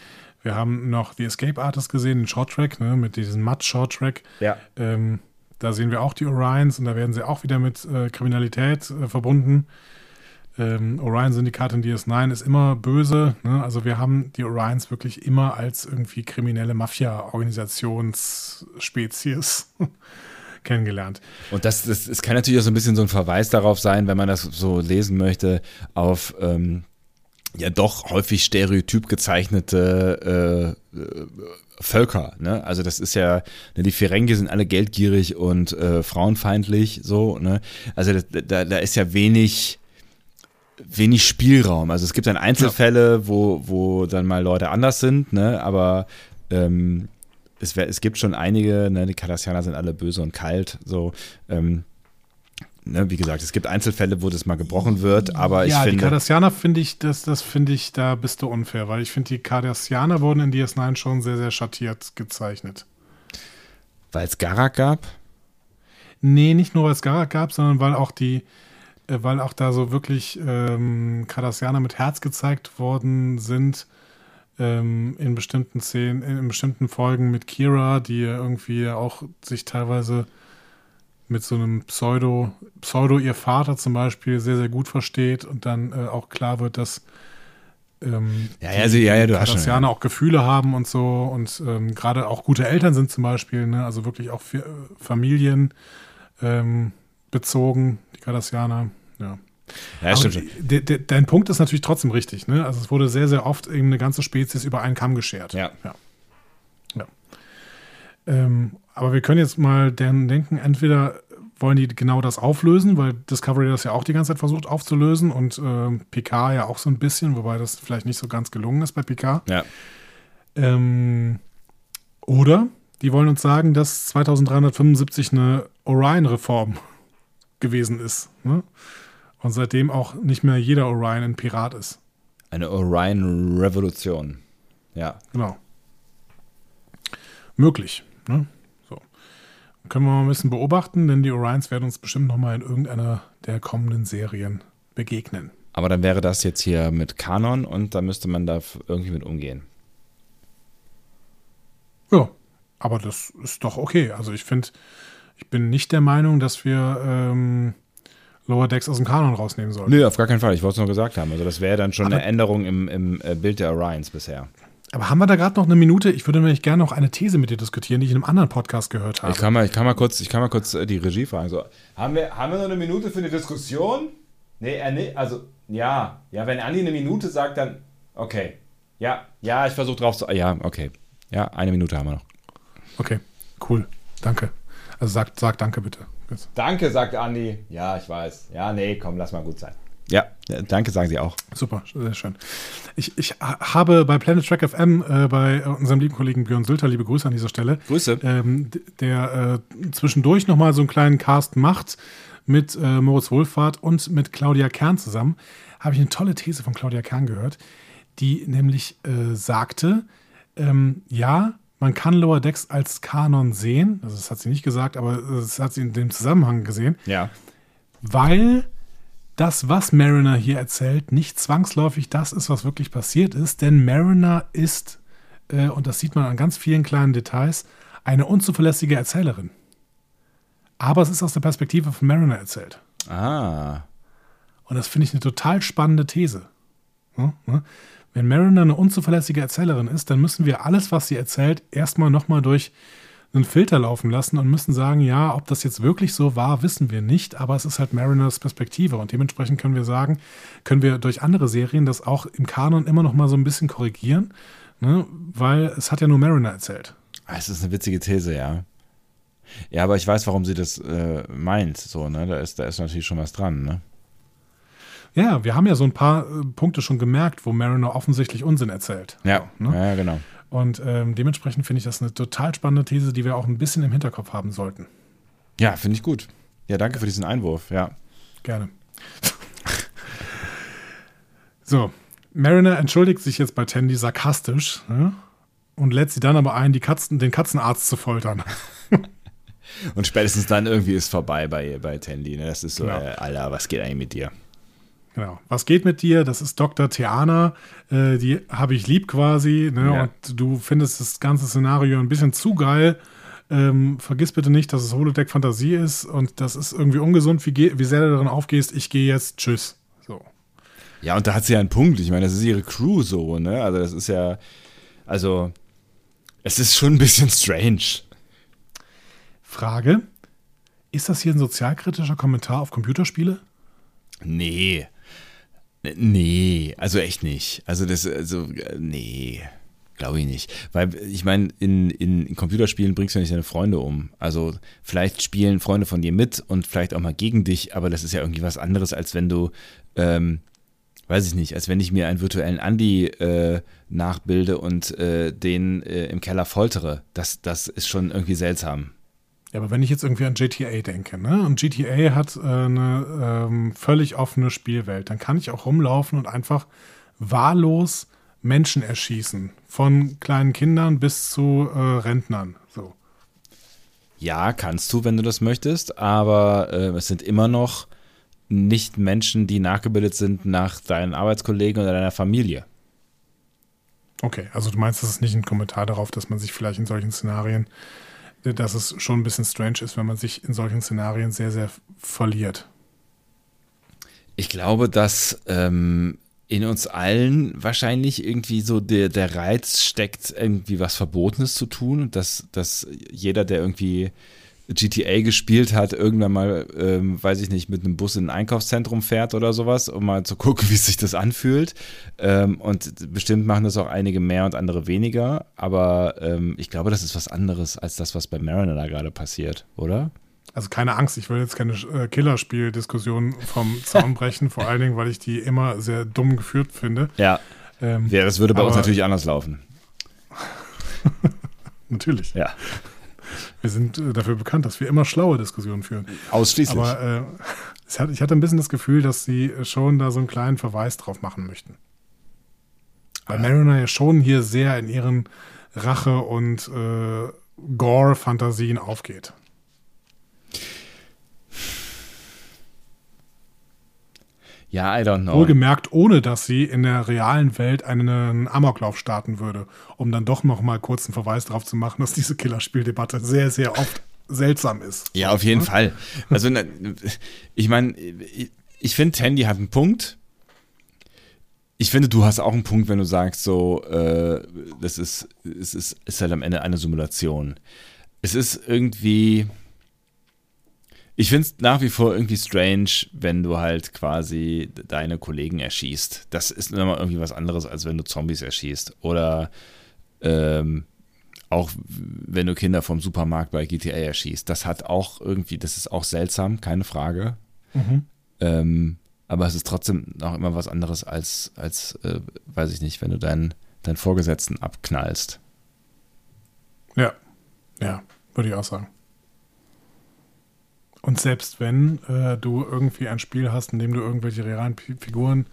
Wir haben noch The Escape Artist gesehen, den Shorttrack, ne, mit diesem Matt-Shorttrack. Ja. Ähm, da sehen wir auch die Orions und da werden sie auch wieder mit äh, Kriminalität äh, verbunden. Ähm, Orion-Syndikat in DS9 ist immer böse. Ne? Also wir haben die Orions wirklich immer als irgendwie kriminelle Mafia-Organisationsspezies kennengelernt. Und das, das, das kann natürlich auch so ein bisschen so ein Verweis darauf sein, wenn man das so lesen möchte, auf ähm, ja doch häufig stereotyp gezeichnete äh, äh, Völker. Ne? Also das ist ja, ne, die Ferengi sind alle geldgierig und äh, frauenfeindlich, so. Ne? Also das, da, da ist ja wenig wenig Spielraum. Also es gibt dann Einzelfälle, wo, wo dann mal Leute anders sind, ne? aber ähm, es, wär, es gibt schon einige, ne? die Cardassianer sind alle böse und kalt, so. Ähm, ne? Wie gesagt, es gibt Einzelfälle, wo das mal gebrochen wird, aber ich ja, die finde. Cardassianer finde ich, das, das finde ich, da bist du unfair, weil ich finde, die Cardassianer wurden in DS9 schon sehr, sehr schattiert gezeichnet. Weil es Garak gab? Nee, nicht nur weil es Garak gab, sondern weil auch die, äh, weil auch da so wirklich ähm, Cardassianer mit Herz gezeigt worden sind ähm, in bestimmten Szenen, in bestimmten Folgen mit Kira, die ja irgendwie auch sich teilweise mit so einem Pseudo, Pseudo ihr Vater zum Beispiel sehr, sehr gut versteht und dann äh, auch klar wird, dass ähm, Ja, ja, also, ja, ja, du hast schon. Cardassianer auch Gefühle haben und so und ähm, gerade auch gute Eltern sind zum Beispiel, ne? also wirklich auch für, Familien ähm, bezogen, die Cardassianer. Ja. Ja, stimmt de, de, dein Punkt ist natürlich trotzdem richtig. Ne? Also es wurde sehr, sehr oft eben eine ganze Spezies über einen Kamm geschert. Ja. ja. ja. Ähm, aber wir können jetzt mal deren denken, entweder wollen die genau das auflösen, weil Discovery das ja auch die ganze Zeit versucht aufzulösen und ähm, Picard ja auch so ein bisschen, wobei das vielleicht nicht so ganz gelungen ist bei Picard. Ja. Ähm, oder die wollen uns sagen, dass 2375 eine Orion-Reform gewesen ist. Ne? Und seitdem auch nicht mehr jeder Orion ein Pirat ist. Eine Orion-Revolution. Ja. Genau. Möglich. Ne? Können wir mal ein bisschen beobachten, denn die Orions werden uns bestimmt nochmal in irgendeiner der kommenden Serien begegnen. Aber dann wäre das jetzt hier mit Kanon und da müsste man da irgendwie mit umgehen. Ja, aber das ist doch okay. Also ich finde, ich bin nicht der Meinung, dass wir ähm, Lower Decks aus dem Kanon rausnehmen sollten. Nö, auf gar keinen Fall. Ich wollte es nur gesagt haben. Also das wäre dann schon aber, eine Änderung im, im äh, Bild der Orions bisher. Aber haben wir da gerade noch eine Minute? Ich würde nämlich gerne noch eine These mit dir diskutieren, die ich in einem anderen Podcast gehört habe. Ich kann mal, ich kann mal, kurz, ich kann mal kurz äh, die Regie fragen. So, haben, wir, haben wir noch eine Minute für eine Diskussion? Nee, er, nee, also ja. Ja, wenn Andi eine Minute sagt, dann okay. Ja, ja, ich versuche drauf zu. Ja, okay. Ja, eine Minute haben wir noch. Okay, cool. Danke. Also sag, sag danke bitte. Danke, sagt Andi. Ja, ich weiß. Ja, nee, komm, lass mal gut sein. Ja, danke sagen Sie auch. Super, sehr schön. Ich, ich habe bei Planet Track FM äh, bei unserem lieben Kollegen Björn Sülter, liebe Grüße an dieser Stelle. Grüße. Ähm, der äh, zwischendurch nochmal so einen kleinen Cast macht mit äh, Moritz Wohlfahrt und mit Claudia Kern zusammen. Habe ich eine tolle These von Claudia Kern gehört, die nämlich äh, sagte, ähm, ja, man kann Lower Decks als Kanon sehen. Also das hat sie nicht gesagt, aber das hat sie in dem Zusammenhang gesehen. Ja. Weil das, was Mariner hier erzählt, nicht zwangsläufig das ist, was wirklich passiert ist. Denn Mariner ist, äh, und das sieht man an ganz vielen kleinen Details, eine unzuverlässige Erzählerin. Aber es ist aus der Perspektive von Mariner erzählt. Ah. Und das finde ich eine total spannende These. Wenn Mariner eine unzuverlässige Erzählerin ist, dann müssen wir alles, was sie erzählt, erstmal nochmal durch einen Filter laufen lassen und müssen sagen, ja, ob das jetzt wirklich so war, wissen wir nicht, aber es ist halt Mariners Perspektive und dementsprechend können wir sagen, können wir durch andere Serien das auch im Kanon immer noch mal so ein bisschen korrigieren, ne? weil es hat ja nur Mariner erzählt. Ah, es ist eine witzige These, ja. Ja, aber ich weiß, warum sie das äh, meint, so, ne? Da ist, da ist natürlich schon was dran, ne? Ja, wir haben ja so ein paar äh, Punkte schon gemerkt, wo Mariner offensichtlich Unsinn erzählt. Ja, ne? ja genau. Und ähm, dementsprechend finde ich das eine total spannende These, die wir auch ein bisschen im Hinterkopf haben sollten. Ja, finde ich gut. Ja, danke für diesen Einwurf, ja. Gerne. so, Mariner entschuldigt sich jetzt bei Tandy sarkastisch ne? und lädt sie dann aber ein, die Katzen, den Katzenarzt zu foltern. und spätestens dann irgendwie ist vorbei bei, bei Tandy. Ne? Das ist so, genau. äh, Alter, was geht eigentlich mit dir? Genau. Was geht mit dir? Das ist Dr. Theana. Äh, die habe ich lieb quasi. Ne? Ja. Und du findest das ganze Szenario ein bisschen zu geil. Ähm, vergiss bitte nicht, dass es Holodeck Fantasie ist und das ist irgendwie ungesund, wie, wie sehr du darin aufgehst. Ich gehe jetzt. Tschüss. So. Ja, und da hat sie ja einen Punkt. Ich meine, das ist ihre Crew so, ne? Also, das ist ja. Also, es ist schon ein bisschen strange. Frage: Ist das hier ein sozialkritischer Kommentar auf Computerspiele? Nee. Nee, also echt nicht. Also das, also, nee, glaube ich nicht. Weil ich meine, in, in, in, Computerspielen bringst du nicht deine Freunde um. Also vielleicht spielen Freunde von dir mit und vielleicht auch mal gegen dich, aber das ist ja irgendwie was anderes, als wenn du, ähm, weiß ich nicht, als wenn ich mir einen virtuellen Andi äh, nachbilde und äh, den äh, im Keller foltere. Das, das ist schon irgendwie seltsam. Ja, aber wenn ich jetzt irgendwie an GTA denke, ne, und GTA hat äh, eine ähm, völlig offene Spielwelt, dann kann ich auch rumlaufen und einfach wahllos Menschen erschießen. Von kleinen Kindern bis zu äh, Rentnern. So. Ja, kannst du, wenn du das möchtest, aber äh, es sind immer noch nicht Menschen, die nachgebildet sind nach deinen Arbeitskollegen oder deiner Familie. Okay, also du meinst, das ist nicht ein Kommentar darauf, dass man sich vielleicht in solchen Szenarien dass es schon ein bisschen strange ist, wenn man sich in solchen Szenarien sehr, sehr verliert. Ich glaube, dass ähm, in uns allen wahrscheinlich irgendwie so der, der Reiz steckt, irgendwie was Verbotenes zu tun und dass, dass jeder, der irgendwie GTA gespielt hat, irgendwann mal, ähm, weiß ich nicht, mit einem Bus in ein Einkaufszentrum fährt oder sowas, um mal zu gucken, wie sich das anfühlt. Ähm, und bestimmt machen das auch einige mehr und andere weniger. Aber ähm, ich glaube, das ist was anderes als das, was bei Mariner da gerade passiert, oder? Also keine Angst, ich will jetzt keine äh, Killerspiel-Diskussion vom Zaun brechen, vor allen Dingen, weil ich die immer sehr dumm geführt finde. Ja. Ähm, ja, das würde bei uns natürlich anders laufen. natürlich. Ja. Wir sind äh, dafür bekannt, dass wir immer schlaue Diskussionen führen. Ausschließlich. Aber äh, ich hatte ein bisschen das Gefühl, dass sie schon da so einen kleinen Verweis drauf machen möchten. Weil Mariner ja schon hier sehr in ihren Rache- und äh, Gore-Fantasien aufgeht. Ja, I don't know. Wohlgemerkt, ohne dass sie in der realen Welt einen Amoklauf starten würde, um dann doch noch mal kurz einen Verweis darauf zu machen, dass diese Killerspieldebatte sehr, sehr oft seltsam ist. Ja, auf jeden Fall. Also, ich meine, ich finde, Tandy hat einen Punkt. Ich finde, du hast auch einen Punkt, wenn du sagst, so, äh, das ist, es ist, ist halt am Ende eine Simulation. Es ist irgendwie ich finde es nach wie vor irgendwie strange, wenn du halt quasi deine Kollegen erschießt. Das ist immer irgendwie was anderes, als wenn du Zombies erschießt. Oder ähm, auch wenn du Kinder vom Supermarkt bei GTA erschießt. Das hat auch irgendwie, das ist auch seltsam, keine Frage. Mhm. Ähm, aber es ist trotzdem auch immer was anderes als, als äh, weiß ich nicht, wenn du deinen, deinen Vorgesetzten abknallst. Ja, ja, würde ich auch sagen. Und selbst wenn äh, du irgendwie ein Spiel hast, in dem du irgendwelche realen Figuren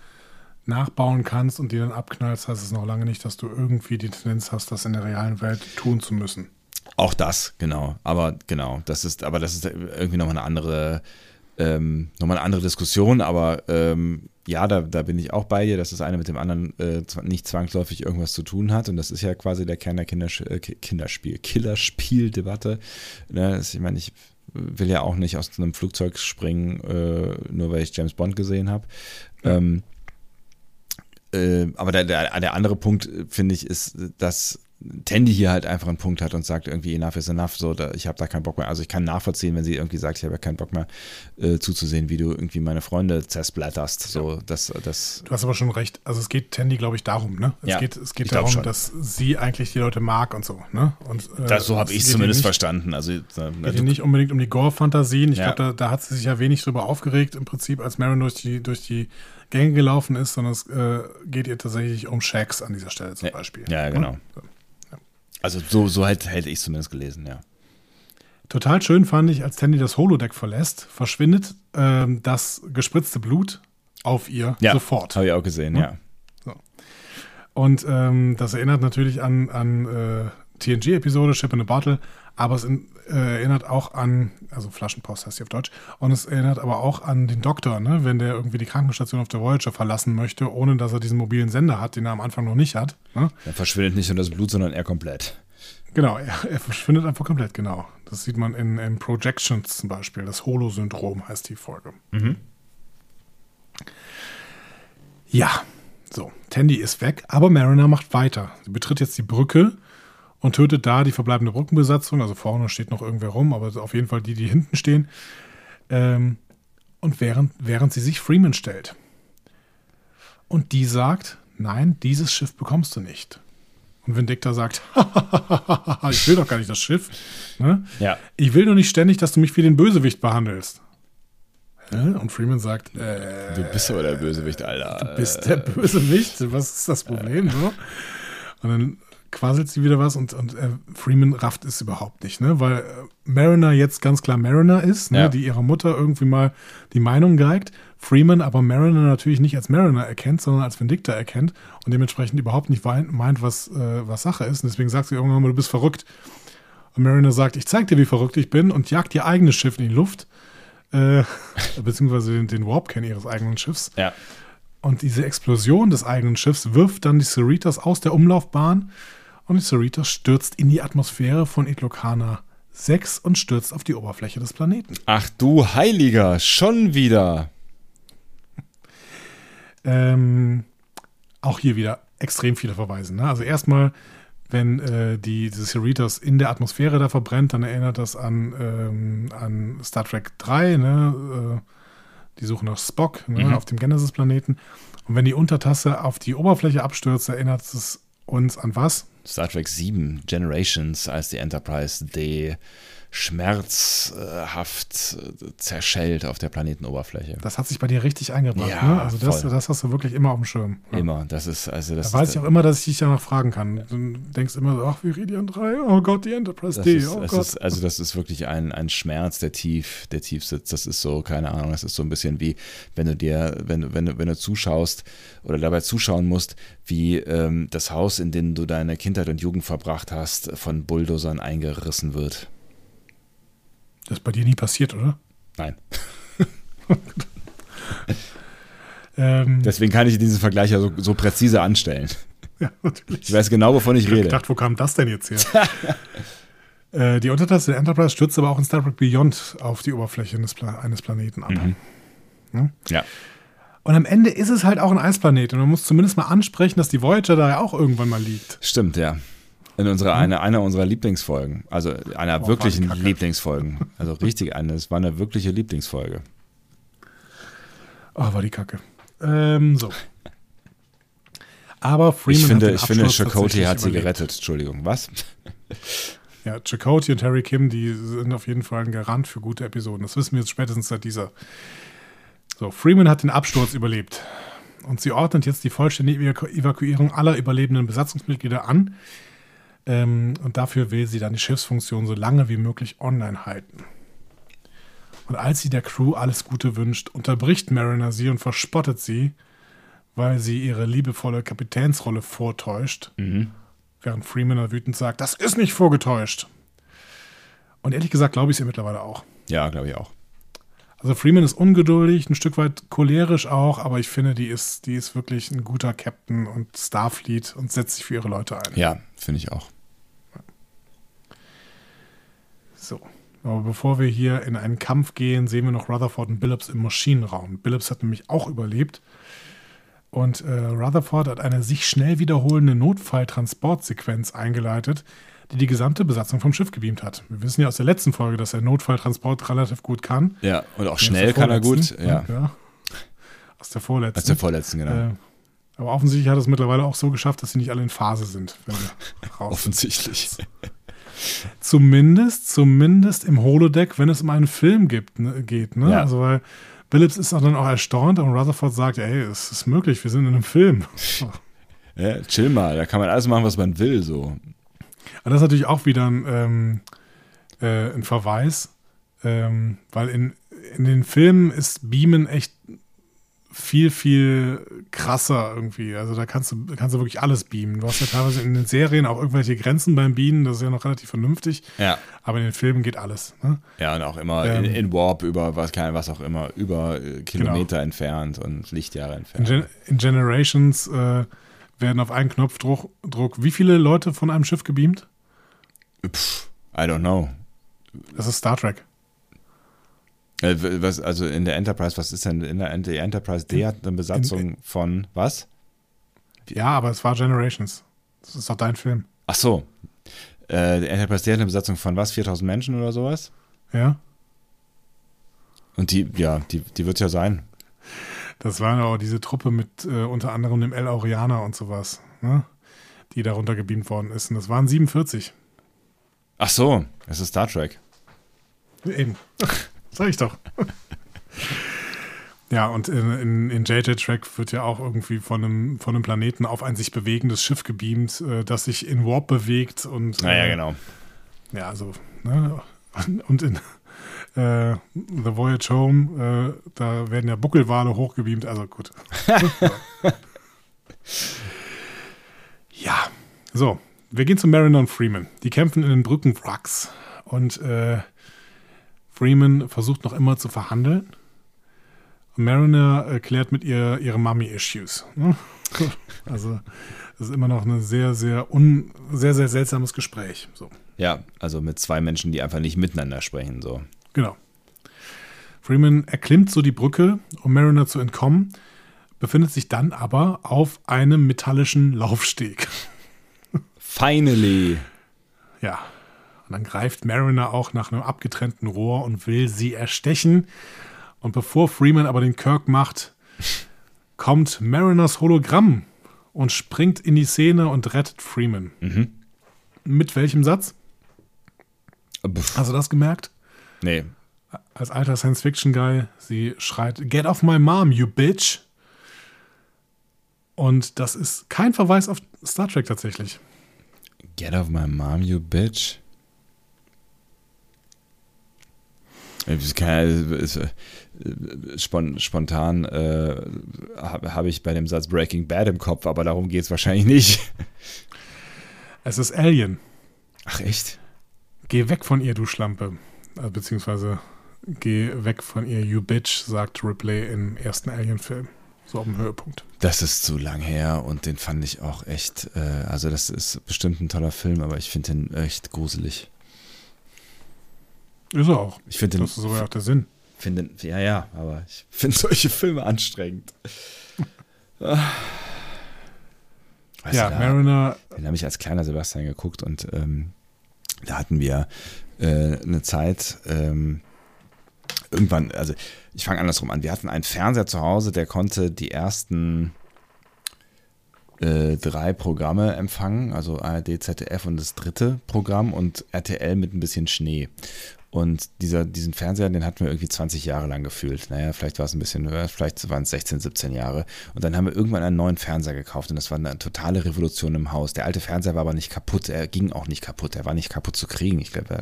nachbauen kannst und die dann abknallst, heißt es noch lange nicht, dass du irgendwie die Tendenz hast, das in der realen Welt tun zu müssen. Auch das, genau. Aber genau, das ist, aber das ist irgendwie nochmal eine andere, ähm, nochmal eine andere Diskussion, aber ähm, ja, da, da bin ich auch bei dir, dass das eine mit dem anderen äh, nicht zwangsläufig irgendwas zu tun hat. Und das ist ja quasi der Kern der Kindersch äh, Kinderspiel, Killerspieldebatte. Ne, ich meine, ich will ja auch nicht aus einem Flugzeug springen, äh, nur weil ich James Bond gesehen habe. Ja. Ähm, äh, aber der, der, der andere Punkt, äh, finde ich, ist, dass Tandy hier halt einfach einen Punkt hat und sagt irgendwie enough is enough, so da, ich habe da keinen Bock mehr. Also ich kann nachvollziehen, wenn sie irgendwie sagt, ich habe ja keinen Bock mehr äh, zuzusehen, wie du irgendwie meine Freunde zersplatterst. So, ja. das, das du hast aber schon recht. Also es geht Tandy, glaube ich, darum, ne? Es ja, geht, es geht darum, dass sie eigentlich die Leute mag und so, ne? Und, äh, das, so habe ich es zumindest nicht, verstanden. Also äh, geht nicht unbedingt um die Gore-Fantasien. Ich ja. glaube, da, da, hat sie sich ja wenig drüber aufgeregt, im Prinzip, als Marin durch die, durch die Gänge gelaufen ist, sondern es äh, geht ihr tatsächlich um Shacks an dieser Stelle zum. Beispiel. Ja, genau. So. Also so, so halt, hätte ich zumindest gelesen, ja. Total schön fand ich, als Tandy das Holodeck verlässt, verschwindet ähm, das gespritzte Blut auf ihr ja, sofort. Habe ich auch gesehen, ja. ja. So. Und ähm, das erinnert natürlich an, an äh, TNG-Episode, Ship in a Bottle, aber es in, äh, erinnert auch an, also Flaschenpost heißt sie auf Deutsch, und es erinnert aber auch an den Doktor, ne? wenn der irgendwie die Krankenstation auf der Voyager verlassen möchte, ohne dass er diesen mobilen Sender hat, den er am Anfang noch nicht hat. Ne? Er verschwindet nicht nur das Blut, sondern er komplett. Genau, er, er verschwindet einfach komplett, genau. Das sieht man in, in Projections zum Beispiel. Das Holo-Syndrom heißt die Folge. Mhm. Ja, so, Tandy ist weg, aber Mariner macht weiter. Sie betritt jetzt die Brücke und tötet da die verbleibende Brückenbesatzung. Also vorne steht noch irgendwer rum, aber auf jeden Fall die, die hinten stehen. Ähm, und während, während sie sich Freeman stellt. Und die sagt, nein, dieses Schiff bekommst du nicht. Und Vindicta sagt, ich will doch gar nicht das Schiff. Ne? Ja. Ich will nur nicht ständig, dass du mich wie den Bösewicht behandelst. Und Freeman sagt, äh, du bist aber der Bösewicht, Alter. Du bist der Bösewicht. Was ist das Problem? So? Und dann quasselt sie wieder was und, und äh, Freeman rafft es überhaupt nicht, ne? Weil äh, Mariner jetzt ganz klar Mariner ist, ne? Ja. die ihrer Mutter irgendwie mal die Meinung geigt. Freeman aber Mariner natürlich nicht als Mariner erkennt, sondern als Vindicta erkennt und dementsprechend überhaupt nicht meint, was, äh, was Sache ist. Und deswegen sagt sie irgendwann mal, du bist verrückt. Und Mariner sagt, ich zeig dir, wie verrückt ich bin und jagt ihr eigenes Schiff in die Luft. Äh, beziehungsweise den, den Warp-Kern ihres eigenen Schiffs. Ja. Und diese Explosion des eigenen Schiffs wirft dann die Cerritos aus der Umlaufbahn und die Cerritos stürzt in die Atmosphäre von Etlokana 6 und stürzt auf die Oberfläche des Planeten. Ach du Heiliger, schon wieder. Ähm, auch hier wieder extrem viele Verweise. Ne? Also erstmal, wenn äh, die, diese Cerritos in der Atmosphäre da verbrennt, dann erinnert das an, ähm, an Star Trek 3, ne? Äh, die Suche nach Spock ne? mhm. auf dem Genesis-Planeten. Und wenn die Untertasse auf die Oberfläche abstürzt, erinnert es uns an was? Star Trek 7 Generations, als die Enterprise D schmerzhaft äh, zerschellt auf der Planetenoberfläche. Das hat sich bei dir richtig eingebracht. Ja, ne? Also das, voll. das hast du wirklich immer auf dem Schirm. Ja. Immer. Das ist, also das Da weiß ich auch immer, dass ich dich danach fragen kann. Du denkst immer so, ach, Viridian 3, oh Gott, die Enterprise D, oh Gott. ist, also das ist wirklich ein, ein Schmerz, der tief, der tief sitzt. Das ist so, keine Ahnung, das ist so ein bisschen wie, wenn du dir, wenn du, wenn du, wenn du zuschaust oder dabei zuschauen musst, wie ähm, das Haus, in dem du deine Kindheit und Jugend verbracht hast, von Bulldozern eingerissen wird. Das ist bei dir nie passiert, oder? Nein. Ähm, Deswegen kann ich diesen Vergleich ja so, so präzise anstellen. ja, natürlich. Ich weiß genau, wovon ich Ich hab rede. gedacht, wo kam das denn jetzt her? äh, die Untertasse der Enterprise stürzt aber auch in Star Trek Beyond auf die Oberfläche eines, Pla eines Planeten ab. Mhm. Ja. Und am Ende ist es halt auch ein Eisplanet. Und man muss zumindest mal ansprechen, dass die Voyager da ja auch irgendwann mal liegt. Stimmt, ja. In unserer, eine, einer unserer Lieblingsfolgen. Also einer Oh, wirklichen. Lieblingsfolgen. Also richtig eine. Es war eine wirkliche Lieblingsfolge. Oh, war die Kacke. Ähm, so. Aber Freeman Ich finde, hat den ich finde tatsächlich hat sie überlebt. gerettet. Entschuldigung. Was? Ja, Chakotay und Harry Kim, die sind auf jeden Fall ein Garant für gute Episoden. Das wissen wir jetzt spätestens seit dieser. So, Freeman hat den Absturz überlebt. Und sie ordnet jetzt die vollständige Evaku Evakuierung aller überlebenden Besatzungsmitglieder an. Ähm, und dafür will sie dann die Schiffsfunktion so lange wie möglich online halten. Und als sie der Crew alles Gute wünscht, unterbricht Mariner sie und verspottet sie, weil sie ihre liebevolle Kapitänsrolle vortäuscht während Freeman wütend sagt, das ist nicht vorgetäuscht. Und ehrlich gesagt glaube ich es ihr mittlerweile auch. Ja, glaube ich auch. Also Freeman ist ungeduldig, ein Stück weit cholerisch auch, aber ich finde, die ist, die ist wirklich ein guter Captain und Starfleet und setzt sich für ihre Leute ein. Ja, finde ich auch. So. Aber bevor wir hier in einen Kampf gehen, sehen wir noch Rutherford und Billups im Maschinenraum. Billups hat nämlich auch überlebt. Und äh, Rutherford hat eine sich schnell wiederholende Notfalltransportsequenz eingeleitet, die die gesamte Besatzung vom Schiff gebeamt hat. Wir wissen ja aus der letzten Folge, dass er Notfalltransport relativ gut kann. Ja, und auch Aus schnell kann er gut. vorletzten, Ja, Aus der vorletzten. als der vorletzten, genau. Äh, aber offensichtlich hat er es mittlerweile auch so geschafft, dass sie nicht alle in Phase sind. Offensichtlich. Zumindest, zumindest im Holodeck, wenn es um einen Film gibt, ne, geht. Ne? Ja. Also weil Billups ist auch dann auch erstaunt und Rutherford sagt, ey, es ist möglich, wir sind in einem Film. Ja, chill mal, da kann man alles machen, was man will, so. Aber das ist natürlich auch wieder ein, ähm, äh, ein Verweis, ähm, weil in, in den Filmen ist Beamen echt viel, viel krasser irgendwie. Also da kannst du, kannst du wirklich alles beamen. Du hast ja teilweise in den Serien auch irgendwelche Grenzen beim Beamen, das ist ja noch relativ vernünftig, Ja. aber in den Filmen geht alles. Ne? Ja, und auch immer Ähm. in, in Warp über was, was auch immer, über äh, Kilometer entfernt und Lichtjahre In, entfernt. Gen in Generations äh, werden auf einen Knopfdruck, Druck, wie viele Leute von einem Schiff gebeamt? Pff, I don't know. Das ist Star Trek. Äh, was, also in der Enterprise, was ist denn in der die Enterprise D hat eine Besatzung von was? Ja, aber es war Generations. Das ist doch dein Film. Ach so. Äh, die Enterprise D hat eine Besatzung von was? 4000 Menschen oder sowas? Ja? Und die, ja, die, die wird ja sein. Das war auch diese Truppe mit äh, unter anderem dem El Aureaner und sowas, ne? die darunter gebeamt worden ist. Und das waren 47. Ach so, es ist Star Trek. Eben. Sag ich doch. Ja, und in, in, in JJ Track wird ja auch irgendwie von einem, von einem Planeten auf ein sich bewegendes Schiff gebeamt, äh, das sich in Warp bewegt und Naja, äh, genau. Ja, also, ne? Und in äh, The Voyage Home, äh, da werden ja Buckelwale hochgebeamt, also gut. ja, so. Wir gehen zu Mariner und Freeman. Die kämpfen in den Brückenwracks und äh, Freeman versucht noch immer zu verhandeln. Mariner erklärt mit ihr ihre Mummy-Issues. Also, das ist immer noch ein sehr, sehr, un, sehr, sehr seltsames Gespräch. So. Ja, also mit zwei Menschen, die einfach nicht miteinander sprechen, so. Genau. Freeman erklimmt so die Brücke, um Mariner zu entkommen, befindet sich dann aber auf einem metallischen Laufsteg. Finally. Ja. Und dann greift Mariner auch nach einem abgetrennten Rohr und will sie erstechen. Und bevor Freeman aber den Kirk macht, kommt Mariners Hologramm und springt in die Szene und rettet Freeman. Mit welchem Satz? Pff, Hast du das gemerkt? nee. Als alter Science-Fiction-Guy, sie schreit, Get off my mom, you bitch. Und das ist kein Verweis auf Star Trek tatsächlich. Get off my mom, you bitch. Ich kann- ist, äh, spon- Spontan äh, habe hab ich bei dem Satz Breaking Bad im Kopf, aber darum geht es wahrscheinlich nicht. Es ist Alien. Ach echt? Geh weg von ihr, du Schlampe. Also, beziehungsweise geh weg von ihr, you bitch, sagt Ripley im ersten Alien-Film. So auf dem Höhepunkt. Das ist zu lang her und den fand ich auch echt, äh, also das ist bestimmt ein toller Film, aber ich finde den echt gruselig. Ist er auch. Ich finde Das ist sogar auch der Sinn. finde ja, ja, aber ich finde solche Filme anstrengend. Ah. Weißt ja, da- Mariner, Den habe ich als kleiner Sebastian geguckt und ähm, da hatten wir äh, eine Zeit, ähm, irgendwann, also ich fange andersrum an. Wir hatten einen Fernseher zu Hause, der konnte die ersten äh, drei Programme empfangen, also ARD, ZDF und das dritte Programm und RTL mit ein bisschen Schnee. Und dieser, diesen Fernseher, den hatten wir irgendwie 20 Jahre lang gefühlt. Naja, vielleicht war es ein bisschen höher, vielleicht waren es 16, 17 Jahre. Und dann haben wir irgendwann einen neuen Fernseher gekauft und das war eine totale Revolution im Haus. Der alte Fernseher war aber nicht kaputt, er ging auch nicht kaputt, er war nicht kaputt zu kriegen. Ich glaube,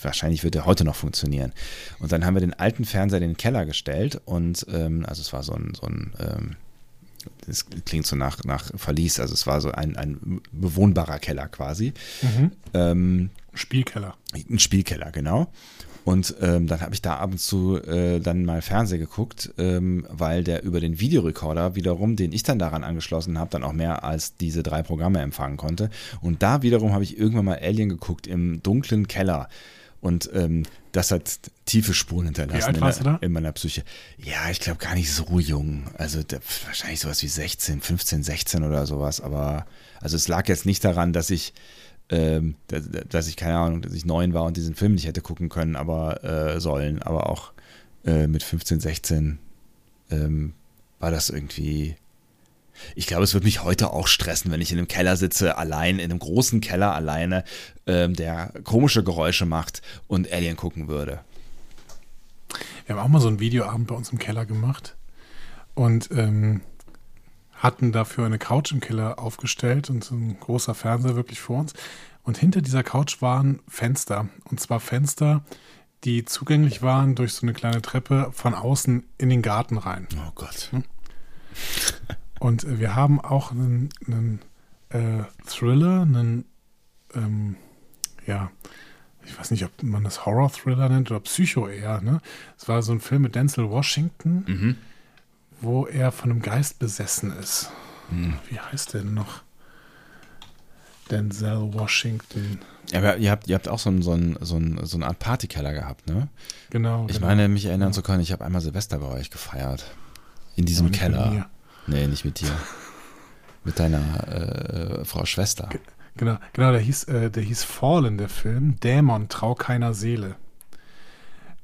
wahrscheinlich wird er heute noch funktionieren. Und dann haben wir den alten Fernseher in den Keller gestellt und ähm, also es war so ein, so ein ähm, das klingt so nach, nach Verlies, also es war so ein, ein bewohnbarer Keller quasi. mhm. Ähm, Spielkeller. ein Spielkeller, genau. Und ähm, dann habe ich da ab und zu äh, dann mal Fernsehen geguckt, ähm, weil der über den Videorekorder wiederum, den ich dann daran angeschlossen habe, dann auch mehr als diese drei Programme empfangen konnte. Und da wiederum habe ich irgendwann mal Alien geguckt im dunklen Keller. Und ähm, das hat tiefe Spuren hinterlassen in, der- in meiner Psyche. Ja, ich glaube gar nicht so jung. Also da, wahrscheinlich sowas wie 16, 15, 16 oder sowas. Aber also es lag jetzt nicht daran, dass ich ähm, dass, dass ich, keine Ahnung, dass ich neun war und diesen Film nicht hätte gucken können, aber äh, sollen, aber auch äh, mit 15, 16 ähm, war das irgendwie. Ich glaube, es wird mich heute auch stressen, wenn ich in einem Keller sitze, allein, in einem großen Keller alleine, ähm, der komische Geräusche macht und Alien gucken würde. Wir haben auch mal so einen Videoabend bei uns im Keller gemacht und ähm, hatten dafür eine Couch im Keller aufgestellt und so ein großer Fernseher wirklich vor uns. Und hinter dieser Couch waren Fenster. Und zwar Fenster, die zugänglich waren durch so eine kleine Treppe von außen in den Garten rein. Oh Gott. Und äh, wir haben auch einen, einen äh, Thriller, einen, ähm, ja, ich weiß nicht, ob man das Horror-Thriller nennt oder Psycho eher, ne? Es war so ein Film mit Denzel Washington, Mhm. wo er von einem Geist besessen ist. Mhm. Wie heißt der denn noch? Denzel Washington. Aber ihr habt, ihr habt auch so, ein, so, ein, so, ein, so eine Art Partykeller gehabt, ne? Genau. Ich genau. meine, mich erinnern zu können, ich habe einmal Silvester bei euch gefeiert. In diesem mit Keller. Nee, nicht mit dir. mit deiner äh, Frau Schwester. Genau, genau, der hieß, äh, der hieß Fallen, der Film. Dämon, trau keiner Seele.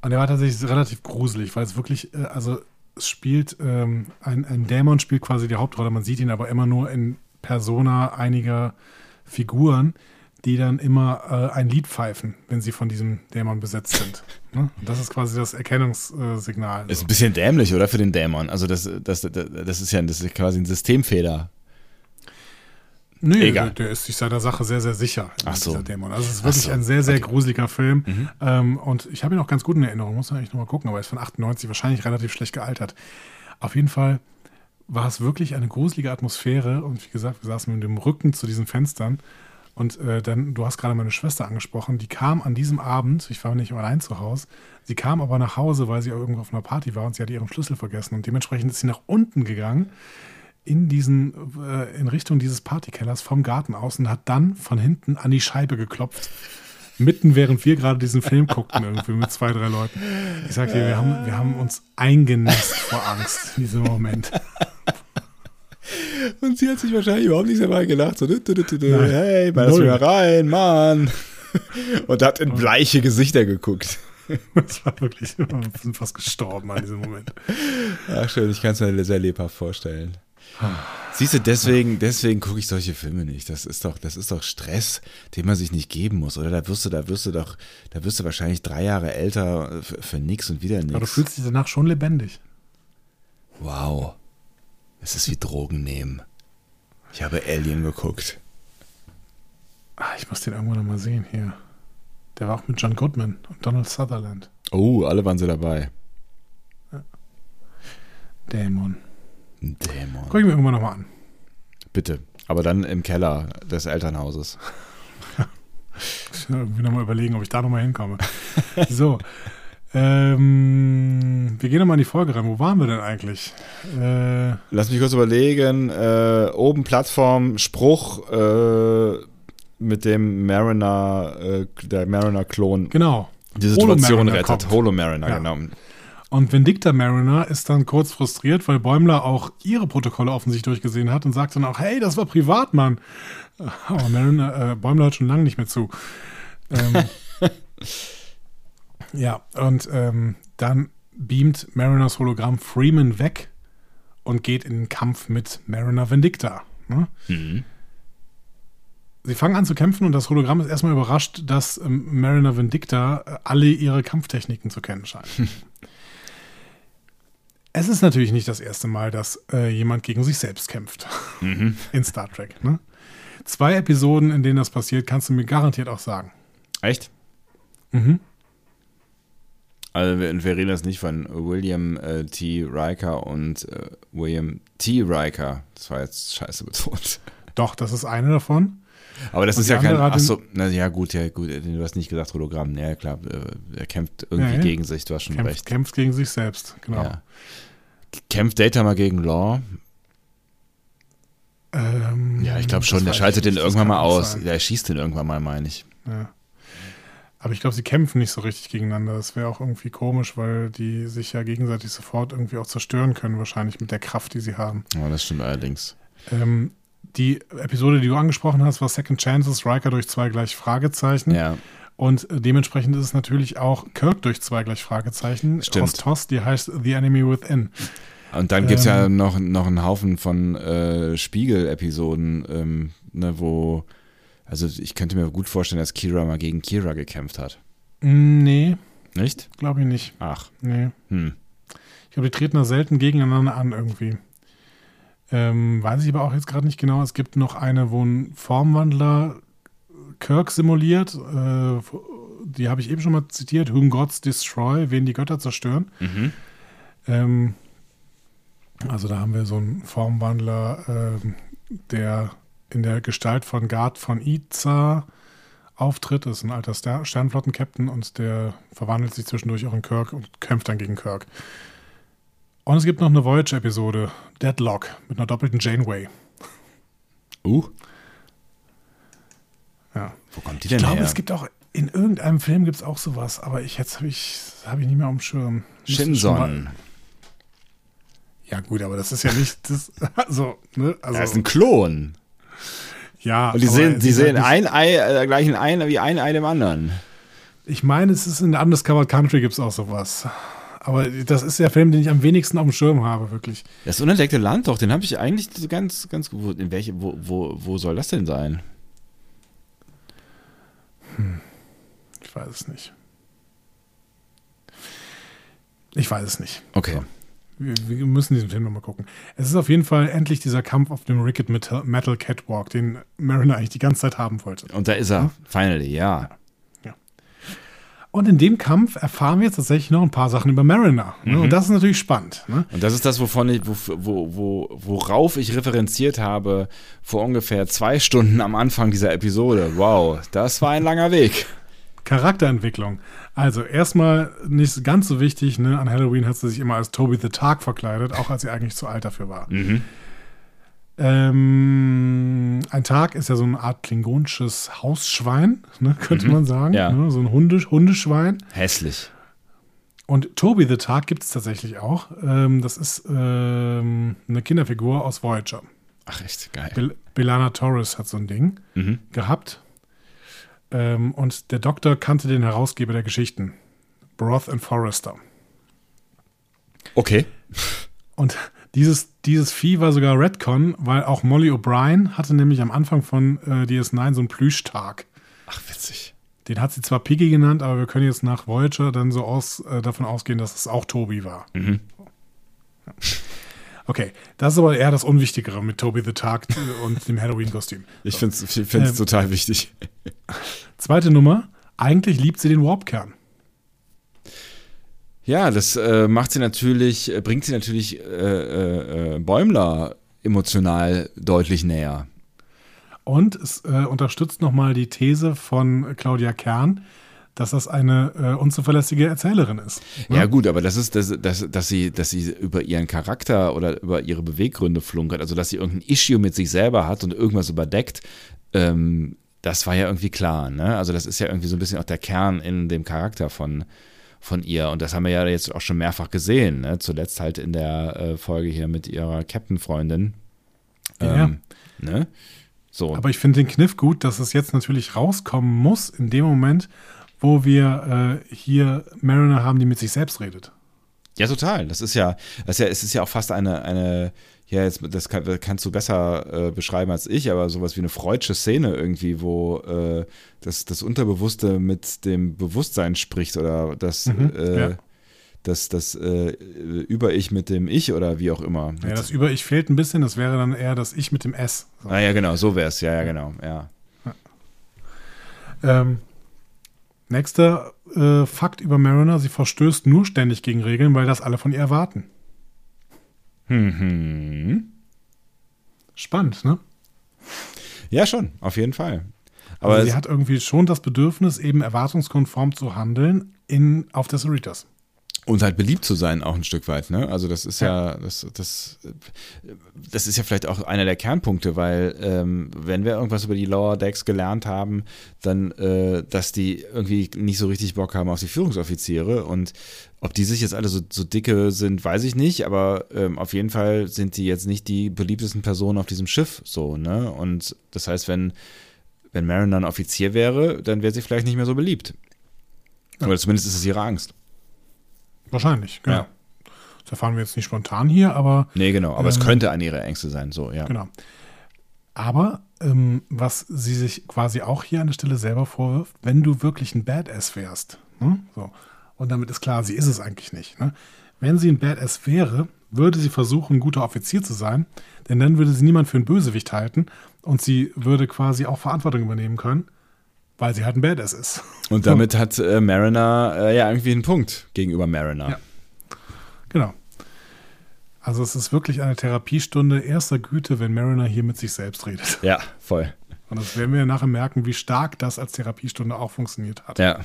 Und der war tatsächlich relativ gruselig, weil es wirklich, äh, also es spielt, ähm, ein, ein Dämon spielt quasi die Hauptrolle. Man sieht ihn aber immer nur in Persona einiger Figuren, die dann immer äh, ein Lied pfeifen, wenn sie von diesem Dämon besetzt sind. Ne? Das ist quasi das Erkennungssignal. Ist ein bisschen dämlich, oder? Für den Dämon. Also, das, das, das, das ist ja das ist quasi ein Systemfehler. Nee, Egal. Der, der ist sich seiner Sache sehr, sehr sicher, Ach so. dieser Dämon. Also es ist wirklich so, ein sehr, sehr okay. Mhm. gruseliger Film. Ähm, und ich habe ihn auch ganz gut in Erinnerung, muss man eigentlich nochmal gucken, aber er ist von 98, wahrscheinlich relativ schlecht gealtert. Auf jeden Fall war es wirklich eine gruselige Atmosphäre und wie gesagt, wir saßen mit dem Rücken zu diesen Fenstern und äh, dann, du hast gerade meine Schwester angesprochen, die kam an diesem Abend, ich war nicht allein zu Hause, sie kam aber nach Hause, weil sie irgendwo auf einer Party war und sie hatte ihren Schlüssel vergessen und dementsprechend ist sie nach unten gegangen in diesen, äh, in Richtung dieses Partykellers vom Garten aus und hat dann von hinten an die Scheibe geklopft. Mitten während wir gerade diesen Film guckten, irgendwie mit zwei, drei Leuten. Ich sag dir, wir haben, wir haben uns eingenässt vor Angst in diesem Moment. Und sie hat sich wahrscheinlich überhaupt nicht dabei gedacht. So, dü, dü, dü, Nein. hey, mal Null. wieder rein, Mann. Und hat in bleiche Gesichter geguckt. Das war wirklich, wir sind fast gestorben an diesem Moment. Ach schön, ich kann es mir sehr lebhaft vorstellen. Siehst du, deswegen, deswegen gucke ich solche Filme nicht. Das ist doch, das ist doch Stress, den man sich nicht geben muss, oder? Da wirst du, da wirst du doch, da wirst du wahrscheinlich drei Jahre älter für, für nix und wieder Aber du fühlst dich danach schon lebendig. Wow. Es ist wie Drogen nehmen. Ich habe Alien geguckt. Ah, ich muss den irgendwann noch mal sehen hier. Der war auch mit John Goodman und Donald Sutherland. Oh, alle waren sie dabei. Dämon. Dämon. Guck ich mir irgendwann noch mal an. Bitte. Aber dann im Keller des Elternhauses. Ich will irgendwie noch mal überlegen, ob ich da noch mal hinkomme. so. Ähm, wir gehen noch mal in die Folge rein. Wo waren wir denn eigentlich? Äh, Lass mich kurz überlegen. Äh, oben Plattform, Spruch äh, mit dem Mariner, äh, der Mariner-Klon genau. die Situation Holo-Mariner rettet. kommt. Holo Mariner, Ja. genau. Und Vindicta Mariner ist dann kurz frustriert, weil Bäumler auch ihre Protokolle offensichtlich durchgesehen hat und sagt dann auch, hey, das war privat, Mann. Aber Mariner, äh, Bäumler hört schon lange nicht mehr zu. Ähm, ja, und ähm, dann beamt Mariners Hologramm Freeman weg und geht in den Kampf mit Mariner Vindicta. Ne? Mhm. Sie fangen an zu kämpfen und das Hologramm ist erstmal überrascht, dass ähm, Mariner Vindicta äh, alle ihre Kampftechniken zu kennen scheint. es ist natürlich nicht das erste Mal, dass äh, jemand gegen sich selbst kämpft in Star Trek. Ne? Zwei Episoden, in denen das passiert, kannst du mir garantiert auch sagen. Echt? Mhm. Also wir, wir reden jetzt nicht von William äh, T. Riker und äh, William T. Riker. Das war jetzt scheiße betont. Doch, das ist eine davon. Aber das Und ist ja kein. Achso, na ja, gut, ja, gut. Du hast nicht gesagt Hologramm. Ja, klar. äh, Er kämpft irgendwie Ja, ja. gegen sich. Du hast schon Kämpft, recht. kämpft gegen sich selbst. Genau. Ja. Kämpft Data mal gegen Law? Ähm, Ja, ich glaube schon. Der schaltet den irgendwann mal aus. sein. Ja, er schießt den irgendwann mal, meine ich. Ja. Aber ich glaube, sie kämpfen nicht so richtig gegeneinander. Das wäre auch irgendwie komisch, weil die sich ja gegenseitig sofort irgendwie auch zerstören können, wahrscheinlich mit der Kraft, die sie haben. Ja, das stimmt allerdings. Ähm, die Episode, die du angesprochen hast, war Second Chances, Riker durch zwei gleich Fragezeichen. Ja. Und äh, dementsprechend ist es natürlich auch Kirk durch zwei gleich Fragezeichen Stimmt. aus TOS, die heißt The Enemy Within. Und dann gibt es ja Ähm. noch, noch einen Haufen von äh, Spiegel-Episoden, ähm, ne, wo, also ich könnte mir gut vorstellen, dass Kira mal gegen Kira gekämpft hat. Mm, Nee, Nicht? glaube ich nicht. Ach, Nee. hm. Ich glaube, die treten da selten gegeneinander an irgendwie. Ähm, weiß ich aber auch jetzt gerade nicht genau. Es gibt noch eine, wo ein Formwandler Kirk simuliert. Äh, die habe ich eben schon mal zitiert. Whom Gods Destroy, wen die Götter zerstören. Mhm. Ähm, also da haben wir so einen Formwandler, ähm, der in der Gestalt von Gard von Iza auftritt. Das ist ein alter Ster Sternflotten-Captain und der verwandelt sich zwischendurch auch in Kirk und kämpft dann gegen Kirk. Und es gibt noch eine Voyage-Episode, Deadlock, mit einer doppelten Janeway. Uh, Ja. wo kommt die Ich denn glaube, her? es gibt auch, in irgendeinem Film gibt es auch sowas, aber ich, jetzt habe ich, hab ich nicht mehr auf dem Schirm. Shinson. Ja gut, aber das ist ja nicht, das, also, ne, also, Er ist ein Klon. Ja. Und die sehen, die sehen ein Ei, äh, gleich ein Ei wie ein Ei dem anderen. Ich meine, es ist in Undiscovered Country gibt es auch sowas. Aber das ist der Film, den ich am wenigsten auf dem Schirm habe, wirklich. Das unentdeckte Land doch, den habe ich eigentlich so ganz, ganz wo, in welche, wo, wo, wo soll das denn sein? Ich weiß es nicht. Ich weiß es nicht. Okay. Wir, wir müssen diesen Film nochmal gucken. Es ist auf jeden Fall endlich dieser Kampf auf dem Ricket Metal, Catwalk, den Mariner eigentlich die ganze Zeit haben wollte. Und da ist er, finally, ja. Und in dem Kampf erfahren wir jetzt tatsächlich noch ein paar Sachen über Mariner. Ne? Und das ist natürlich spannend. Ne? Und das ist das, wovon ich, wo, wo, wo, worauf ich referenziert habe vor ungefähr zwei Stunden am Anfang dieser Episode. Wow, das war ein langer Weg. Charakterentwicklung. Also erstmal nicht ganz so wichtig, ne? an Halloween hat sie sich immer als Toby the Tark verkleidet, auch als sie eigentlich zu alt dafür war. Mhm. Ähm, ein Tag ist ja so eine Art klingonisches Hausschwein, ne? könnte man sagen. Ja. Ne? So ein Hundisch, Hundeschwein. Hässlich. Und Toby the Tark gibt es tatsächlich auch. Ähm, das ist ähm, eine Kinderfigur aus Voyager. Ach, echt geil. Bel Belana Torres hat so ein Ding Mhm. gehabt. Ähm, und der Doktor kannte den Herausgeber der Geschichten, Broth and Forrester. Okay. Und Dieses, dieses Vieh war sogar Redcon, weil auch Molly O'Brien hatte nämlich am Anfang von äh, DS9 so einen Plüschtag. Ach, witzig. Den hat sie zwar Piggy genannt, aber wir können jetzt nach Voyager dann so aus, äh, davon ausgehen, dass es auch Toby war. Mhm. Okay, das ist aber eher das Unwichtigere mit Toby the Tag und dem Halloween-Kostüm. Ich finde es Ähm, total wichtig. Zweite Nummer, eigentlich liebt sie den Warpkern. Ja, das äh, macht sie natürlich, äh, bringt sie natürlich äh, äh, äh, Bäumler emotional deutlich näher. Und es äh, unterstützt nochmal die These von Claudia Kern, dass das eine äh, unzuverlässige Erzählerin ist. Ne? Ja, gut, aber das ist, dass, dass, dass, sie, dass sie über ihren Charakter oder über ihre Beweggründe flunkert, also dass sie irgendein Issue mit sich selber hat und irgendwas überdeckt, ähm, das war ja irgendwie klar. Ne? Also, das ist ja irgendwie so ein bisschen auch der Kern in dem Charakter von, von ihr. Und das haben wir ja jetzt auch schon mehrfach gesehen. Ne? Zuletzt halt in der äh, Folge hier mit ihrer Captain-Freundin. Ja. Ähm, ne? So. Aber ich finde den Kniff gut, dass es jetzt natürlich rauskommen muss, in dem Moment, wo wir äh, hier Mariner haben, die mit sich selbst redet. Ja, total. Das ist ja, das ist ja, es ist ja auch fast eine, eine, ja, jetzt, das kann, kannst du besser äh, beschreiben als ich, aber sowas wie eine freudsche Szene irgendwie, wo äh, das, das Unterbewusste mit dem Bewusstsein spricht oder das, Mhm, äh, ja. das, das äh, Über-Ich mit dem Ich oder wie auch immer. Ja, das Über-Ich fehlt ein bisschen, das wäre dann eher das Ich mit dem S. So. ah, ja, genau, so wäre es, ja, ja, genau, ja. Ähm, nächster äh, Fakt über Mariner, sie verstößt nur ständig gegen Regeln, weil das alle von ihr erwarten. Mhm. Spannend, ne? Ja, schon, auf jeden Fall. Aber Aber sie hat irgendwie schon das Bedürfnis, eben erwartungskonform zu handeln in, auf der Cerritos. Und halt beliebt zu sein, auch ein Stück weit, ne? Also das ist ja, das, das, das ist ja vielleicht auch einer der Kernpunkte, weil ähm, wenn wir irgendwas über die Lower Decks gelernt haben, dann, äh, dass die irgendwie nicht so richtig Bock haben auf die Führungsoffiziere und ob die sich jetzt alle so, so dicke sind, weiß ich nicht, aber ähm, auf jeden Fall sind die jetzt nicht die beliebtesten Personen auf diesem Schiff, so, ne? Und das heißt, wenn, wenn Mariner ein Offizier wäre, dann wäre sie vielleicht nicht mehr so beliebt. Oder zumindest ist es ihre Angst. Wahrscheinlich, genau. Ja. Das erfahren wir jetzt nicht spontan hier, aber Nee, genau. Aber es Ähm, könnte eine ihrer Ängste sein, so, ja. genau. Aber ähm, was sie sich quasi auch hier an der Stelle selber vorwirft, wenn du wirklich ein Badass wärst, ne? so, und damit ist klar, sie ist es eigentlich nicht. Ne? Wenn sie ein Badass wäre, würde sie versuchen, ein guter Offizier zu sein, denn dann würde sie niemand für einen Bösewicht halten und sie würde quasi auch Verantwortung übernehmen können, weil sie halt ein Badass ist. Und damit hat äh, Mariner äh, ja irgendwie einen Punkt gegenüber Mariner. Ja. Genau. Also es ist wirklich eine Therapiestunde erster Güte, wenn Mariner hier mit sich selbst redet. Ja, voll. Und das werden wir nachher merken, wie stark das als Therapiestunde auch funktioniert hat. Ja.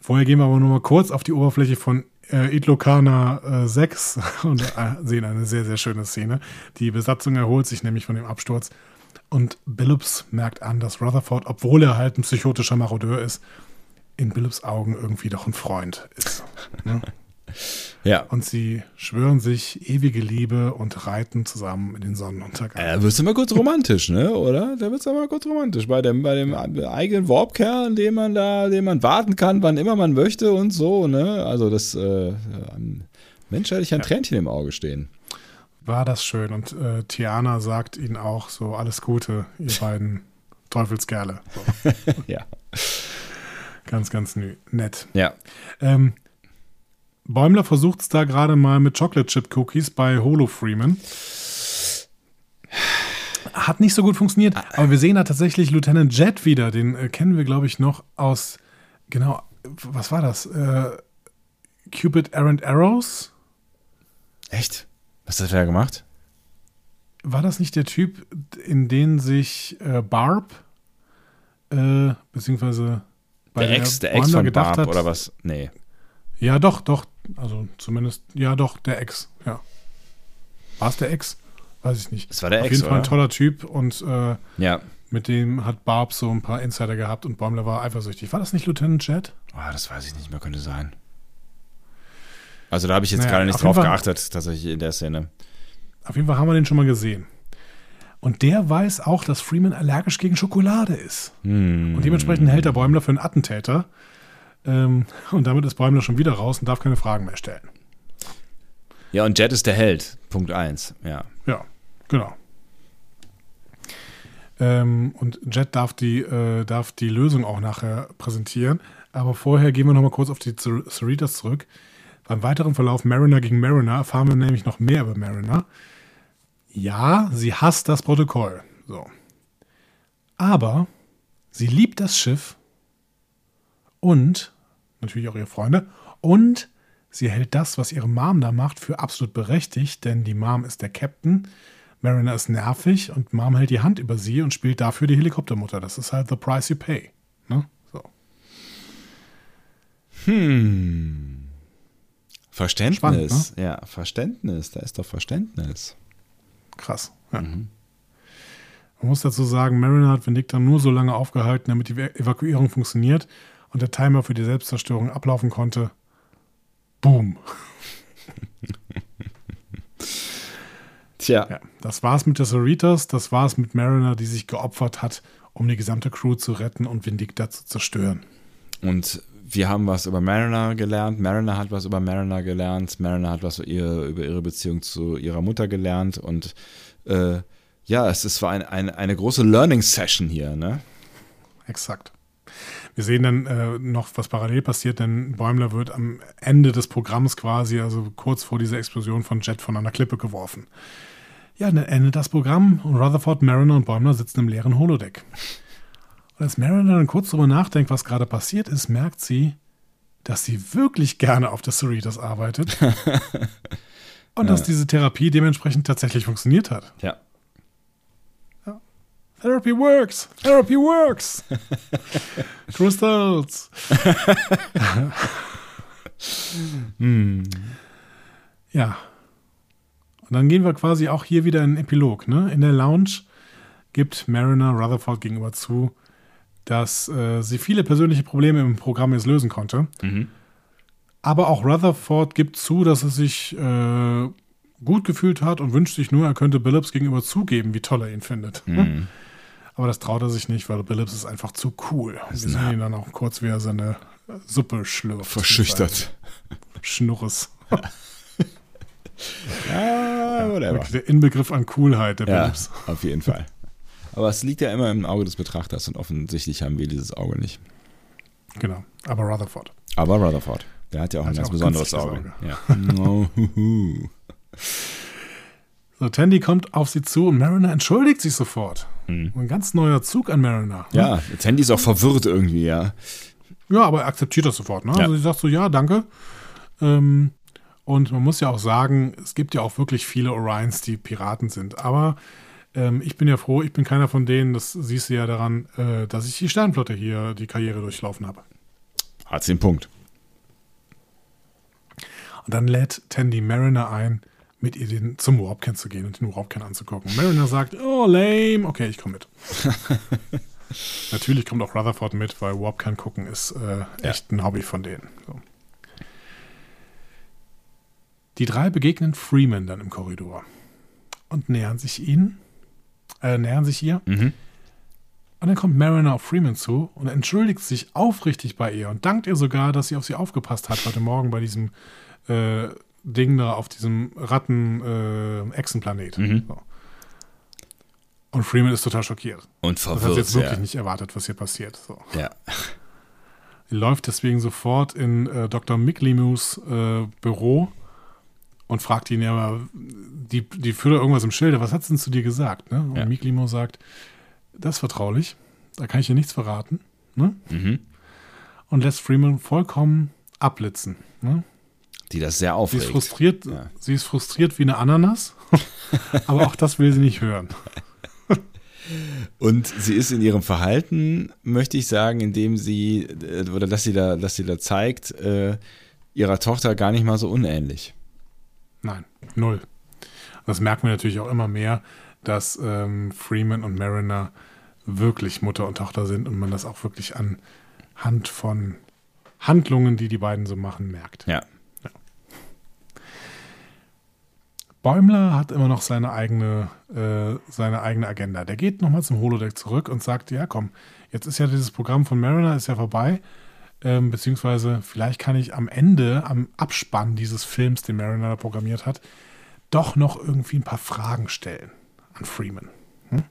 Vorher gehen wir aber nur mal kurz auf die Oberfläche von äh, Itlokana äh, 6 und äh, sehen eine sehr, sehr schöne Szene. Die Besatzung erholt sich nämlich von dem Absturz und Billups merkt an, dass Rutherford, obwohl er halt ein psychotischer Marodeur ist, in Billups Augen irgendwie doch ein Freund ist. Ne? Ja. Und sie schwören sich ewige Liebe und reiten zusammen in den Sonnenuntergang. Da wird es immer kurz romantisch, ne? Oder? Da wird es aber kurz romantisch. Bei dem, bei dem eigenen Warpkern, den man da, den man warten kann, wann immer man möchte und so, ne? Also das, äh, Mensch hätte ich ein Tränchen im Auge stehen. War das schön. Und äh, Tiana sagt ihnen auch so, alles Gute, ihr beiden Teufelskerle. So, Ja. ganz, ganz nett. Ja. Ähm, Bäumler versucht es da gerade mal mit Chocolate Chip Cookies bei Holo Freeman. Hat nicht so gut funktioniert, aber wir sehen da tatsächlich Lieutenant Jet wieder. Den äh, kennen wir, glaube ich, noch aus, genau, was war das? Äh, Cupid Errant Arrows? Echt? Was hat er da gemacht? War das nicht der Typ, in den sich äh, Barb, äh, beziehungsweise bei Der Ex, der Ex Bäumler von gedacht Barb hat, oder was? Nee. Ja, doch, doch. Also zumindest, ja, doch, der Ex, ja. War es der Ex? Weiß ich nicht. Es war der Auf Ex, jeden Fall ein oder? toller Typ und äh, Ja. mit dem hat Barb so ein paar Insider gehabt und Bäumler war eifersüchtig. War das nicht Lieutenant Jet? Ah, das weiß ich nicht mehr, könnte sein. Also da habe ich jetzt Naja, gerade nicht drauf Fall- geachtet, tatsächlich in der Szene. Auf jeden Fall haben wir den schon mal gesehen. Und der weiß auch, dass Freeman allergisch gegen Schokolade ist. Hm. Und dementsprechend hält er Bäumler für einen Attentäter. Ähm, und damit ist Bäumler schon wieder raus und darf keine Fragen mehr stellen. Ja, und Jet ist der Held. Punkt 1. Ja. Ja, genau. Ähm, und Jet darf die, äh, darf die Lösung auch nachher präsentieren. Aber vorher gehen wir nochmal kurz auf die Cerritos zurück. Beim weiteren Verlauf Mariner gegen Mariner erfahren wir nämlich noch mehr über Mariner. Ja, sie hasst das Protokoll. So. Aber sie liebt das Schiff und natürlich auch ihre Freunde und sie hält das, was ihre Mom da macht, für absolut berechtigt, denn die Mom ist der Captain, Mariner ist nervig und Mom hält die Hand über sie und spielt dafür die Helikoptermutter. Das ist halt the price you pay. Ne? So. Hm. Verständnis. Spannend, ne? Ja, Verständnis. Da ist doch Verständnis. Krass. Ja. Mhm. Man muss dazu sagen, Mariner hat Vindicta nur so lange aufgehalten, damit die Evakuierung funktioniert und der Timer für die Selbstzerstörung ablaufen konnte. Boom. Tja. Ja, das war's mit der Cerritos, das war's mit Mariner, die sich geopfert hat, um die gesamte Crew zu retten und Vindicta zu zerstören. Und wir haben was über Mariner gelernt, Mariner hat was über Mariner gelernt, Mariner hat was über ihre, Beziehung zu ihrer Mutter gelernt und äh, ja, es, es war ein, ein, eine große Learning-Session hier, ne? Exakt. Wir sehen dann äh, noch, was parallel passiert, denn Bäumler wird am Ende des Programms quasi, also kurz vor dieser Explosion von Jet von einer Klippe geworfen. Ja, dann endet das Programm und Rutherford, Mariner und Bäumler sitzen im leeren Holodeck. Und als Mariner dann kurz darüber nachdenkt, was gerade passiert ist, merkt sie, dass sie wirklich gerne auf der Cerritos arbeitet. und ja. dass diese Therapie dementsprechend tatsächlich funktioniert hat. Ja. ja. Therapy works! Therapy works! Crystals! hm. Ja. Und dann gehen wir quasi auch hier wieder in den Epilog. Ne? In der Lounge gibt Mariner Rutherford gegenüber zu, dass äh, sie viele persönliche Probleme im Programm jetzt lösen konnte. Mhm. Aber auch Rutherford gibt zu, dass er sich äh, gut gefühlt hat und wünscht sich nur, er könnte Billups gegenüber zugeben, wie toll er ihn findet. Mhm. Aber das traut er sich nicht, weil Billups ist einfach zu cool. Wir sehen ihn dann auch kurz, wie er seine Suppe schlürft. Verschüchtert. Schnurres. ja, whatever. Der Inbegriff an Coolheit, der ja, Billups. Auf jeden Fall. Aber es liegt ja immer im Auge des Betrachters und offensichtlich haben wir dieses Auge nicht. Genau, aber Rutherford. Aber Rutherford. Der hat ja auch hat ein ganz auch besonderes Auge. Auge. Ja. so, Tandy kommt auf sie zu und Mariner entschuldigt sich sofort. Mhm. Ein ganz neuer Zug an Mariner. Ne? Ja, Tandy ist auch verwirrt irgendwie, ja. Ja, aber er akzeptiert das sofort. Ne? Ja. Also sie sagt so, ja, danke. Ähm, und man muss ja auch sagen, es gibt ja auch wirklich viele Orions, die Piraten sind. Aber ähm, ich bin ja froh, ich bin keiner von denen, das siehst du ja daran, äh, dass ich die Sternflotte hier die Karriere durchlaufen habe. Hat sie einen Punkt. Und dann lädt Tandy Mariner ein, mit ihr den, zum Warpcan zu gehen und den Warpcan anzugucken. Mariner sagt, oh, lame, okay, ich komme mit. Natürlich kommt auch Rutherford mit, weil Warpcan gucken ist äh, echt ja. ein Hobby von denen. So. Die drei begegnen Freeman dann im Korridor und nähern sich ihnen äh, nähern sich ihr. Mhm. Und dann kommt Mariner auf Freeman zu und entschuldigt sich aufrichtig bei ihr und dankt ihr sogar, dass sie auf sie aufgepasst hat heute Morgen bei diesem äh, Ding da auf diesem Ratten-Echsenplanet. Äh, mhm. so. Und Freeman ist total schockiert. Und verwirrt. Das hat jetzt wirklich ja. nicht erwartet, was hier passiert. So. Ja. Sie läuft deswegen sofort in äh, Dr. Micklimus äh, Büro und fragt ihn ja, die, die führt irgendwas im Schilde, was hat sie denn zu dir gesagt? Ne? Und ja. Miklimo sagt, das ist vertraulich, da kann ich dir nichts verraten. Ne? Mhm. Und lässt Freeman vollkommen abblitzen. Ne? Die das sehr aufregt. Sie ist frustriert, ja. sie ist frustriert wie eine Ananas, aber auch das will sie nicht hören. Und sie ist in ihrem Verhalten, möchte ich sagen, indem sie, äh, oder dass sie da, dass sie da zeigt, äh, ihrer Tochter gar nicht mal so unähnlich. Nein, null. Das merken wir natürlich auch immer mehr, dass ähm, Freeman und Mariner wirklich Mutter und Tochter sind und man das auch wirklich anhand von Handlungen, die die beiden so machen, merkt. Ja. ja. Bäumler hat immer noch seine eigene, äh, seine eigene Agenda. Der geht nochmal zum Holodeck zurück und sagt, ja komm, jetzt ist ja dieses Programm von Mariner ist ja vorbei. Ähm, beziehungsweise vielleicht kann ich am Ende, am Abspann dieses Films, den Mariner programmiert hat, doch noch irgendwie ein paar Fragen stellen an Freeman. Hm?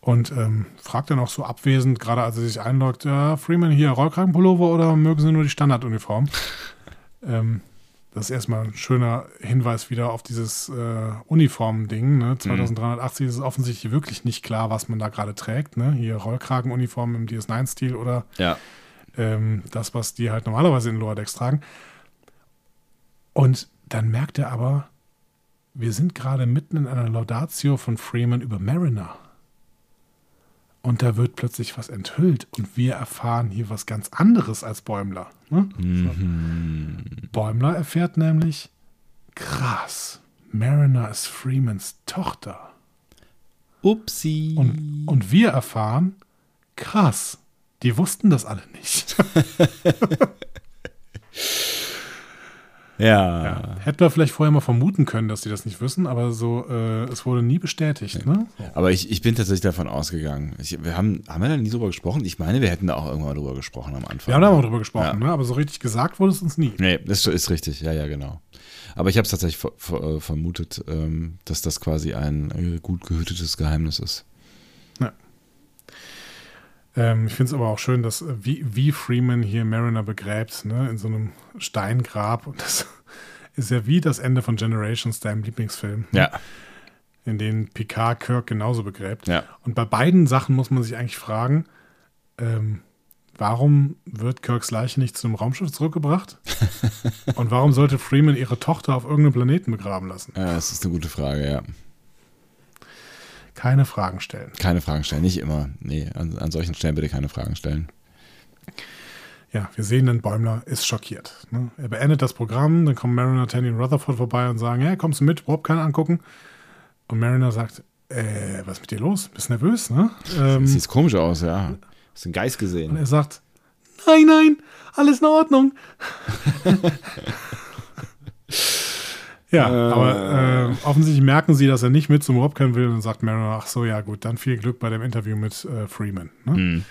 Und ähm, fragt dann auch so abwesend, gerade als er sich einloggt, ja, Freeman hier, Rollkragenpullover oder mögen Sie nur die Standarduniform? ähm, das ist erstmal ein schöner Hinweis wieder auf dieses äh, Uniform-Ding. Ne? 2380 mhm. ist es offensichtlich wirklich nicht klar, was man da gerade trägt. Ne? Hier Rollkragenuniform im DS9-Stil oder ja. Ähm, das, was die halt normalerweise in Lower Decks tragen. Und dann merkt er aber, wir sind gerade mitten in einer Laudatio von Freeman über Mariner. Und da wird plötzlich was enthüllt und wir erfahren hier was ganz anderes als Bäumler. Ne? Mhm. So. Bäumler erfährt nämlich, krass, Mariner ist Freemans Tochter. Upsi. Und, und wir erfahren, krass, die wussten das alle nicht. Ja. ja. Hätten wir vielleicht vorher mal vermuten können, dass die das nicht wissen, aber so, äh, es wurde nie bestätigt. Ne? Aber ich, ich bin tatsächlich davon ausgegangen. Ich, wir haben, haben wir da nie drüber gesprochen? Ich meine, wir hätten da auch irgendwann drüber gesprochen am Anfang. Wir haben da mal drüber gesprochen, ja. ne? aber so richtig gesagt wurde es uns nie. Nee, das ist richtig, ja, ja, genau. Aber ich habe es tatsächlich ver ver äh, vermutet, ähm, dass das quasi ein äh, gut gehütetes Geheimnis ist. Ähm, ich finde es aber auch schön, dass äh, wie, wie Freeman hier Mariner begräbt, ne, in so einem Steingrab. Und das ist ja wie das Ende von Generations, deinem Lieblingsfilm. Ja. In dem Picard Kirk genauso begräbt. Ja. Und bei beiden Sachen muss man sich eigentlich fragen, ähm, warum wird Kirks Leiche nicht zu einem Raumschiff zurückgebracht? Und warum sollte Freeman ihre Tochter auf irgendeinem Planeten begraben lassen? Ja, das ist eine gute Frage, ja. Keine Fragen stellen. Keine Fragen stellen, nicht immer. Nee, an, an solchen Stellen bitte keine Fragen stellen. Ja, wir sehen dann, Bäumler ist schockiert. Ne? Er beendet das Programm, dann kommen Mariner, Tandy und Rutherford vorbei und sagen, ja, kommst du mit, überhaupt keinen angucken. Und Mariner sagt, äh, was ist mit dir los? Bist nervös, ne? Ähm, Sieht komisch aus, ja. Hast du einen Geist gesehen? Und er sagt, nein, nein, alles in Ordnung. Ja, äh, aber äh, offensichtlich merken sie, dass er nicht mit zum Robcam will und sagt Mariner, ach so, ja gut, dann viel Glück bei dem Interview mit äh, Freeman. Ne? Mhm.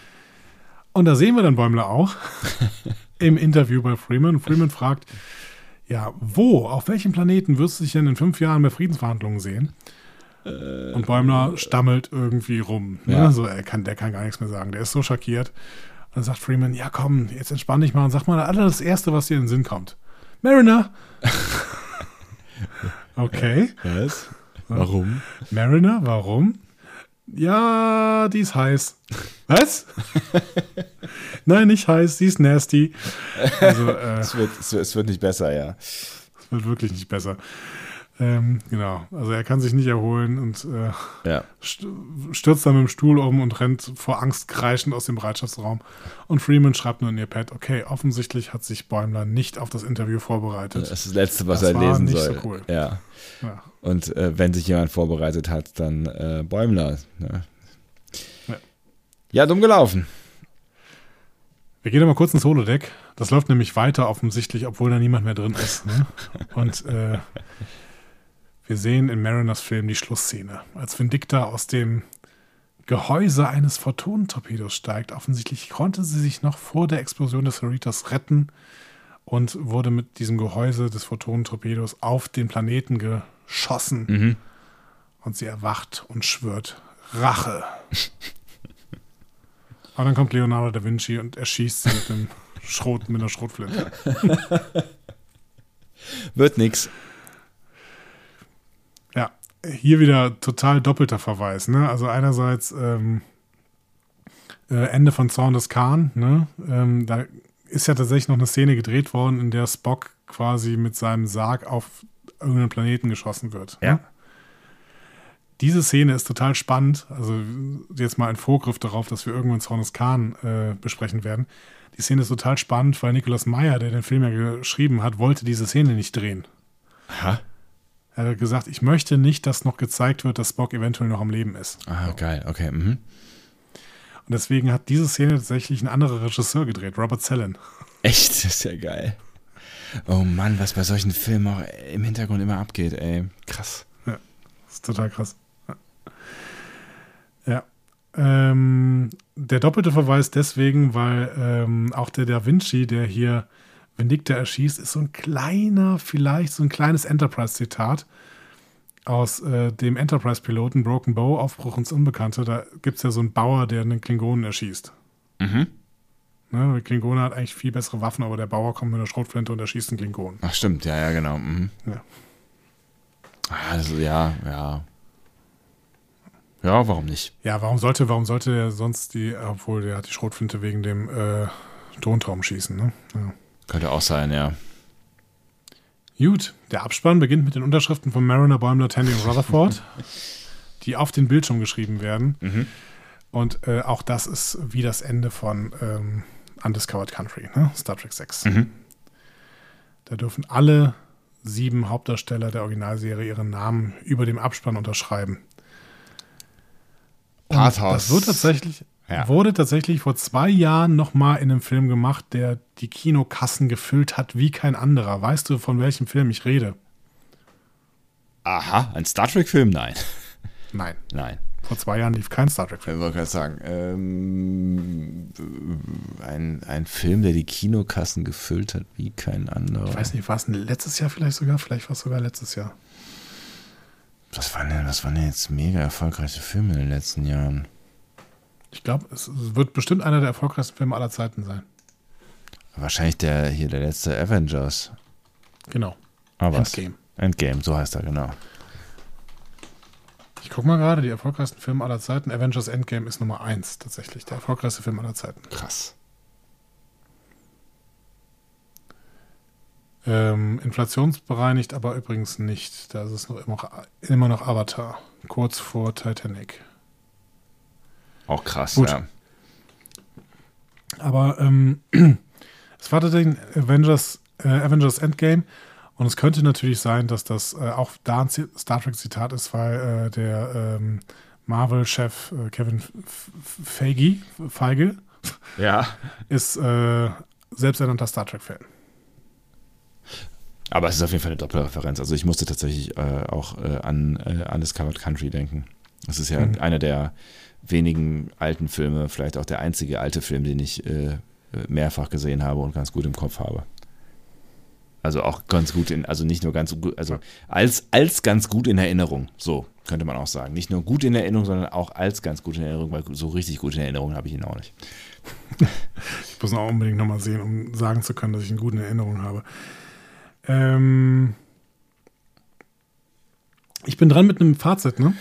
Und da sehen wir dann Bäumler auch im Interview bei Freeman. Und Freeman fragt, ja, wo, auf welchem Planeten wirst du dich denn in fünf Jahren bei Friedensverhandlungen sehen? Äh, und Bäumler stammelt irgendwie rum. Ne? Ja. So, er kann, der kann gar nichts mehr sagen. Der ist so schockiert. Und dann sagt Freeman, ja komm, jetzt entspann dich mal und sag mal alles das Erste, was dir in den Sinn kommt. Mariner! Okay. Was? Warum? Mariner, warum? Ja, die ist heiß. Was? Nein, nicht heiß, sie ist nasty. Also, äh, es, wird, es, wird, nicht besser, ja. Es wird wirklich nicht besser. Ähm, genau, also er kann sich nicht erholen und äh, ja. stürzt dann mit dem Stuhl um und rennt vor Angst kreischend aus dem Bereitschaftsraum. Und Freeman schreibt nur in ihr Pad, okay, offensichtlich hat sich Bäumler nicht auf das Interview vorbereitet. Das ist das Letzte, was das er lesen soll. So cool. ja. ja. Und äh, wenn sich jemand vorbereitet hat, dann äh, Bäumler. Ne? Ja. ja, dumm gelaufen. Wir gehen mal kurz ins Holodeck. Das läuft nämlich weiter offensichtlich, obwohl da niemand mehr drin ist. Ne? Und äh, wir sehen in Mariners Film die Schlussszene, als Vindicta aus dem Gehäuse eines Photonentorpedos steigt. Offensichtlich konnte sie sich noch vor der Explosion des Cerritos retten und wurde mit diesem Gehäuse des Photonentorpedos auf den Planeten geschossen. Mhm. Und sie erwacht und schwört Rache. Aber dann kommt Leonardo da Vinci und erschießt sie mit dem Schrot, mit einer Schrotflinte. Wird nix hier wieder total doppelter Verweis. Ne? Also einerseits ähm, äh, Ende von Zorn des Khan. Ne? Ähm, da ist ja tatsächlich noch eine Szene gedreht worden, in der Spock quasi mit seinem Sarg auf irgendeinen Planeten geschossen wird. Ne? Ja. Ne? Diese Szene ist total spannend. Also jetzt mal ein Vorgriff darauf, dass wir irgendwann Zorn des Khan äh, besprechen werden. Die Szene ist total spannend, weil Nicolas Meyer, der den Film ja geschrieben hat, wollte diese Szene nicht drehen. Aha. Er hat gesagt, ich möchte nicht, dass noch gezeigt wird, dass Spock eventuell noch am Leben ist. Ah, so. geil, okay. Mhm. Und deswegen hat diese Szene tatsächlich ein anderer Regisseur gedreht, Robert Zellen. Echt? Das ist ja geil. Oh Mann, was bei solchen Filmen auch im Hintergrund immer abgeht, ey. Krass. Ja, das ist total krass. Ja. Ähm, der doppelte Verweis deswegen, weil ähm, auch der Da Vinci, der hier Vindicta erschießt, ist so ein kleiner, vielleicht so ein kleines Enterprise-Zitat aus äh, dem Enterprise-Piloten Broken Bow, Aufbruch ins Unbekannte. Da gibt es ja so einen Bauer, der einen Klingonen erschießt. Mhm. Ne, der Klingone hat eigentlich viel bessere Waffen, aber der Bauer kommt mit einer Schrotflinte und erschießt einen Klingonen. Ach, stimmt, ja, ja, genau. Mhm. Ja. Also, ja, ja. Ja, warum nicht? Ja, warum sollte, warum sollte er sonst die, obwohl der hat die Schrotflinte wegen dem äh, Tontraum schießen, ne? Ja. Könnte auch sein, ja. Gut, der Abspann beginnt mit den Unterschriften von Mariner, Bäumler, Tandy und Rutherford, die auf den Bildschirm geschrieben werden. Mhm. Und äh, auch das ist wie das Ende von ähm, Undiscovered Country, ne? Star Trek 6. Mhm. Da dürfen alle sieben Hauptdarsteller der Originalserie ihren Namen über dem Abspann unterschreiben. Pathos. Das wird tatsächlich, Ja. wurde tatsächlich vor zwei Jahren nochmal in einem Film gemacht, der die Kinokassen gefüllt hat wie kein anderer. Weißt du, von welchem Film ich rede? Aha, ein Star Trek-Film? Nein. Nein. Nein. Vor zwei Jahren lief kein Star Trek-Film. Ich wollte gerade sagen, ähm, ein, ein Film, der die Kinokassen gefüllt hat wie kein anderer. Ich weiß nicht, war es letztes Jahr vielleicht sogar? Vielleicht war es sogar letztes Jahr. Was waren denn, was waren denn jetzt mega erfolgreiche Filme in den letzten Jahren? Ich glaube, es wird bestimmt einer der erfolgreichsten Filme aller Zeiten sein. Wahrscheinlich der hier der letzte Avengers. Genau. Aber Endgame. Endgame, so heißt er genau. Ich guck mal gerade, die erfolgreichsten Filme aller Zeiten. Avengers Endgame ist Nummer 1 tatsächlich. Der erfolgreichste Film aller Zeiten. Krass. Ähm, inflationsbereinigt, aber übrigens nicht. Da ist es noch immer, noch immer noch Avatar. Kurz vor Titanic. Auch krass, Gut. ja. Aber ähm, es war tatsächlich Avengers, äh, Avengers Endgame. Und es könnte natürlich sein, dass das äh, auch da ein Star Trek-Zitat ist, weil äh, der ähm, Marvel-Chef äh, Kevin Feige, Feige Ja. ist äh, selbsternannter Star Trek-Fan. Aber es ist auf jeden Fall eine Doppelreferenz. Also ich musste tatsächlich äh, auch äh, an äh, Undiscovered Country denken. Das ist ja Mhm. einer der wenigen alten Filme, vielleicht auch der einzige alte Film, den ich äh, mehrfach gesehen habe und ganz gut im Kopf habe. Also auch ganz gut in, also nicht nur ganz gut, also als, als ganz gut in Erinnerung, so könnte man auch sagen. Nicht nur gut in Erinnerung, sondern auch als ganz gut in Erinnerung, weil so richtig gut in Erinnerung habe ich ihn auch nicht. Ich muss ihn auch unbedingt nochmal sehen, um sagen zu können, dass ich ihn gut in Erinnerung habe. Ähm, ich bin dran mit einem Fazit, ne?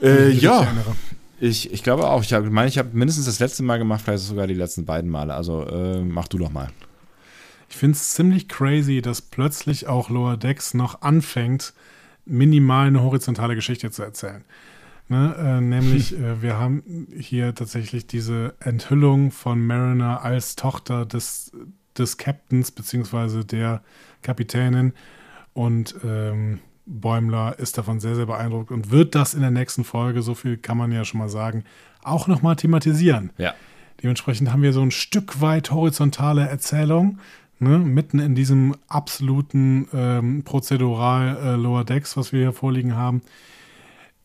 Richtig erinnere. Ich, ich glaube auch. Ich habe meine, ich habe mindestens das letzte Mal gemacht, vielleicht sogar die letzten beiden Male. Also äh, mach du doch mal. Ich finde es ziemlich crazy, dass plötzlich auch Lower Decks noch anfängt, minimal eine horizontale Geschichte zu erzählen. Ne, äh, nämlich, äh, wir haben hier tatsächlich diese Enthüllung von Mariner als Tochter des, des Captains beziehungsweise der Kapitänin und ähm, Bäumler ist davon sehr, sehr beeindruckt und wird das in der nächsten Folge, so viel kann man ja schon mal sagen, auch nochmal thematisieren. Ja. Dementsprechend haben wir so ein Stück weit horizontale Erzählung, ne, mitten in diesem absoluten ähm, Prozedural äh, Lower Decks, was wir hier vorliegen haben.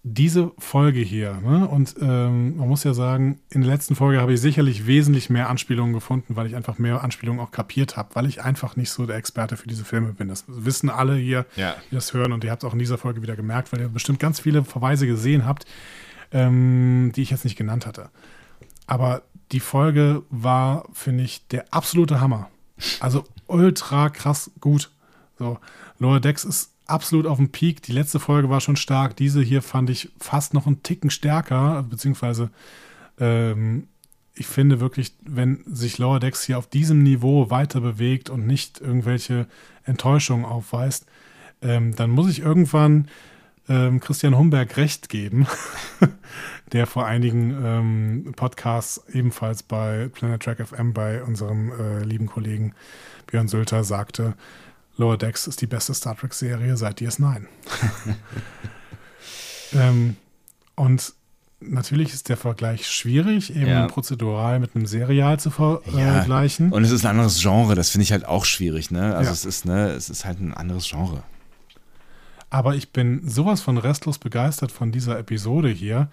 Diese Folge hier, ne, und ähm, man muss ja sagen, in der letzten Folge habe ich sicherlich wesentlich mehr Anspielungen gefunden, weil ich einfach mehr Anspielungen auch kapiert habe, weil ich einfach nicht so der Experte für diese Filme bin. Das wissen alle hier, Ja. die das hören und ihr habt es auch in dieser Folge wieder gemerkt, weil ihr bestimmt ganz viele Verweise gesehen habt, ähm, die ich jetzt nicht genannt hatte. Aber die Folge war, finde ich, der absolute Hammer. Also ultra krass gut. So, Lower Decks ist absolut auf dem Peak. Die letzte Folge war schon stark. Diese hier fand ich fast noch einen Ticken stärker, beziehungsweise ähm, ich finde wirklich, wenn sich Lower Decks hier auf diesem Niveau weiter bewegt und nicht irgendwelche Enttäuschungen aufweist, ähm, dann muss ich irgendwann ähm, Christian Humberg recht geben, der vor einigen ähm, Podcasts ebenfalls bei Planet Track FM bei unserem äh, lieben Kollegen Björn Sölter sagte, Lower Decks ist die beste Star Trek-Serie seit DS9. ähm, und natürlich ist der Vergleich schwierig, eben Ja. prozedural mit einem Serial zu vergleichen. Und es ist ein anderes Genre, das finde ich halt auch schwierig, ne? Also Ja. es ist, ne, es ist halt ein anderes Genre. Aber ich bin sowas von restlos begeistert von dieser Episode hier.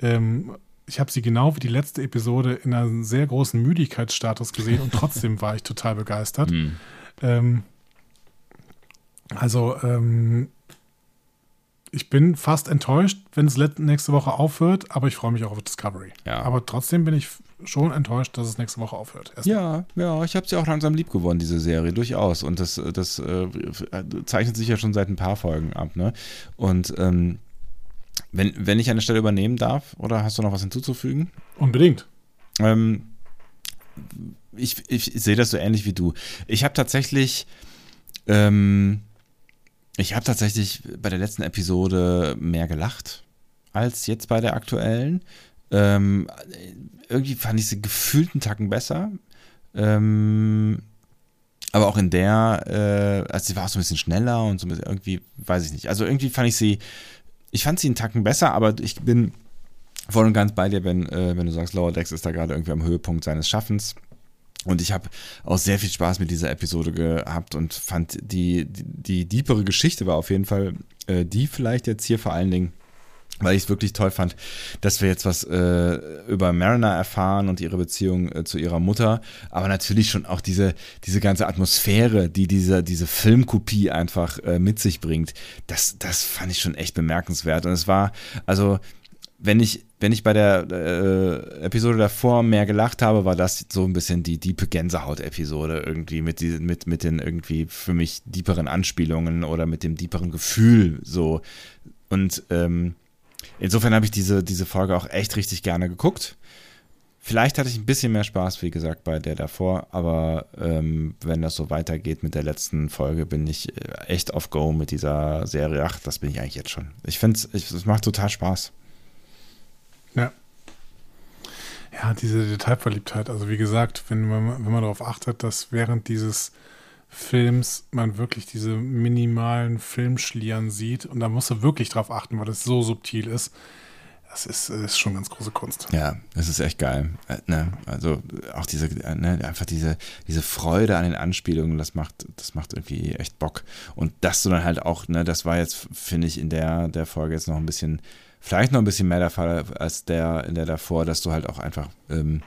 Ähm, ich habe sie genau wie die letzte Episode in einem sehr großen Müdigkeitsstatus gesehen und trotzdem war ich total begeistert. Hm. Ähm, also, ähm, ich bin fast enttäuscht, wenn es nächste Woche aufhört, aber ich freue mich auch auf Discovery. Ja. Aber trotzdem bin ich schon enttäuscht, dass es nächste Woche aufhört. Erstmal. Ja, ja, ich habe sie auch langsam lieb gewonnen, diese Serie, durchaus. Und das, das äh, zeichnet sich ja schon seit ein paar Folgen ab, ne? Und ähm, wenn, wenn ich eine Stelle übernehmen darf, oder hast du noch was hinzuzufügen? Unbedingt. Ähm, ich, ich sehe das so ähnlich wie du. Ich habe tatsächlich, ähm, ich habe tatsächlich bei der letzten Episode mehr gelacht als jetzt bei der aktuellen. Ähm, irgendwie fand ich sie gefühlt einen Tacken besser. Ähm, aber auch in der, äh, also sie war auch so ein bisschen schneller und so ein bisschen irgendwie, weiß ich nicht. Also irgendwie fand ich sie, ich fand sie einen Tacken besser, aber ich bin voll und ganz bei dir, wenn, äh, wenn du sagst, Lower Decks ist da gerade irgendwie am Höhepunkt seines Schaffens. Und ich habe auch sehr viel Spaß mit dieser Episode gehabt und fand die, die, die deepere Geschichte war auf jeden Fall äh, die vielleicht jetzt hier vor allen Dingen, weil ich es wirklich toll fand, dass wir jetzt was äh, über Mariner erfahren und ihre Beziehung äh, zu ihrer Mutter, aber natürlich schon auch diese, diese ganze Atmosphäre, die diese, diese Filmkopie einfach äh, mit sich bringt, das, das fand ich schon echt bemerkenswert. Und es war, also wenn ich, wenn ich bei der äh, Episode davor mehr gelacht habe, war das so ein bisschen die diepe Gänsehaut-Episode irgendwie mit, diesen, mit, mit den irgendwie für mich dieperen Anspielungen oder mit dem dieperen Gefühl so. Und ähm, insofern habe ich diese, diese Folge auch echt richtig gerne geguckt. Vielleicht hatte ich ein bisschen mehr Spaß, wie gesagt, bei der davor, aber ähm, wenn das so weitergeht mit der letzten Folge, bin ich äh, echt auf Go mit dieser Serie. Ach, das bin ich eigentlich jetzt schon. Ich finde es, es macht total Spaß. Ja. Ja, diese Detailverliebtheit. Also wie gesagt, wenn man, wenn man darauf achtet, dass während dieses Films man wirklich diese minimalen Filmschlieren sieht und da musst du wirklich drauf achten, weil es so subtil ist. Das ist, ist schon ganz große Kunst. Ja, das ist echt geil. Äh, ne? Also auch diese, äh, ne, einfach diese, diese Freude an den Anspielungen, das macht, das macht irgendwie echt Bock. Und dass du dann halt auch, ne, das war jetzt, finde ich, in der, der Folge jetzt noch ein bisschen, vielleicht noch ein bisschen mehr der Fall als der in der davor, dass du halt auch einfach ähm,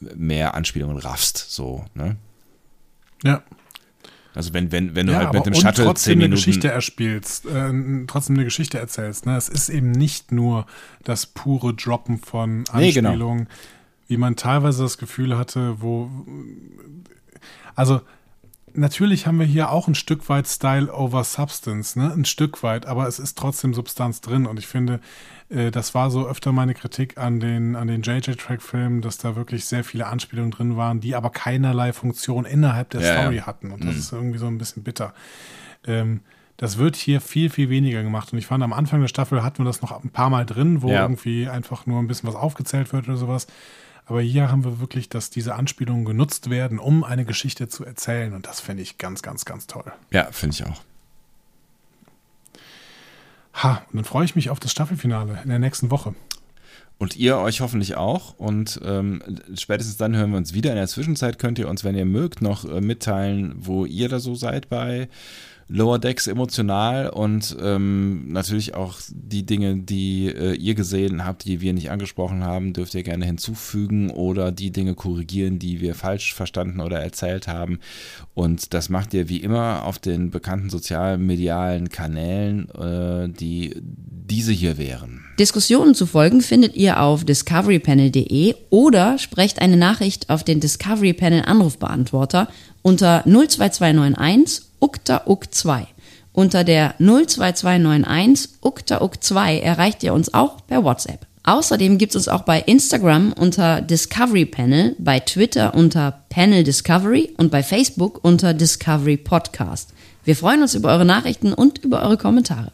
mehr Anspielungen raffst, so, ne? Ja. Also wenn, wenn, wenn du ja, halt mit dem Shuttle trotzdem zehn eine Minuten. Geschichte erspielst, äh, trotzdem eine Geschichte erzählst. Ne? Es ist eben nicht nur das pure Droppen von Nee, genau. Anspielungen, wie man teilweise das Gefühl hatte, wo also natürlich haben wir hier auch ein Stück weit Style over Substance, ne? Ein Stück weit, aber es ist trotzdem Substanz drin und ich finde, äh, das war so öfter meine Kritik an den an den JJ-Track-Filmen, dass da wirklich sehr viele Anspielungen drin waren, die aber keinerlei Funktion innerhalb der Ja, Story ja. hatten und das ist irgendwie so ein bisschen bitter. Ähm, das wird hier viel, viel weniger gemacht. Und ich fand, am Anfang der Staffel hatten wir das noch ein paar Mal drin, wo Ja. irgendwie einfach nur ein bisschen was aufgezählt wird oder sowas. Aber hier haben wir wirklich, dass diese Anspielungen genutzt werden, um eine Geschichte zu erzählen. Und das finde ich ganz, ganz, ganz toll. Ja, finde ich auch. Ha, und dann freue ich mich auf das Staffelfinale in der nächsten Woche. Und ihr euch hoffentlich auch. Und ähm, spätestens dann hören wir uns wieder. In der Zwischenzeit könnt ihr uns, wenn ihr mögt, noch äh, mitteilen, wo ihr da so seid bei Lower Decks emotional und ähm, natürlich auch die Dinge, die äh, ihr gesehen habt, die wir nicht angesprochen haben, dürft ihr gerne hinzufügen oder die Dinge korrigieren, die wir falsch verstanden oder erzählt haben. Und das macht ihr wie immer auf den bekannten sozialmedialen Kanälen, äh, die diese hier wären. Diskussionen zu folgen findet ihr auf discoverypanel.de oder sprecht eine Nachricht auf den Discovery Panel Anrufbeantworter unter 02291 ukta uk 2. Unter der 02291 ukta uk 2 erreicht ihr uns auch per WhatsApp. Außerdem gibt es uns auch bei Instagram unter Discovery Panel, bei Twitter unter Panel Discovery und bei Facebook unter Discovery Podcast. Wir freuen uns über eure Nachrichten und über eure Kommentare.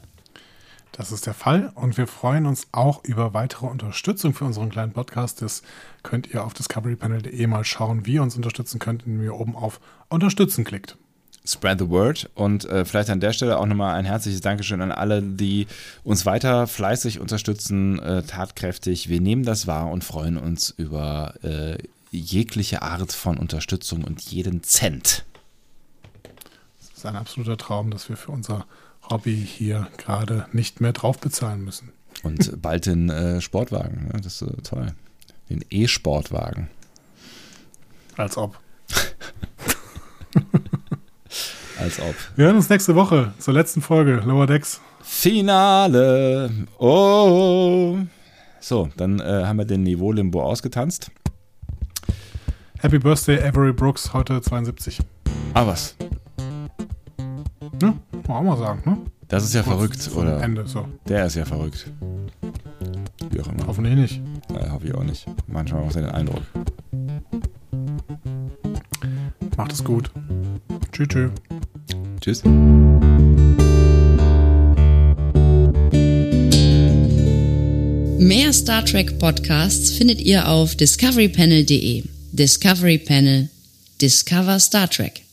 Das ist der Fall. Und wir freuen uns auch über weitere Unterstützung für unseren kleinen Podcast. Das könnt ihr auf discoverypanel.de mal schauen, wie ihr uns unterstützen könnt, indem ihr oben auf Unterstützen klickt. Spread the word und äh, vielleicht an der Stelle auch nochmal ein herzliches Dankeschön an alle, die uns weiter fleißig unterstützen, äh, tatkräftig. Wir nehmen das wahr und freuen uns über äh, jegliche Art von Unterstützung und jeden Cent. Es ist ein absoluter Traum, dass wir für unser Hobby hier gerade nicht mehr drauf bezahlen müssen. Und bald den äh, Sportwagen. Ne? Das ist äh, toll. Den E-Sportwagen. Als ob. Als ob. Wir hören uns nächste Woche zur letzten Folge Lower Decks. Finale. Oh. So, dann äh, haben wir den Niveau-Limbo ausgetanzt. Happy Birthday, Avery Brooks, heute 72. Ah, was? Ne? Muss auch mal sagen, ne? Das ist ja Kurz verrückt, oder? Ende, so. Der ist ja verrückt. Wie auch immer. Hoffentlich nicht. Äh, hoffe ich auch nicht. Manchmal macht er den Eindruck. Macht es gut. Tschüss, tschüss. Tschüss. Mehr Star Trek Podcasts findet ihr auf discoverypanel.de. Discovery Panel. Discover Star Trek.